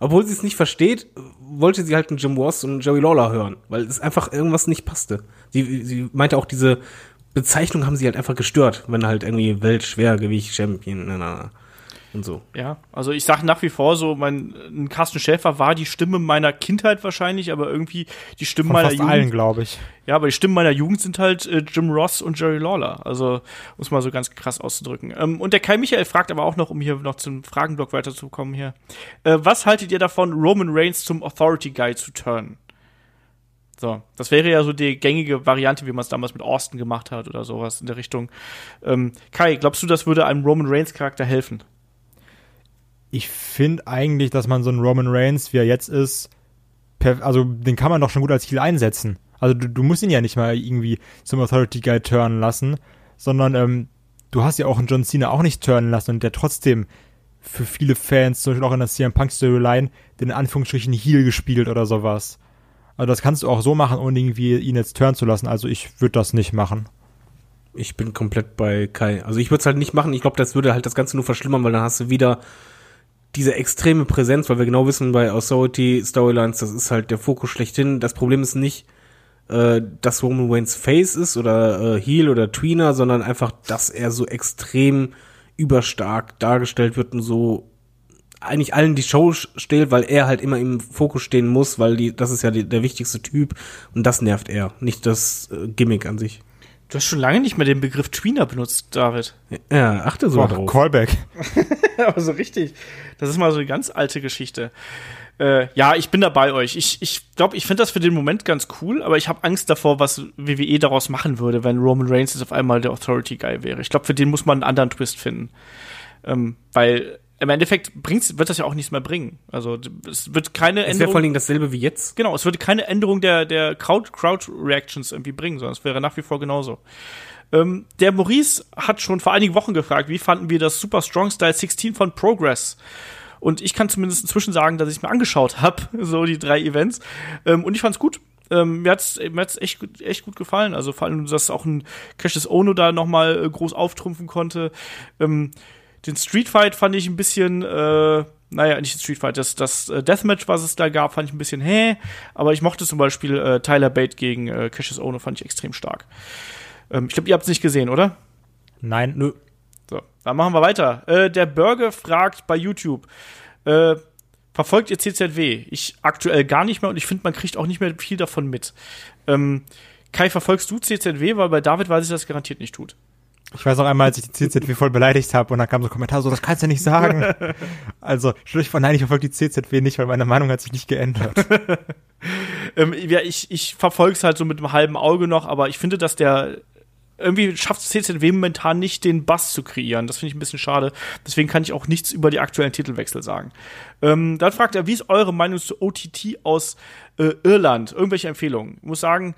Obwohl sie es nicht versteht, wollte sie halt einen Jim Ross und Jerry Lawler hören, weil es einfach irgendwas nicht passte. Sie, sie meinte auch, diese Bezeichnung haben sie halt einfach gestört, wenn halt irgendwie Weltschwergewicht-Champion na, na, na, und so. Ja, also ich sage nach wie vor so, mein ein Carsten Schäfer war die Stimme meiner Kindheit wahrscheinlich, aber irgendwie die Stimmen Von meiner fast Jugend. allen, glaube ich. Ja, aber die Stimmen meiner Jugend sind halt äh, Jim Ross und Jerry Lawler. Also, muss mal so ganz krass auszudrücken. Ähm, und der Kai Michael fragt aber auch noch, um hier noch zum Fragenblock weiterzukommen hier. Äh, was haltet ihr davon, Roman Reigns zum Authority Guy zu turnen? So, das wäre ja so die gängige Variante, wie man es damals mit Austin gemacht hat oder sowas in der Richtung. Ähm, Kai, glaubst du, das würde einem Roman Reigns Charakter helfen? Ich finde eigentlich, dass man so einen Roman Reigns, wie er jetzt ist, also den kann man doch schon gut als Heal einsetzen. Also du, du musst ihn ja nicht mal irgendwie zum Authority Guy turnen lassen, sondern ähm, du hast ja auch einen John Cena auch nicht turnen lassen und der trotzdem für viele Fans, zum Beispiel auch in der CM Punk Storyline, den in Anführungsstrichen Heal gespielt oder sowas. Also das kannst du auch so machen, ohne irgendwie ihn jetzt turnen zu lassen. Also ich würde das nicht machen. Ich bin komplett bei Kai. Also ich würde es halt nicht machen. Ich glaube, das würde halt das Ganze nur verschlimmern, weil dann hast du wieder diese extreme Präsenz, weil wir genau wissen bei Authority Storylines, das ist halt der Fokus schlechthin. Das Problem ist nicht, äh, dass Roman Waynes Face ist oder äh, Heel oder Tweener, sondern einfach, dass er so extrem überstark dargestellt wird und so eigentlich allen die Show stellt, weil er halt immer im Fokus stehen muss, weil die, das ist ja die, der wichtigste Typ und das nervt er, nicht das äh, Gimmick an sich. Du hast schon lange nicht mehr den Begriff Tweener benutzt, David. Ja, achte so Boah, drauf. Callback. (laughs) Aber so richtig. Das ist mal so eine ganz alte Geschichte. Äh, ja, ich bin da bei euch. Ich glaube, ich, glaub, ich finde das für den Moment ganz cool, aber ich habe Angst davor, was WWE daraus machen würde, wenn Roman Reigns jetzt auf einmal der Authority Guy wäre. Ich glaube, für den muss man einen anderen Twist finden. Ähm, weil im Endeffekt bringt's, wird das ja auch nichts mehr bringen. Also es wird keine Es wäre Änderung. vor allen Dingen dasselbe wie jetzt. Genau, es würde keine Änderung der, der Crowd, Crowd Reactions irgendwie bringen, sondern es wäre nach wie vor genauso. Ähm, der Maurice hat schon vor einigen Wochen gefragt, wie fanden wir das Super Strong Style 16 von Progress? Und ich kann zumindest inzwischen sagen, dass ich es mir angeschaut habe, (laughs) so die drei Events. Ähm, und ich fand's gut. Ähm, mir hat's, mir hat's echt, gut- echt gut gefallen. Also vor allem, dass auch ein Cassius Ono da nochmal äh, groß auftrumpfen konnte. Ähm, den Street Fight fand ich ein bisschen, äh, naja, nicht den Street Fight, das, das äh, Deathmatch, was es da gab, fand ich ein bisschen hä. Aber ich mochte zum Beispiel äh, Tyler Bate gegen äh, Cassius Ono, fand ich extrem stark. Ähm, ich glaube, ihr habt es nicht gesehen, oder? Nein, Nö. So, dann machen wir weiter. Äh, der Burger fragt bei YouTube, äh, verfolgt ihr CZW? Ich aktuell gar nicht mehr und ich finde, man kriegt auch nicht mehr viel davon mit. Ähm, Kai, verfolgst du CZW? Weil bei David weiß ich, dass es garantiert nicht tut. Ich weiß auch einmal, als ich die CZW voll beleidigt habe und dann kam so ein Kommentar so, das kannst du nicht sagen. (laughs) also, stell euch vor, nein, ich verfolge die CZW nicht, weil meine Meinung hat sich nicht geändert. (laughs) Ähm, ja, ich ich verfolge es halt so mit einem halben Auge noch, aber ich finde, dass der irgendwie schafft CZW momentan nicht, den Bass zu kreieren. Das finde ich ein bisschen schade. Deswegen kann ich auch nichts über die aktuellen Titelwechsel sagen. Ähm, dann fragt er, wie ist eure Meinung zu OTT aus äh, Irland? Irgendwelche Empfehlungen? Ich muss sagen,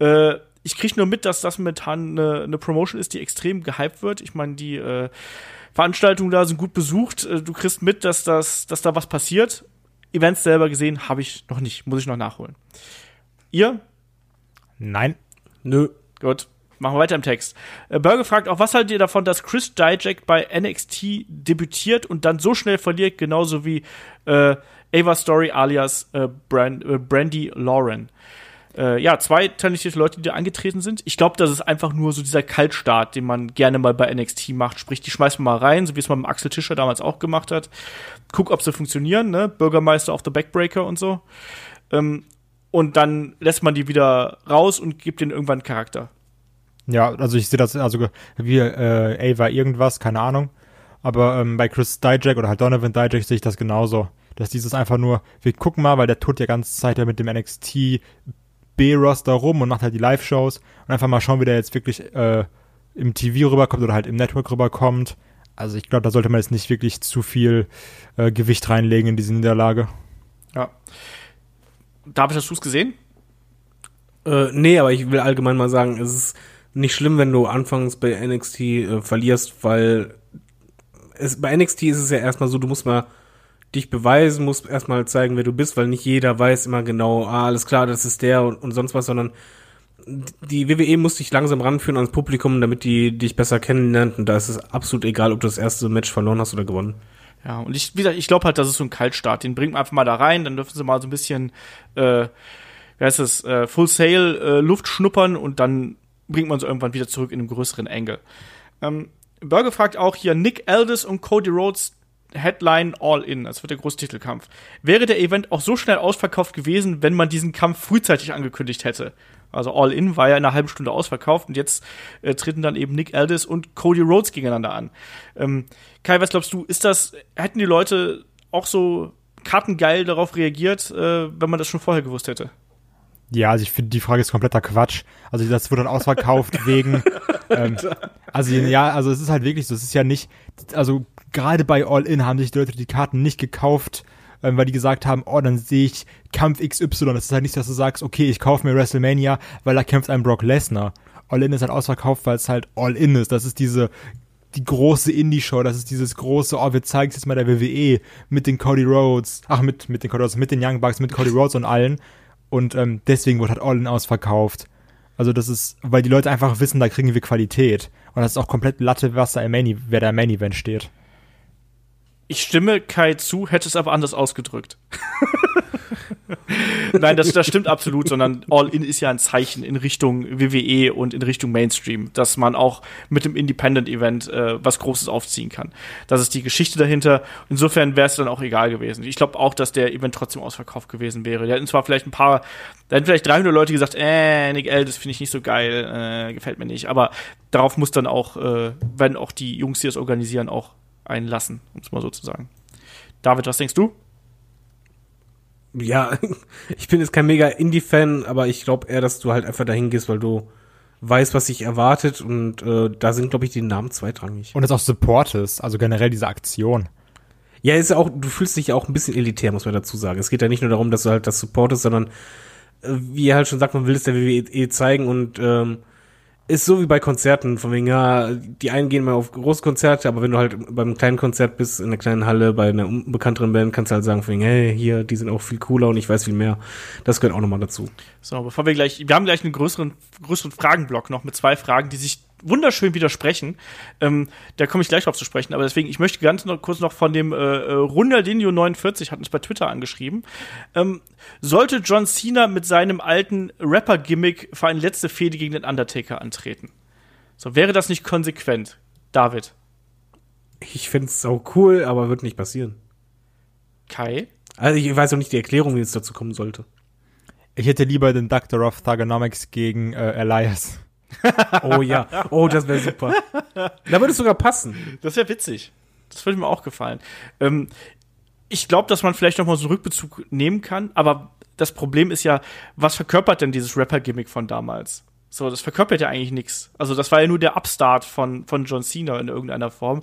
äh, ich kriege nur mit, dass das momentan eine, eine Promotion ist, die extrem gehypt wird. Ich meine, die äh, Veranstaltungen da sind gut besucht. Äh, Du kriegst mit, dass, das, dass da was passiert. Events selber gesehen habe ich noch nicht. Muss ich noch nachholen. Ihr? Nein. Nö. Gut. Machen wir weiter im Text. Äh, Burger fragt auch, was haltet ihr davon, dass Chris Dijak bei NXT debütiert und dann so schnell verliert, genauso wie äh, Ava Story alias äh, Brand, äh, Brandy Lauren. Äh, ja, zwei talentierte Leute, die da angetreten sind. Ich glaube, das ist einfach nur so dieser Kaltstart, den man gerne mal bei NXT macht. Sprich, die schmeißt man mal rein, so wie es man mit Axel Tischer damals auch gemacht hat. Guck, ob sie funktionieren, ne? Bürgermeister of the Backbreaker und so. Ähm, und dann lässt man die wieder raus und gibt denen irgendwann Charakter. Ja, also ich sehe das, also wie äh, Ava irgendwas, keine Ahnung. Aber ähm, bei Chris Dijak oder halt Donovan Dijak sehe ich das genauso. Dass dieses einfach nur, wir gucken mal, weil der tut ja ganze Zeit ja mit dem NXT B-Roster rum und macht halt die Live-Shows und einfach mal schauen, wie der jetzt wirklich äh, im TV rüberkommt oder halt im Network rüberkommt. Also ich glaube, da sollte man jetzt nicht wirklich zu viel äh, Gewicht reinlegen in diese Niederlage. Ja. David, hast du es gesehen? Äh, nee, aber ich will allgemein mal sagen, es ist nicht schlimm, wenn du anfangs bei NXT äh, verlierst, weil es, bei NXT ist es ja erstmal so, du musst mal dich beweisen, musst erstmal zeigen, wer du bist, weil nicht jeder weiß immer genau, ah, alles klar, das ist der und, und sonst was, sondern die WWE muss dich langsam ranführen ans Publikum, damit die dich besser kennenlernt und da ist es absolut egal, ob du das erste Match verloren hast oder gewonnen. Ja, und ich, wie gesagt, ich glaube halt, das ist so ein Kaltstart. Den bringt man einfach mal da rein, dann dürfen sie mal so ein bisschen, äh, wie heißt es, äh, Full Sail äh, Luft schnuppern und dann bringt man sie irgendwann wieder zurück in einem größeren Angle. Ähm, Burger fragt auch hier Nick Aldis und Cody Rhodes Headline All In. Das wird der große Titelkampf. Wäre der Event auch so schnell ausverkauft gewesen, wenn man diesen Kampf frühzeitig angekündigt hätte? Also All In war ja in einer halben Stunde ausverkauft und jetzt äh, treten dann eben Nick Aldis und Cody Rhodes gegeneinander an. Ähm, Kai, was glaubst du, ist das, hätten die Leute auch so kartengeil darauf reagiert, äh, wenn man das schon vorher gewusst hätte? Ja, also ich finde, die Frage ist kompletter Quatsch. Also das wurde dann ausverkauft (laughs) wegen. Ähm, also ja, also es ist halt wirklich so. Es ist ja nicht. Also gerade bei All In haben sich die Leute die Karten nicht gekauft, ähm, weil die gesagt haben, oh, dann sehe ich Kampf XY. Das ist halt nicht, dass du sagst, okay, ich kaufe mir WrestleMania, weil da kämpft ein Brock Lesnar. All In ist halt ausverkauft, weil es halt All In ist. Das ist diese die große Indie-Show, das ist dieses große, oh, wir zeigen es jetzt mal der WWE mit den Cody Rhodes, ach, mit, mit den Cody Rhodes, mit den Young Bucks, mit Cody Rhodes und allen. Und ähm, deswegen wurde halt All In ausverkauft. Also das ist, weil die Leute einfach wissen, da kriegen wir Qualität. Und das ist auch komplett Latte, was da im Main, wer da im Main Event steht. Ich stimme Kai zu, hätte es aber anders ausgedrückt. (laughs) Nein, das, das stimmt absolut, sondern All In ist ja ein Zeichen in Richtung WWE und in Richtung Mainstream, dass man auch mit dem Independent-Event äh, was Großes aufziehen kann. Das ist die Geschichte dahinter. Insofern wäre es dann auch egal gewesen. Ich glaube auch, dass der Event trotzdem ausverkauft gewesen wäre. Da hätten zwar vielleicht ein paar, da hätten vielleicht 300 Leute gesagt, äh, Nick L, das finde ich nicht so geil, äh, gefällt mir nicht. Aber darauf muss dann auch, äh, werden auch die Jungs, die das organisieren, auch einlassen, um es mal so zu sagen. David, was denkst du? Ja, (laughs) ich bin jetzt kein mega Indie-Fan, aber ich glaube eher, dass du halt einfach dahin gehst, weil du weißt, was sich erwartet und äh, da sind, glaube ich, die Namen zweitrangig. Und es auch Support ist, also generell diese Aktion. Ja, ist ja auch, du fühlst dich ja auch ein bisschen elitär, muss man dazu sagen. Es geht ja nicht nur darum, dass du halt das supportest, sondern äh, wie er halt schon sagt, man will es der WWE zeigen und ähm, ist so wie bei Konzerten, von wegen, ja, die einen gehen mal auf Großkonzerte, aber wenn du halt beim kleinen Konzert bist, in der kleinen Halle, bei einer unbekannteren Band, kannst du halt sagen, von wegen, hey, hier, die sind auch viel cooler und ich weiß viel mehr. Das gehört auch nochmal dazu. So, bevor wir gleich, wir haben gleich einen größeren, größeren Fragenblock noch mit zwei Fragen, die sich wunderschön widersprechen. Ähm, da komme ich gleich drauf zu sprechen, aber deswegen, ich möchte ganz noch, kurz noch von dem äh, äh Ronaldinho 49, hat uns bei Twitter angeschrieben. Ähm, sollte John Cena mit seinem alten Rapper-Gimmick für eine letzte Fehde gegen den Undertaker antreten? So, wäre das nicht konsequent? David. Ich finde es auch cool, aber wird nicht passieren. Kai? Also ich weiß auch nicht die Erklärung, wie es dazu kommen sollte. Ich hätte lieber den Doctor of Thugonomics gegen äh, Elias. Oh ja. Oh, das wäre super. Da würde es sogar passen. Das wäre witzig. Das würde mir auch gefallen. Ähm, ich glaube, dass man vielleicht noch mal so einen Rückbezug nehmen kann, aber das Problem ist ja, was verkörpert denn dieses Rapper-Gimmick von damals? So, das verkörpert ja eigentlich nichts. Also, das war ja nur der Upstart von, von John Cena in irgendeiner Form.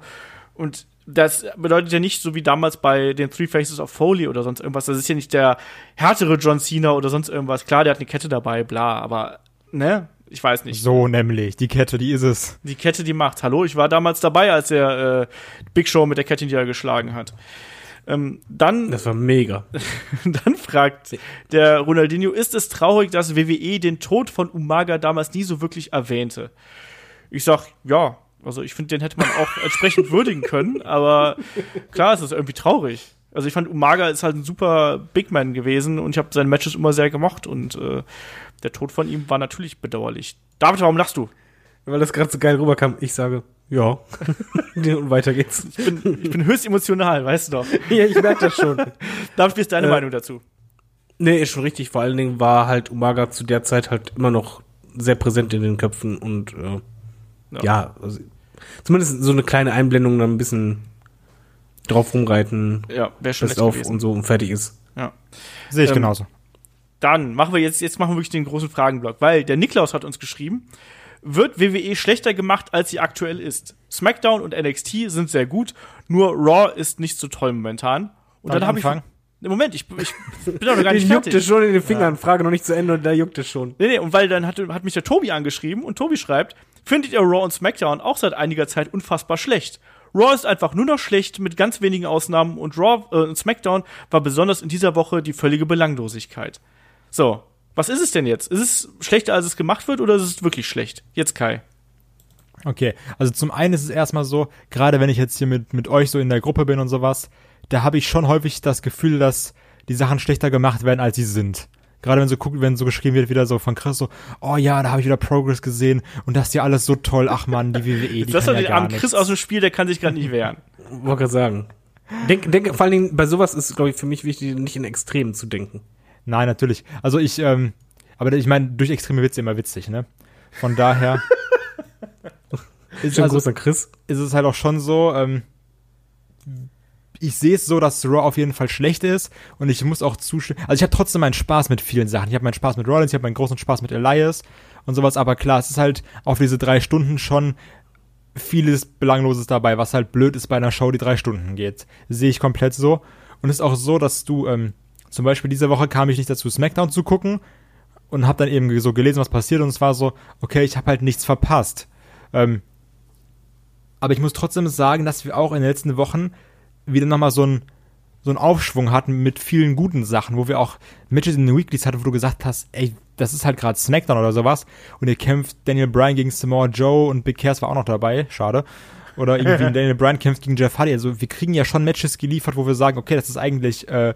Und das bedeutet ja nicht so wie damals bei den Three Faces of Foley oder sonst irgendwas. Das ist ja nicht der härtere John Cena oder sonst irgendwas. Klar, der hat eine Kette dabei, bla, aber, ne? Ich weiß nicht. So nämlich, die Kette, die ist es. Die Kette, die macht. Hallo, ich war damals dabei, als er äh, Big Show mit der Kette niedergeschlagen hat. Ähm, dann, das war mega. (laughs) dann fragt der Ronaldinho, ist es traurig, dass WWE den Tod von Umaga damals nie so wirklich erwähnte? Ich sag, ja, also ich finde, den hätte man auch entsprechend würdigen können, aber klar, es ist irgendwie traurig. Also ich fand, Umaga ist halt ein super Big Man gewesen und ich habe seine Matches immer sehr gemocht und äh, der Tod von ihm war natürlich bedauerlich. David, warum lachst du? Weil das gerade so geil rüberkam. Ich sage, ja. (laughs) und weiter geht's. Ich bin, ich bin höchst emotional, weißt du doch. (laughs) ja, ich merke das schon. David, wie ist deine äh, Meinung dazu? Nee, ist schon richtig. Vor allen Dingen war halt Umaga zu der Zeit halt immer noch sehr präsent in den Köpfen und äh, ja, ja also, zumindest so eine kleine Einblendung dann ein bisschen drauf rumreiten. Ja, wäre schon auf gewesen. und so und fertig ist. Ja. Sehe ich ähm, genauso. Dann machen wir jetzt, jetzt machen wir wirklich den großen Fragenblock, weil der Niklaus hat uns geschrieben, wird WWE schlechter gemacht, als sie aktuell ist. SmackDown und NXT sind sehr gut, nur Raw ist nicht so toll momentan. Und Darf dann habe ich Moment, ich, ich bin doch noch gar (laughs) nicht fertig. juckt es schon in den Fingern, ja. Frage noch nicht zu Ende und da juckt es schon. Nee, nee, und weil dann hat, hat mich der Tobi angeschrieben und Tobi schreibt, findet ihr Raw und SmackDown auch seit einiger Zeit unfassbar schlecht. Raw ist einfach nur noch schlecht mit ganz wenigen Ausnahmen und Raw äh, und SmackDown war besonders in dieser Woche die völlige Belanglosigkeit. So, was ist es denn jetzt? Ist es schlechter, als es gemacht wird, oder ist es wirklich schlecht? Jetzt Kai. Okay, also zum einen ist es erstmal so, gerade wenn ich jetzt hier mit, mit euch so in der Gruppe bin und sowas, da habe ich schon häufig das Gefühl, dass die Sachen schlechter gemacht werden, als sie sind. Gerade wenn so guckt, wenn so geschrieben wird, wieder so von Chris so, oh ja, da habe ich wieder Progress gesehen und das ist ja alles so toll. Ach man, die WWE, die das kann ja armen Chris aus dem Spiel, der kann sich gerade nicht wehren. Wollte gerade sagen. Denk, denk, vor allen Dingen bei sowas ist, glaube ich, für mich wichtig, nicht in Extremen zu denken. Nein, natürlich. Also ich, ähm, aber ich meine, durch extreme Witze immer witzig, ne? Von daher. (laughs) ist, also, großer Chris. ist es halt auch schon so, ähm, ich sehe es so, dass Raw auf jeden Fall schlecht ist und ich muss auch zustimmen. Also ich habe trotzdem meinen Spaß mit vielen Sachen. Ich habe meinen Spaß mit Rollins, ich habe meinen großen Spaß mit Elias und sowas, aber klar, es ist halt auf diese drei Stunden schon vieles Belangloses dabei, was halt blöd ist bei einer Show, die drei Stunden geht. Sehe ich komplett so. Und es ist auch so, dass du, ähm, zum Beispiel diese Woche kam ich nicht dazu, SmackDown zu gucken und habe dann eben so gelesen, was passiert und es war so, okay, ich habe halt nichts verpasst. Ähm, aber ich muss trotzdem sagen, dass wir auch in den letzten Wochen wieder nochmal so ein so einen Aufschwung hatten mit vielen guten Sachen, wo wir auch Matches in den Weeklies hatten, wo du gesagt hast, ey, das ist halt gerade Smackdown oder sowas und ihr kämpft Daniel Bryan gegen Samoa Joe und Big Cass war auch noch dabei, schade. Oder irgendwie (laughs) Daniel Bryan kämpft gegen Jeff Hardy. Also wir kriegen ja schon Matches geliefert, wo wir sagen, okay, das ist eigentlich äh,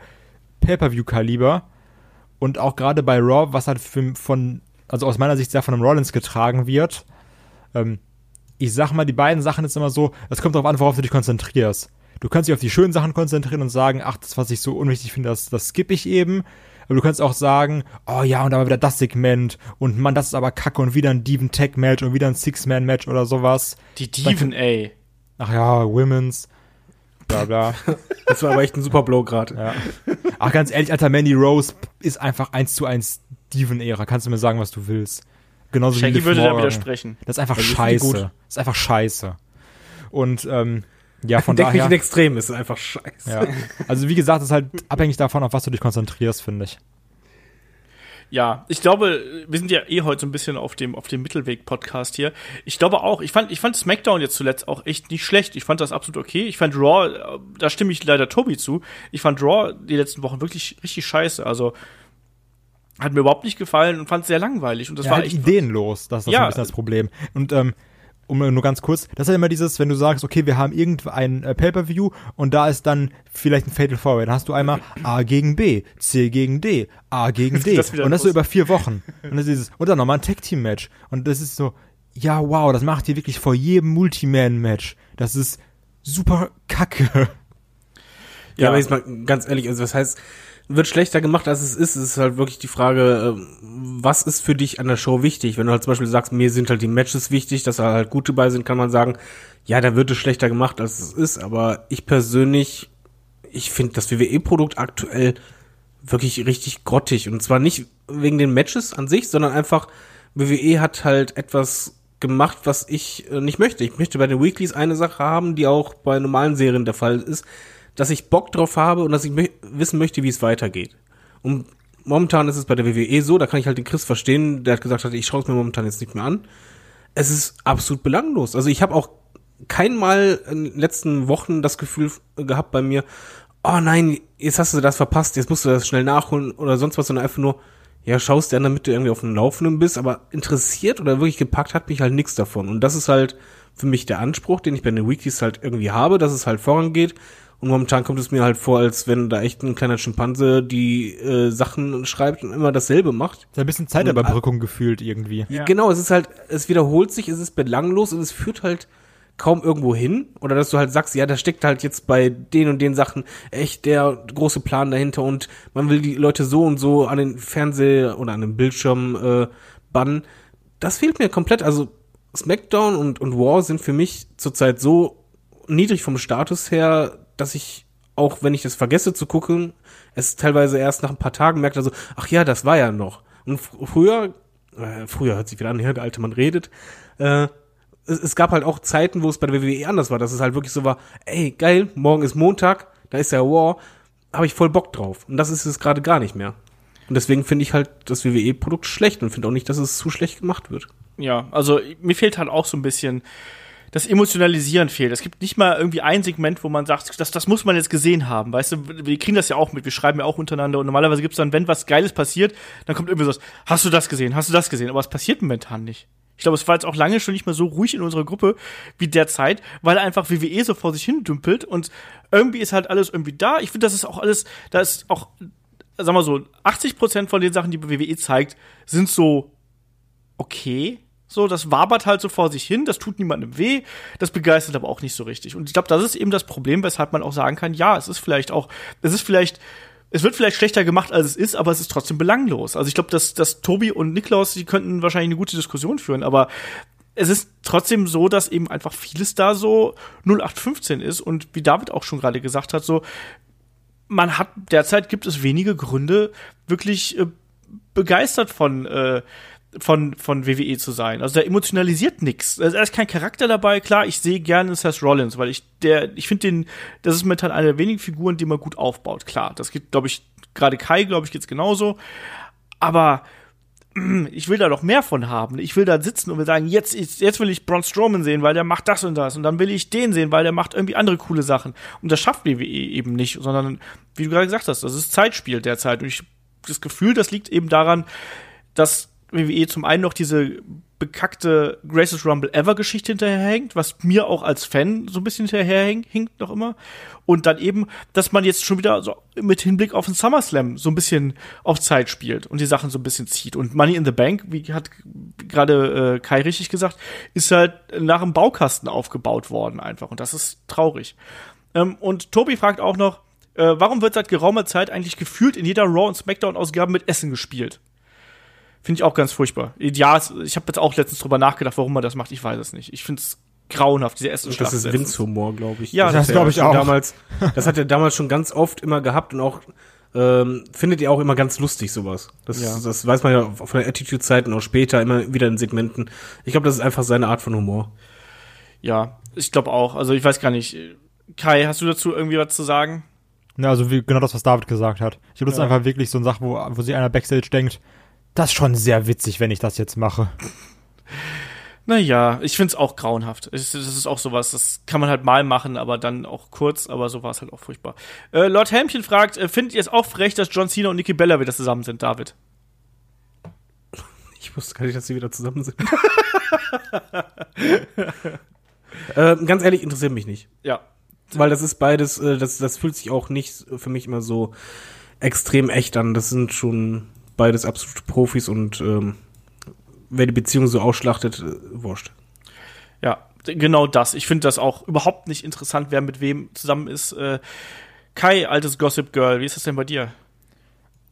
Pay-per-view-Kaliber. Und auch gerade bei Raw, was halt für, von, also aus meiner Sicht sehr von einem Rollins getragen wird. Ähm, ich sag mal, die beiden Sachen ist immer so, es kommt darauf an, worauf du dich konzentrierst. Du kannst dich auf die schönen Sachen konzentrieren und sagen, ach, das, was ich so unwichtig finde, das, das skippe ich eben. Aber du kannst auch sagen, oh ja, und da war wieder das Segment und man, das ist aber kacke und wieder ein Diven Tech Match und wieder ein Six Man Match oder sowas. Die Diven, ey. Ach ja, Women's bla bla. (laughs) Das war aber echt ein super Blow gerade. Ja. Ach, ganz ehrlich, Alter, Mandy Rose ist einfach eins zu eins Steven-Ära. Kannst du mir sagen, was du willst. Genauso Shaggy wie würde da widersprechen. Das ist einfach das scheiße. Ist das ist einfach scheiße. Und ähm, ja, von Denk daher. Nicht in Extrem ist einfach scheiße. Ja. Also wie gesagt, ist halt abhängig davon, auf was du dich konzentrierst, finde ich. Ja, ich glaube, wir sind ja eh heute so ein bisschen auf dem, auf dem Mittelweg-Podcast hier. Ich glaube auch, ich fand, ich fand SmackDown jetzt zuletzt auch echt nicht schlecht. Ich fand das absolut okay. Ich fand Raw, da stimme ich leider Tobi zu. Ich fand Raw die letzten Wochen wirklich richtig scheiße. Also, hat mir überhaupt nicht gefallen und fand es sehr langweilig. Und das ja, war halt echt. ideenlos, das ist das Ja. so ein bisschen das Problem. Und ähm, um nur ganz kurz, das ist ja immer dieses, wenn du sagst, okay, wir haben irgendein äh, Pay-Per-View und da ist dann vielleicht ein Fatal Four Way, dann hast du einmal A gegen B, C gegen D, A gegen D das und das so über vier Wochen. (laughs) Und das ist dieses, und dann nochmal ein Tag-Team-Match. Und das ist so, ja, wow, das macht ihr wirklich vor jedem Multiman-Match. Das ist super kacke. Ja, aber jetzt mal ganz ehrlich, also das heißt, wird schlechter gemacht, als es ist. Es ist halt wirklich die Frage, ähm, was ist für dich an der Show wichtig? Wenn du halt zum Beispiel sagst, mir sind halt die Matches wichtig, dass da halt gute bei sind, kann man sagen, ja, da wird es schlechter gemacht, als es ist. Aber ich persönlich, ich finde das WWE-Produkt aktuell wirklich richtig grottig. Und zwar nicht wegen den Matches an sich, sondern einfach, WWE hat halt etwas gemacht, was ich äh, nicht möchte. Ich möchte bei den Weeklies eine Sache haben, die auch bei normalen Serien der Fall ist, dass ich Bock drauf habe und dass ich wissen möchte, wie es weitergeht. Und momentan ist es bei der WWE so, da kann ich halt den Chris verstehen, der hat gesagt hat, ich schaue es mir momentan jetzt nicht mehr an. Es ist absolut belanglos. Also ich habe auch kein Mal in den letzten Wochen das Gefühl gehabt bei mir, oh nein, jetzt hast du das verpasst, jetzt musst du das schnell nachholen oder sonst was, sondern einfach nur, ja, schaust dir an, damit du irgendwie auf dem Laufenden bist, aber interessiert oder wirklich gepackt hat mich halt nichts davon. Und das ist halt für mich der Anspruch, den ich bei den Weeklies halt irgendwie habe, dass es halt vorangeht. Und momentan kommt es mir halt vor, als wenn da echt ein kleiner Schimpanse die äh, Sachen schreibt und immer dasselbe macht. ist ein bisschen Zeitüberbrückung gefühlt irgendwie. Ja. Genau, es ist halt, es wiederholt sich, es ist belanglos und es führt halt kaum irgendwo hin. Oder dass du halt sagst, ja, da steckt halt jetzt bei den und den Sachen echt der große Plan dahinter und man will die Leute so und so an den Fernseher oder an den Bildschirm äh, bannen. Das fehlt mir komplett. Also SmackDown und, und War sind für mich zurzeit so niedrig vom Status her, dass ich auch wenn ich das vergesse zu gucken, es teilweise erst nach ein paar Tagen merkt, also, ach ja, das war ja noch. Und fr früher, äh, früher hört sich wieder an, ja, der alte Mann redet, äh, es, es gab halt auch Zeiten, wo es bei der WWE anders war, dass es halt wirklich so war, ey, geil, morgen ist Montag, da ist ja War, habe ich voll Bock drauf. Und das ist es gerade gar nicht mehr. Und deswegen finde ich halt das WWE-Produkt schlecht und finde auch nicht, dass es zu schlecht gemacht wird. Ja, also mir fehlt halt auch so ein bisschen das Emotionalisieren fehlt. Es gibt nicht mal irgendwie ein Segment, wo man sagt, das, das muss man jetzt gesehen haben. Weißt du, wir kriegen das ja auch mit, wir schreiben ja auch untereinander und normalerweise gibt's dann, wenn was Geiles passiert, dann kommt irgendwie so, hast du das gesehen, hast du das gesehen? Aber es passiert momentan nicht. Ich glaube, es war jetzt auch lange schon nicht mehr so ruhig in unserer Gruppe wie derzeit, weil einfach WWE so vor sich hin dümpelt und irgendwie ist halt alles irgendwie da. Ich finde, das ist auch alles, da ist auch, sag mal so, 80 Prozent von den Sachen, die WWE zeigt, sind so okay. So, das wabert halt so vor sich hin, das tut niemandem weh, das begeistert aber auch nicht so richtig. Und ich glaube, das ist eben das Problem, weshalb man auch sagen kann, ja, es ist vielleicht auch, es ist vielleicht, es wird vielleicht schlechter gemacht, als es ist, aber es ist trotzdem belanglos. Also ich glaube, dass, dass Tobi und Niklaus, die könnten wahrscheinlich eine gute Diskussion führen, aber es ist trotzdem so, dass eben einfach vieles da so 0815 ist und wie David auch schon gerade gesagt hat, so, man hat derzeit gibt es wenige Gründe, wirklich äh, begeistert von, äh, von, von WWE zu sein. Also der emotionalisiert nix. Also, Da ist kein Charakter dabei. Klar, ich sehe gerne Seth Rollins, weil ich der, ich finde den, das ist momentan eine der wenigen Figuren, die man gut aufbaut. Klar, das geht, glaube ich, gerade Kai, glaube ich, geht's genauso. Aber mm, ich will da doch mehr von haben. Ich will da sitzen und will sagen, jetzt, jetzt will ich Braun Strowman sehen, weil der macht das und das. Und dann will ich den sehen, weil der macht irgendwie andere coole Sachen. Und das schafft WWE eben nicht, sondern, wie du gerade gesagt hast, das ist Zeitspiel derzeit. Und ich das Gefühl, das liegt eben daran, dass WWE zum einen noch diese bekackte Greatest Rumble Ever Geschichte hinterherhängt, was mir auch als Fan so ein bisschen hinterherhängt hinkt noch immer. Und dann eben, dass man jetzt schon wieder so mit Hinblick auf den SummerSlam so ein bisschen auf Zeit spielt und die Sachen so ein bisschen zieht. Und Money in the Bank, wie hat gerade äh, Kai richtig gesagt, ist halt nach dem Baukasten aufgebaut worden einfach. Und das ist traurig. Ähm, und Tobi fragt auch noch, äh, warum wird seit geraumer Zeit eigentlich gefühlt in jeder Raw- und Smackdown-Ausgabe mit Essen gespielt? Finde ich auch ganz furchtbar. Ja, ich habe jetzt auch letztens drüber nachgedacht, warum man das macht. Ich weiß es nicht. Ich finde es grauenhaft, diese Das Essensschlacht. ist Vince-Humor, glaube ich. Ja, das er glaub ich auch. Damals, das hat er damals schon ganz oft immer gehabt und auch ähm, findet ihr auch immer ganz lustig sowas. Das, Ja. das weiß man ja von der Attitude-Zeit und auch später immer wieder in Segmenten. Ich glaube, das ist einfach seine Art von Humor. Ja, ich glaube auch. Also ich weiß gar nicht. Kai, hast du dazu irgendwie was zu sagen? Ja, also wie, genau das, was David gesagt hat. Ich glaube, das Ja. ist einfach wirklich so eine Sache, wo, wo sich einer Backstage denkt, Das ist schon sehr witzig, wenn ich das jetzt mache. Naja, ich find's auch grauenhaft. Es- Das ist auch sowas, das kann man halt mal machen, aber dann auch kurz, aber so war es halt auch furchtbar. Äh, Lord Helmchen fragt, äh, findet ihr es auch frech, dass John Cena und Nikki Bella wieder zusammen sind, David? Ich wusste gar nicht, dass sie wieder zusammen sind. (laughs) ähm, ganz ehrlich, interessiert mich nicht. Ja. Weil das ist beides, äh, das, das fühlt sich auch nicht für mich immer so extrem echt an. Das sind schon beides absolute Profis und ähm, wer die Beziehung so ausschlachtet, äh, wurscht. Ja, genau das. Ich finde das auch überhaupt nicht interessant, wer mit wem zusammen ist. Äh, Kai, altes Gossip Girl, wie ist das denn bei dir?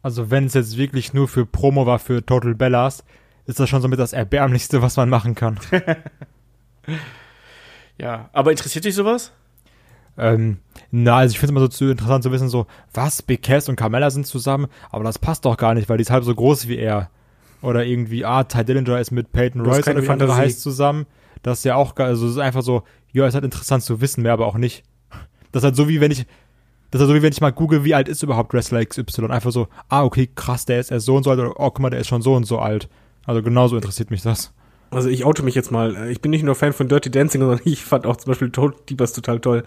Also wenn es jetzt wirklich nur für Promo war für Total Bellas, ist das schon somit das Erbärmlichste, was man machen kann. (laughs) Ja, aber interessiert dich sowas? Ähm, na, also ich finde es immer so zu interessant zu wissen, so, was, Big Cass und Carmella sind zusammen, aber das passt doch gar nicht, weil die ist halb so groß wie er. Oder irgendwie, ah, Ty Dillinger ist mit Peyton Royce oder wie andere heißt zusammen. Das ist ja auch geil, also es ist einfach so, ja, ist halt interessant zu wissen, mehr aber auch nicht. Das ist halt so wie wenn ich, das ist halt so wie wenn ich mal google, wie alt ist überhaupt Wrestler XY. Einfach so, ah, okay, krass, der ist erst so und so alt, oder oh, guck mal, der ist schon so und so alt. Also genauso interessiert mich das. Also ich oute mich jetzt mal. Ich bin nicht nur Fan von Dirty Dancing, sondern (laughs) ich fand auch zum Beispiel Toad Divas total toll.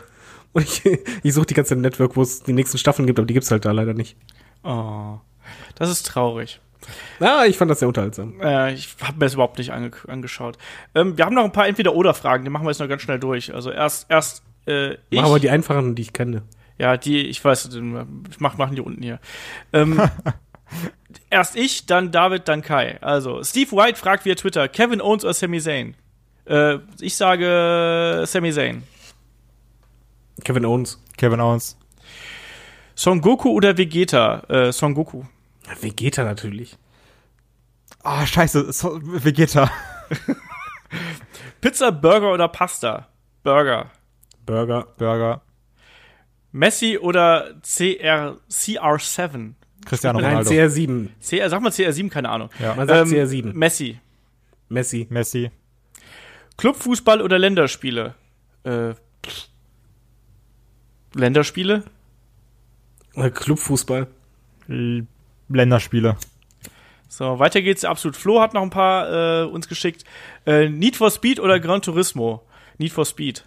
Und ich, (laughs) ich suche die ganze Zeit ein Network, wo es die nächsten Staffeln gibt, aber die gibt's halt da leider nicht. Oh, das ist traurig. Ah, ich fand das sehr unterhaltsam. Äh, ich habe mir das überhaupt nicht ange angeschaut. Ähm, wir haben noch ein paar Entweder-Oder-Fragen, die machen wir jetzt noch ganz schnell durch. Also erst, erst äh, ich. Mach aber die einfachen, die ich kenne. Ja, die, ich weiß, ich mach, machen die unten hier. Ähm, (laughs) erst ich, dann David, dann Kai. Also, Steve White fragt via Twitter, Kevin Owens oder Sami Zayn? Äh, ich sage Sami Zayn. Kevin Owens. Kevin Owens. Son Goku oder Vegeta? Äh, Son Goku. Ja, Vegeta natürlich. Ah, scheiße, so, Vegeta. (laughs) Pizza, Burger oder Pasta? Burger. Burger. Burger. Messi oder CR, CR7? Cristiano Nein, Ronaldo. CR7. CR, sag mal CR7, keine Ahnung. Ja. Man sagt Ähm, CR7. Messi. Messi. Messi. Clubfußball oder Länderspiele? Äh, pff. Länderspiele? Äh, Clubfußball. Länderspiele. So, weiter geht's. Absolut Flo hat noch ein paar äh, uns geschickt. Äh, Need for Speed oder Gran Turismo? Need for Speed.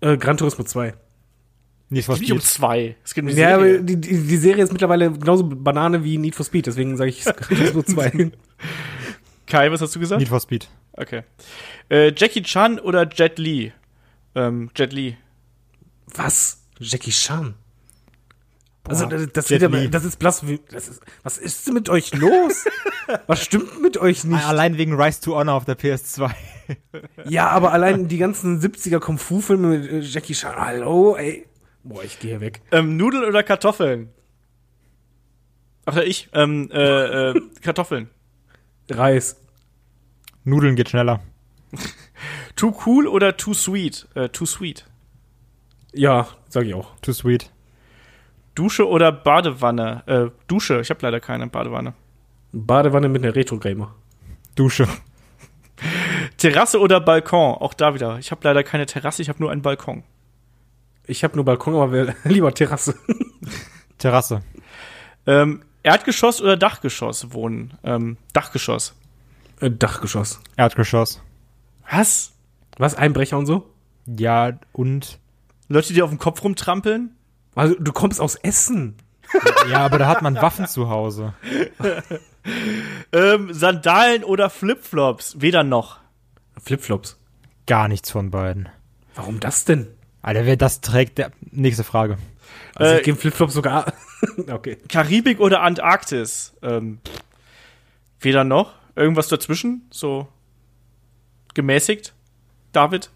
Äh, Gran Turismo 2. Nicht was Nicht um zwei. Es geht um die Ja, aber die, die, die Serie ist mittlerweile genauso Banane wie Need for Speed, deswegen sage ich Gran Turismo 2. (laughs) Kai, was hast du gesagt? Need for Speed. Okay. Äh, Jackie Chan oder Jet Li? Ähm, Jet Li. Was? Jackie Chan? Also Boah, das, das, wieder, Li. das ist Blasphemie. Das ist, was ist denn mit euch los? (laughs) was stimmt mit euch nicht? Allein wegen Rise to Honor auf der PS2. (laughs) Ja, aber allein die ganzen 70er Kung Fu Filme mit äh, Jackie Chan. Hallo, ey. Boah, ich gehe weg. Ähm, Nudeln oder Kartoffeln? Ach ja, ich. Ähm, äh, äh, (laughs) Kartoffeln. Reis. Nudeln geht schneller. Too cool oder too sweet? Äh, too sweet. Ja, sag ich auch. Too sweet. Dusche oder Badewanne? Äh, Dusche. Ich habe leider keine Badewanne. Badewanne mit einer Retro-Gamer. Dusche. (laughs) Terrasse oder Balkon? Auch da wieder. Ich habe leider keine Terrasse, ich habe nur einen Balkon. Ich habe nur Balkon, aber will (laughs) lieber Terrasse. (laughs) Terrasse. Ähm, Erdgeschoss oder Dachgeschoss wohnen? Ähm, Dachgeschoss. Äh, Dachgeschoss. Erdgeschoss. Was? Was? Einbrecher und so? Ja, und. Leute, die auf dem Kopf rumtrampeln? Also, du kommst aus Essen. Ja, aber da hat man Waffen zu Hause. Ähm, Sandalen oder Flipflops? Weder noch. Flipflops. Gar nichts von beiden. Warum das denn? Alter, wer das trägt, der. Nächste Frage. Also, Äh, ich gebe Flipflops sogar. (laughs) okay. Karibik oder Antarktis? Ähm, weder noch. Irgendwas dazwischen? So gemäßigt? David?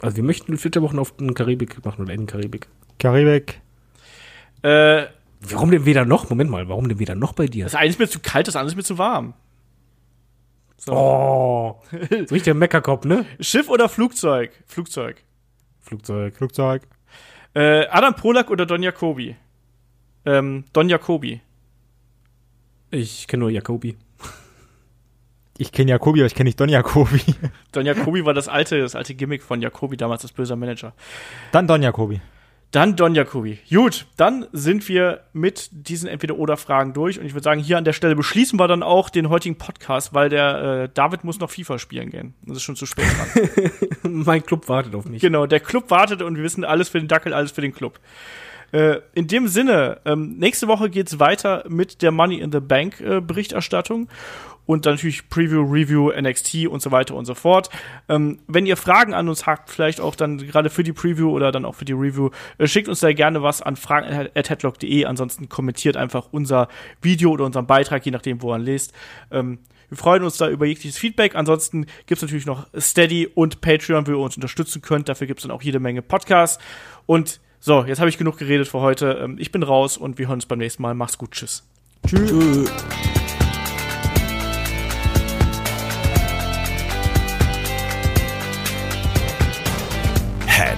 Also, wir möchten Flitterwochen auf den Karibik machen oder in den Karibik. Karibik. Äh, Warum denn weder noch? Moment mal, warum denn weder noch bei dir? das eine ist mir zu kalt, das andere ist mir zu warm. So. Oh, (laughs) so richtig der Meckerkopf, ne? Schiff oder Flugzeug? Flugzeug. Flugzeug. Flugzeug. Äh, Adam Polak oder Don Jacobi? Ähm, Don Jacobi. Ich kenne nur Jacobi. Ich kenne Jakobi, aber ich kenne nicht Don Jakobi. (laughs) Don Jacobi war das alte, das alte Gimmick von Jacobi damals als böser Manager. Dann Don Jakobi. Dann Don Jacobi. Gut, dann sind wir mit diesen Entweder-Oder-Fragen durch. Und ich würde sagen, hier an der Stelle beschließen wir dann auch den heutigen Podcast, weil der äh, David muss noch FIFA spielen gehen. Das ist schon zu spät dran. (laughs) mein Club wartet auf mich. Genau, der Club wartet und wir wissen alles für den Dackel, alles für den Club. Äh, in dem Sinne, ähm, nächste Woche geht's weiter mit der Money in the Bank äh, Berichterstattung und dann natürlich Preview, Review, NXT und so weiter und so fort. Ähm, wenn ihr Fragen an uns habt, vielleicht auch dann gerade für die Preview oder dann auch für die Review, äh, schickt uns da gerne was an fragen.headlock.de. Ansonsten kommentiert einfach unser Video oder unseren Beitrag, je nachdem, wo ihr lest. Ähm, wir freuen uns da über jegliches Feedback. Ansonsten gibt's natürlich noch Steady und Patreon, wo ihr uns unterstützen könnt. Dafür gibt's dann auch jede Menge Podcasts. Und so, jetzt habe ich genug geredet für heute. Ähm, ich bin raus und wir hören uns beim nächsten Mal. Mach's gut. Tschüss. Tschüss.